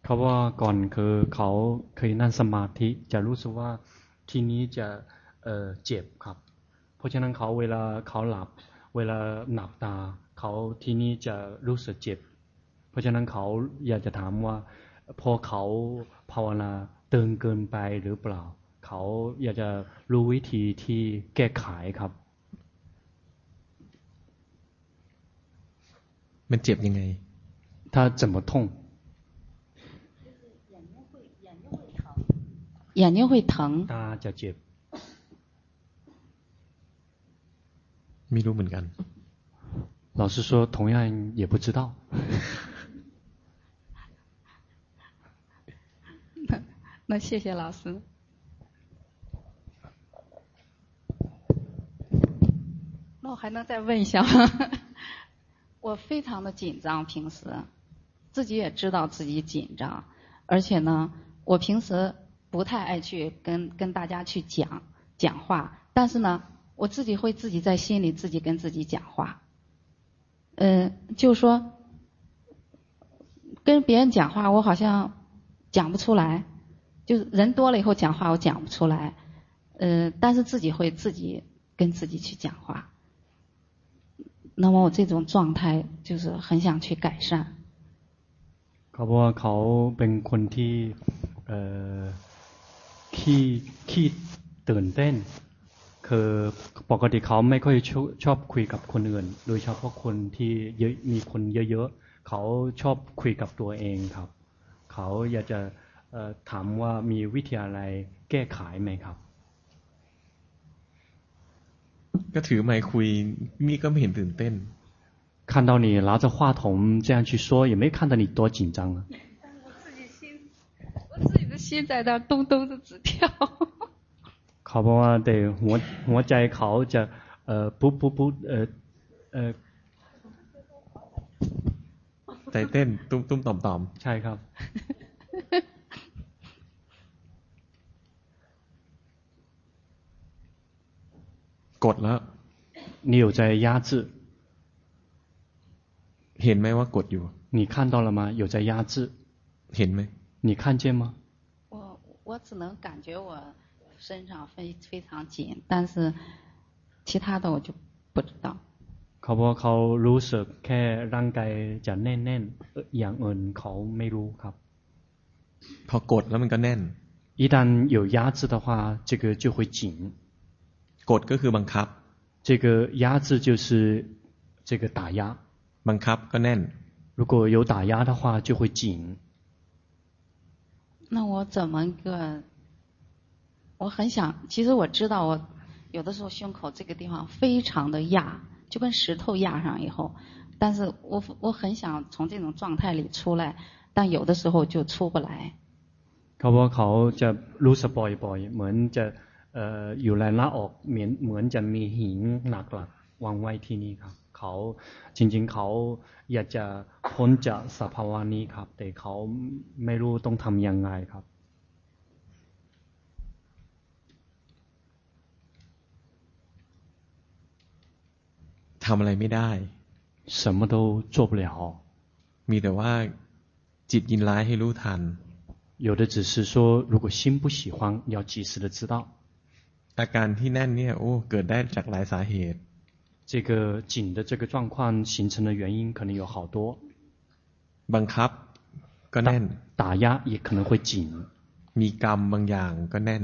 เขาว่าก่อนคือเขาเคยนั่งสมาธิจะรู้สึกว่าทีนี้จะเอ่อเจ็บครับ เพราะฉะนั้นเขาเวลาเขาหลับเวลาหลับตาเขาที่นี่จะรู้สึกเจ็บ เพราะฉะนั้นเขาอยากจะถามว่าพอเขาภาวนาเติมเกินไปหรือเปล่า เขาอยากจะรู้วิธีที่แก้ไขครับ มันเจ็บยังไง他怎么痛眼睛会疼ตาจะเจ็บไม่รู้เหมือนกัน老师说同样也不知道那那谢谢老师那我还能再问一下吗？ 我非常的紧张，平时自己也知道自己紧张，而且呢，我平时不太爱去跟跟大家去讲讲话，但是呢，我自己会自己在心里自己跟自己讲话。嗯，就说跟别人讲话，我好像讲不出来，就是人多了以后讲话我讲不出来。嗯，但是自己会自己跟自己去讲话。那么我这种状态就是很想去改善。เขาบอกว่าเขาเป็นคนที่เอ่อขี้ขี้ตื่นเต้นคือปกติเขาไม่ค่อยชอบชอบคุยกับคนอื่น โดยเฉพาะคนที่เยอะมีคนเยอะๆเขาชอบคุยกับตัวเองครับ เขาอยากจะถามว่ามีวิธีอะไรแก้ไขไหมครับ ก็ถือไมค์คุยมีก็ไม่เห็นตื่นเต้น看到你拿着话筒这样去说，也没看到你多紧张啊。我自己心，我自己的心在那咚咚的直跳。เขาบอกว่าแต่หัวหัวใจเขาจะเอ่อปุ๊บปุ๊บปุ๊บเอ่อเอ่อใจเต้นตุ้มตุ้มต่อมต่อมใช่ครับ กดแล้ว你有在压制เห็นไหมว่ากดอยู่你看到了吗有在压制เห็นไหม你看见吗我我只能感觉我身上非非常紧但是其他的我就不知道เขาบอกเขารู้สึกแค่ร่างกายจะแน่นแน่นอย่างอื่นเขาไม่รู้ครับพอกดแล้วมันก็แน่น一旦有压制的话这个就会紧 กดก็คือบังคับ这个压制就是这个打压บังคับก็แน่น如果有打压的话就会紧那我怎么个我很想其实我知道我有的时候胸口这个地方非常的压就跟石头压上以后但是我我很想从这种状态里出来但有的时候就出不来เขาบอกเขาจะรู้สึกบ่อยๆเหมือนจะ อยู่ในหน้าอกเหมือนเหมือนจะมีหินหนักหลักวางไว้ที่นี่ครับเขาจริงๆเขาอยากจะพ้นจากสภาวะนี้ครับ แต่เขาไม่รู้ต้องทำยังไงครับทำอะไรไม่ได้什么都做不了มีแต่ว่าจิตยินร้ายให้รู้ทัน有的只是说如果心不喜欢要及时的知道 อาการที่แน่นเนี่ยโอ้เกิดได้จากหลายสาเหตุ这个紧的这个状况形成的原因可能有好多บังคับก็แน่น打压也可能会紧มีกรรมบางอย่างก็แน่น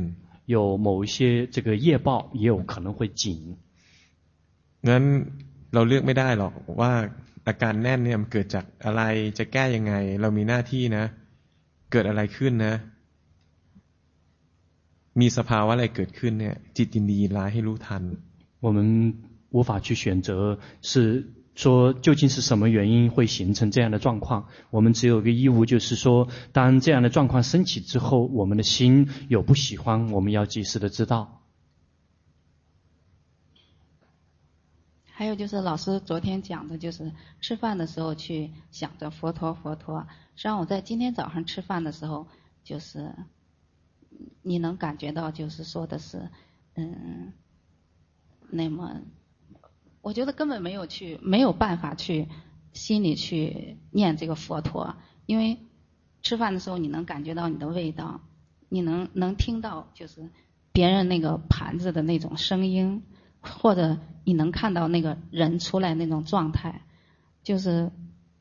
有某一些这个业报也有可能会紧งั้นเราเลือกไม่ได้หรอกว่าอาการแน่นเนี่ยมันเกิดจากอะไรจะแก้ยังไง เรามีหน้าที่นะ เกิดอะไรขึ้นนะ มีสภาวะอะไรเกิดขึ้นเนี่ยจิตยินดีร้ายให้รู้ทัน我们无法去选择是说究竟是什么原因会形成这样的状况我们只有一个义务就是说当这样的状况升起之后我们的心有不喜欢我们要及时的知道还有就是老师昨天讲的就是吃饭的时候去想着佛陀佛陀实际上我在今天早上吃饭的时候就是 你能感觉到，就是说的是，嗯，那么，我觉得根本没有去，没有办法去心里去念这个佛陀，因为吃饭的时候你能感觉到你的味道，你能能听到就是别人那个盘子的那种声音，或者你能看到那个人出来那种状态，就是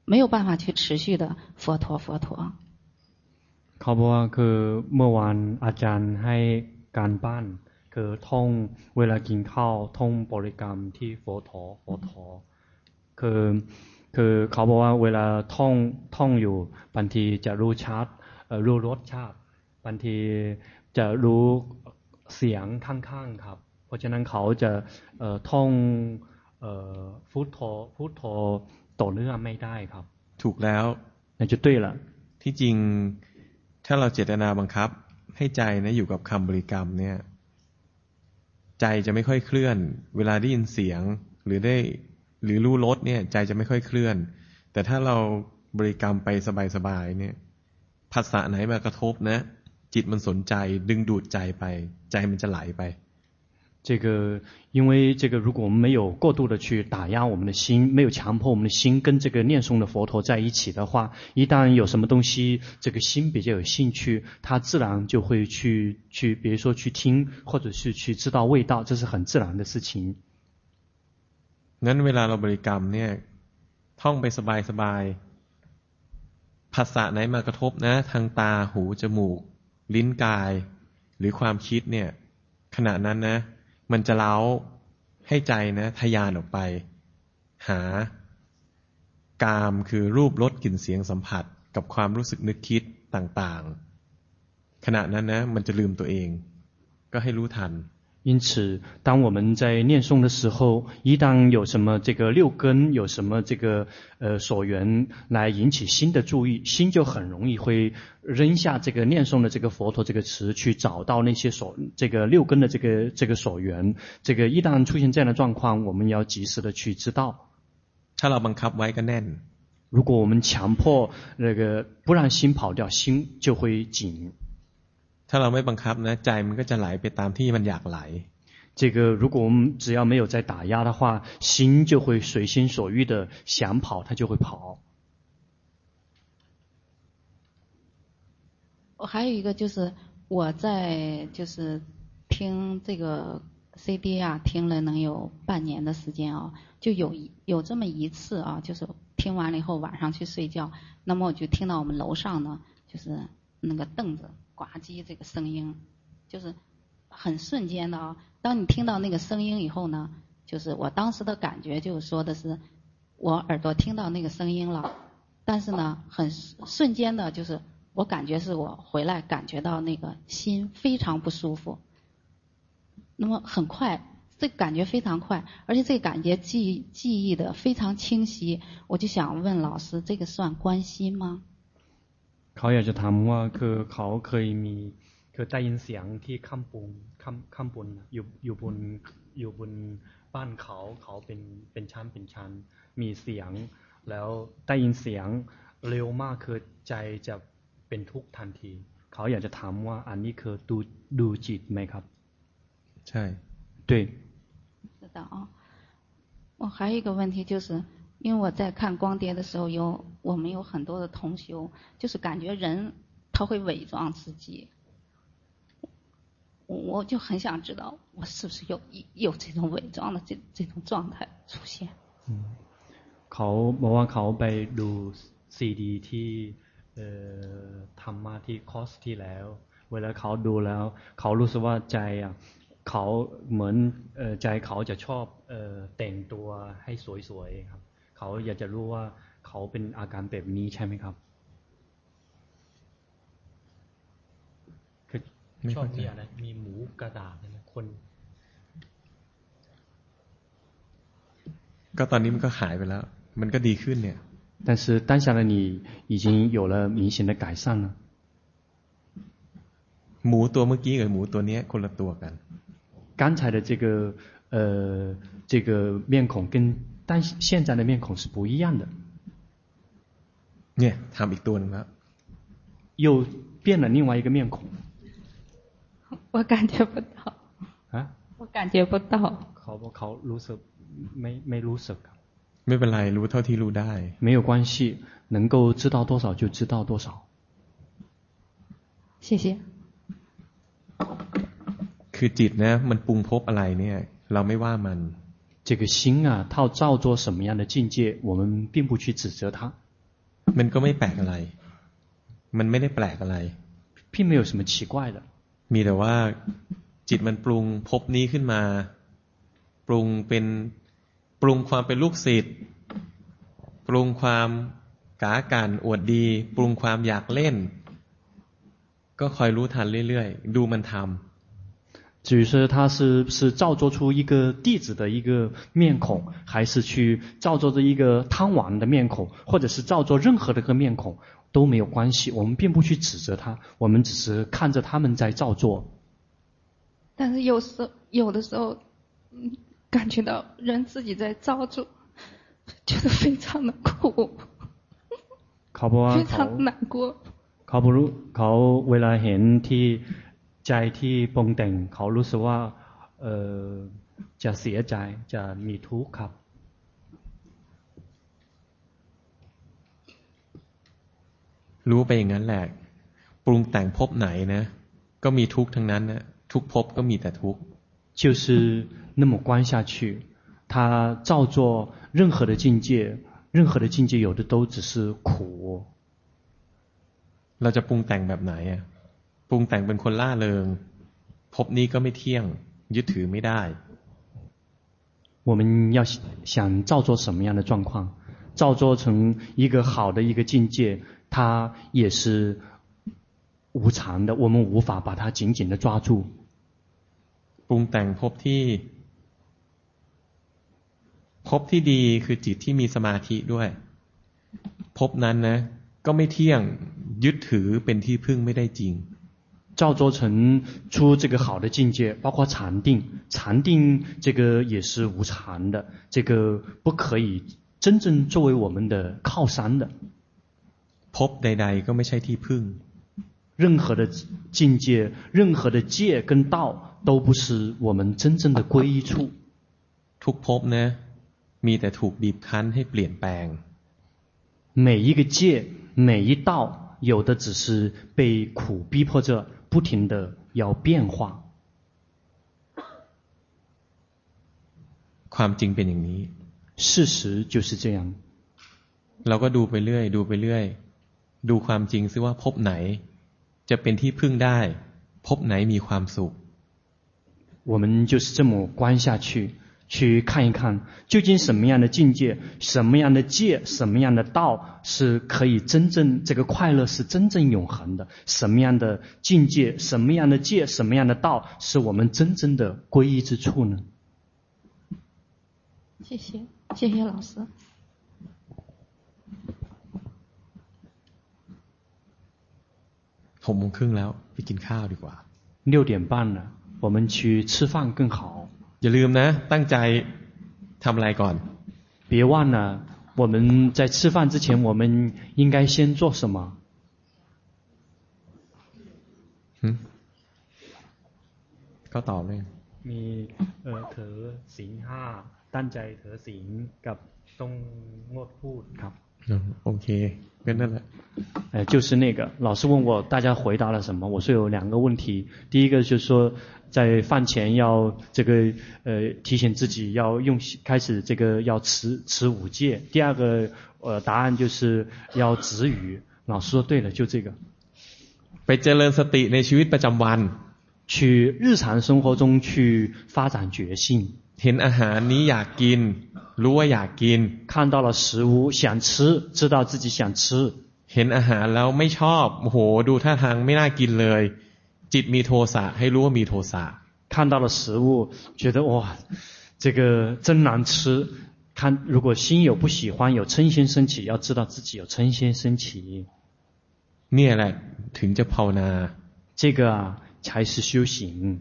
没有办法去持续的佛陀佛陀。 เขาบอกว่าคือเมื่อวานอาจารย์ให้การบ้าน คือท่องเวลากินข้าวท่องบริกรรมที่โฟทอโฟทอคือคือเขาบอกว่าเวลาท่องท่องอยู่บางทีจะรู้ชัดรู้รสชาติบางทีจะรู้เสียงข้างๆครับ เพราะฉะนั้นเขาจะท่องพุทโธพุทโธต่อเนื่องไม่ได้ครับ ถูกแล้วนั่นจะ对了ที่จริง ถ้าเราเจตนาบังคับ ให้ใจนะอยู่กับคำบริกรรมเนี่ย ใจจะไม่ค่อยเคลื่อน เวลาได้ยินเสียงหรือได้หรือรู้รสเนี่ย ใจจะไม่ค่อยเคลื่อน แต่ถ้าเราบริกรรมไปสบายๆเนี่ยภาษาไหนมากระทบนะ จิตมันสนใจดึงดูดใจไป ใจมันจะไหลไป 这个，因为这个，如果我们没有过度的去打压我们的心，没有强迫我们的心跟这个念诵的佛陀在一起的话，一旦有什么东西，这个心比较有兴趣，它自然就会去去，比如说去听，或者是去知道味道，这是很自然的事情。งั้นเวลาเราบริกรรมเนี่ยท่องไปสบายๆภาษาไหนมากระทบนะทางตาหูจมูก ลิ้นกาย หรือความคิดเนี่ยขณะนั้นนะ มันจะเล้าให้ใจนะทยานออกไป หากามคือรูปรสกลิ่นเสียงสัมผัสกับความรู้สึกนึกคิดต่างๆ ขณะนั้นนะ มันจะลืมตัวเอง ก็ให้รู้ทัน 因此，当我们在念诵的时候，一旦有什么这个六根，有什么这个呃所缘来引起心的注意，心就很容易会扔下这个念诵的这个佛陀这个词，去找到那些所这个六根的这个这个所缘。这个一旦出现这样的状况，我们要及时的去知道。如果我们强迫那个不让心跑掉，心就会紧。ถ้าเราไม่บังคับนะใจมันก็จะไหลไปตามที่มันอยากไหล这个如果我们只要没有在打压的话，心就会随心所欲的想跑，它就会跑。我还有一个就是我在就是听这个 CD 啊，听了能有半年的时间啊，就有有这么一次啊，就是听完了以后晚上去睡觉，那么我就听到我们楼上呢，就是那个凳子。 滑稽这个声音，就是很瞬间的啊！当你听到那个声音以后呢，就是我当时的感觉，就是说的是我耳朵听到那个声音了，但是呢，很瞬间的，就是我感觉是我回来感觉到那个心非常不舒服。那么很快，这感觉非常快，而且这感觉记记忆的非常清晰。我就想问老师，这个算关心吗？ เขาอยากจะถามว่าคือเขาเคยมีเคยได้ยินเสียงที่ข้ามปูนข้ามข้ามบนอยู่อยู่บนอยู่บนบ้านเขาเขาเป็นเป็นชั้นเป็นชั้นมีเสียง แล้วได้ยินเสียงเร็วมากคือใจจะเป็นทุกข์ทันที เขาอยากจะถามว่าอันนี้คือดูดูจิตไหมครับ ใช่对是的啊我还有一个问题就是 因为我在看光碟的时候，有我们有很多的同修，就是感觉人他会伪装自己，我我就很想知道，我是不是有有这种伪装的这这种状态出现。嗯，เขาบอกว่าเขาไปดูซีดีที่เอ่อทำมาที่คอสที่แล้ว เวลาเขาดูแล้ว เขารู้สึกว่าใจอ่ะเขาเหมือนเอ่อใจเขาจะชอบเอ่อแต่งตัวให้สวยๆครับ เขาอยากจะรู้ว่าเขาเป็นอาการแบบนี้ใช่ไหมครับคือชอบมีอะไรมีหมูกระดาษนะคน ก็ตอนนี้มันก็หายไปแล้ว มันก็ดีขึ้นเนี่ย但是当下的你已经有了明显的改善了หมูตัวเมื่อกี้กับหมูตัวนี้คนละตัวกัน刚才的这个呃这个面孔跟 但现在的面孔是不一样的。เนี่ยทำอีกตัวนึงแล้ว又变了另外一个面孔。我感觉不到。啊？我感觉不到。เขาเขารู้สึกไม่ไม่รู้สึกไม่เป็นไรรู้เท่าที่รู้ได้ 没有关系，能够知道多少就知道多少。谢谢。คือจิตนะมันปรุงภพอะไรเนี่ย เราไม่ว่ามัน 这个心啊，它造作什么样的境界，我们并不去指责它。มันก็ไม่แปลกอะไร มันไม่ได้แปลกอะไร，并没有什么奇怪的。มีแต่ว่าจิตมันปรุงภพนี้ขึ้นมา ปรุงเป็นปรุงความเป็นลูกศิษย์ป ปรุงความกากันอวดดี ปรุงความอยากเล่น ก็คอยรู้ทันเรื่อยๆ ดูมันทำ 至于说他是是造作出一个弟子的一个面孔，还是去造作着一个贪玩的面孔，或者是造作任何的一个面孔都没有关系。我们并不去指责他，我们只是看着他们在造作。但是有时有的时候，嗯，感觉到人自己在造作，觉得非常的苦，非常难过。เขา不รู้เขาเวลาเห็นที่ ใจที่ปรุงแต่งเขารู้สึกว่าเออจะเสียใจจะมีทุกข์ครับ รู้ไปอย่างนั้นแหละ ปรุงแต่งพบไหนนะ ก็มีทุกข์ทั้งนั้นนะทุกภพก็มีแต่ทุกข์就是那么观下去他造作任何的境界任何的境界有的都只是苦เราจะปรุงแต่งแบบไหนอ่ะ ปรุงแต่งเป็นคนล่าเริงพบนี้ก็ไม่เที่ยง ยึดถือไม่ได้我们要想造作什么样的状况造作成一个好的一个境界它也是无常的我们无法把它紧紧的抓住ปรุงแต่งพบที่พบที่ดีคือจิตที่มีสมาธิด้วยพบนั้นนะก็ไม่เที่ยงยึดถือเป็นที่พึ่งไม่ได้จริง 造作成出这个好的境界，包括禅定，禅定这个也是无常的，这个不可以真正作为我们的靠山的。พบใดๆก็ไม่ใช่ที่พึ่ง。任何的境界，任何的界跟道，都不是我们真正的归依处。ทุกภพ呢，มีแต่ถูกบีบคั้นให้เปลี่ยนแปลง。每一个界，每一道，有的只是被苦逼迫着。 不停的要变化。ความจริงเป็นอย่างนี้事实就是这样。เราก็ดูไปเรื่อย ดูไปเรื่อย ดูความจริงซิว่าพบไหน จะเป็นที่พึ่งได้ พบไหนมีความสุข。我们就是这么观下去。 去看一看，究竟什么样的境界、什么样的界、什么样的道是可以真正这个快乐是真正永恒的？什么样的境界、什么样的界、什么样的道是我们真正的皈依之处呢？谢谢，谢谢老师。六点半了，我们去吃饭更好。 อย่าลืมนะตั้งใจทำอะไรก่อน别忘了我们在吃饭之前我们应该先做什么ก็ตอบเลยมีเออเถอศีลห้าตั้งใจเถอศีลกับต้องงดพูดครับโอเค 跟那个呃就是那个老师问我大家回答了什么我说有两个问题第一个就是说在饭前要这个呃提醒自己要用开始这个要持持五戒。第二个呃答案就是要止语。老师说对了，就这个。ไปเจริญสติในชีวิตประจำวัน去日常生活中去发展觉性。 เห็นอาหารนี้อยากกินรู้ว่าอยากกิน看到了食物想吃知道自己想吃เห็นอาหารแล้วไม่ชอบโหดูท่าทางไม่น่ากินเลยจิตมีโทสะให้รู้ว่ามีโทสะ看到了食物觉得哇这个真难吃看如果心有不喜欢有嗔心升起要知道自己有嗔心升起เนี่ยแหละถึงจะภาวนา这个啊才是修行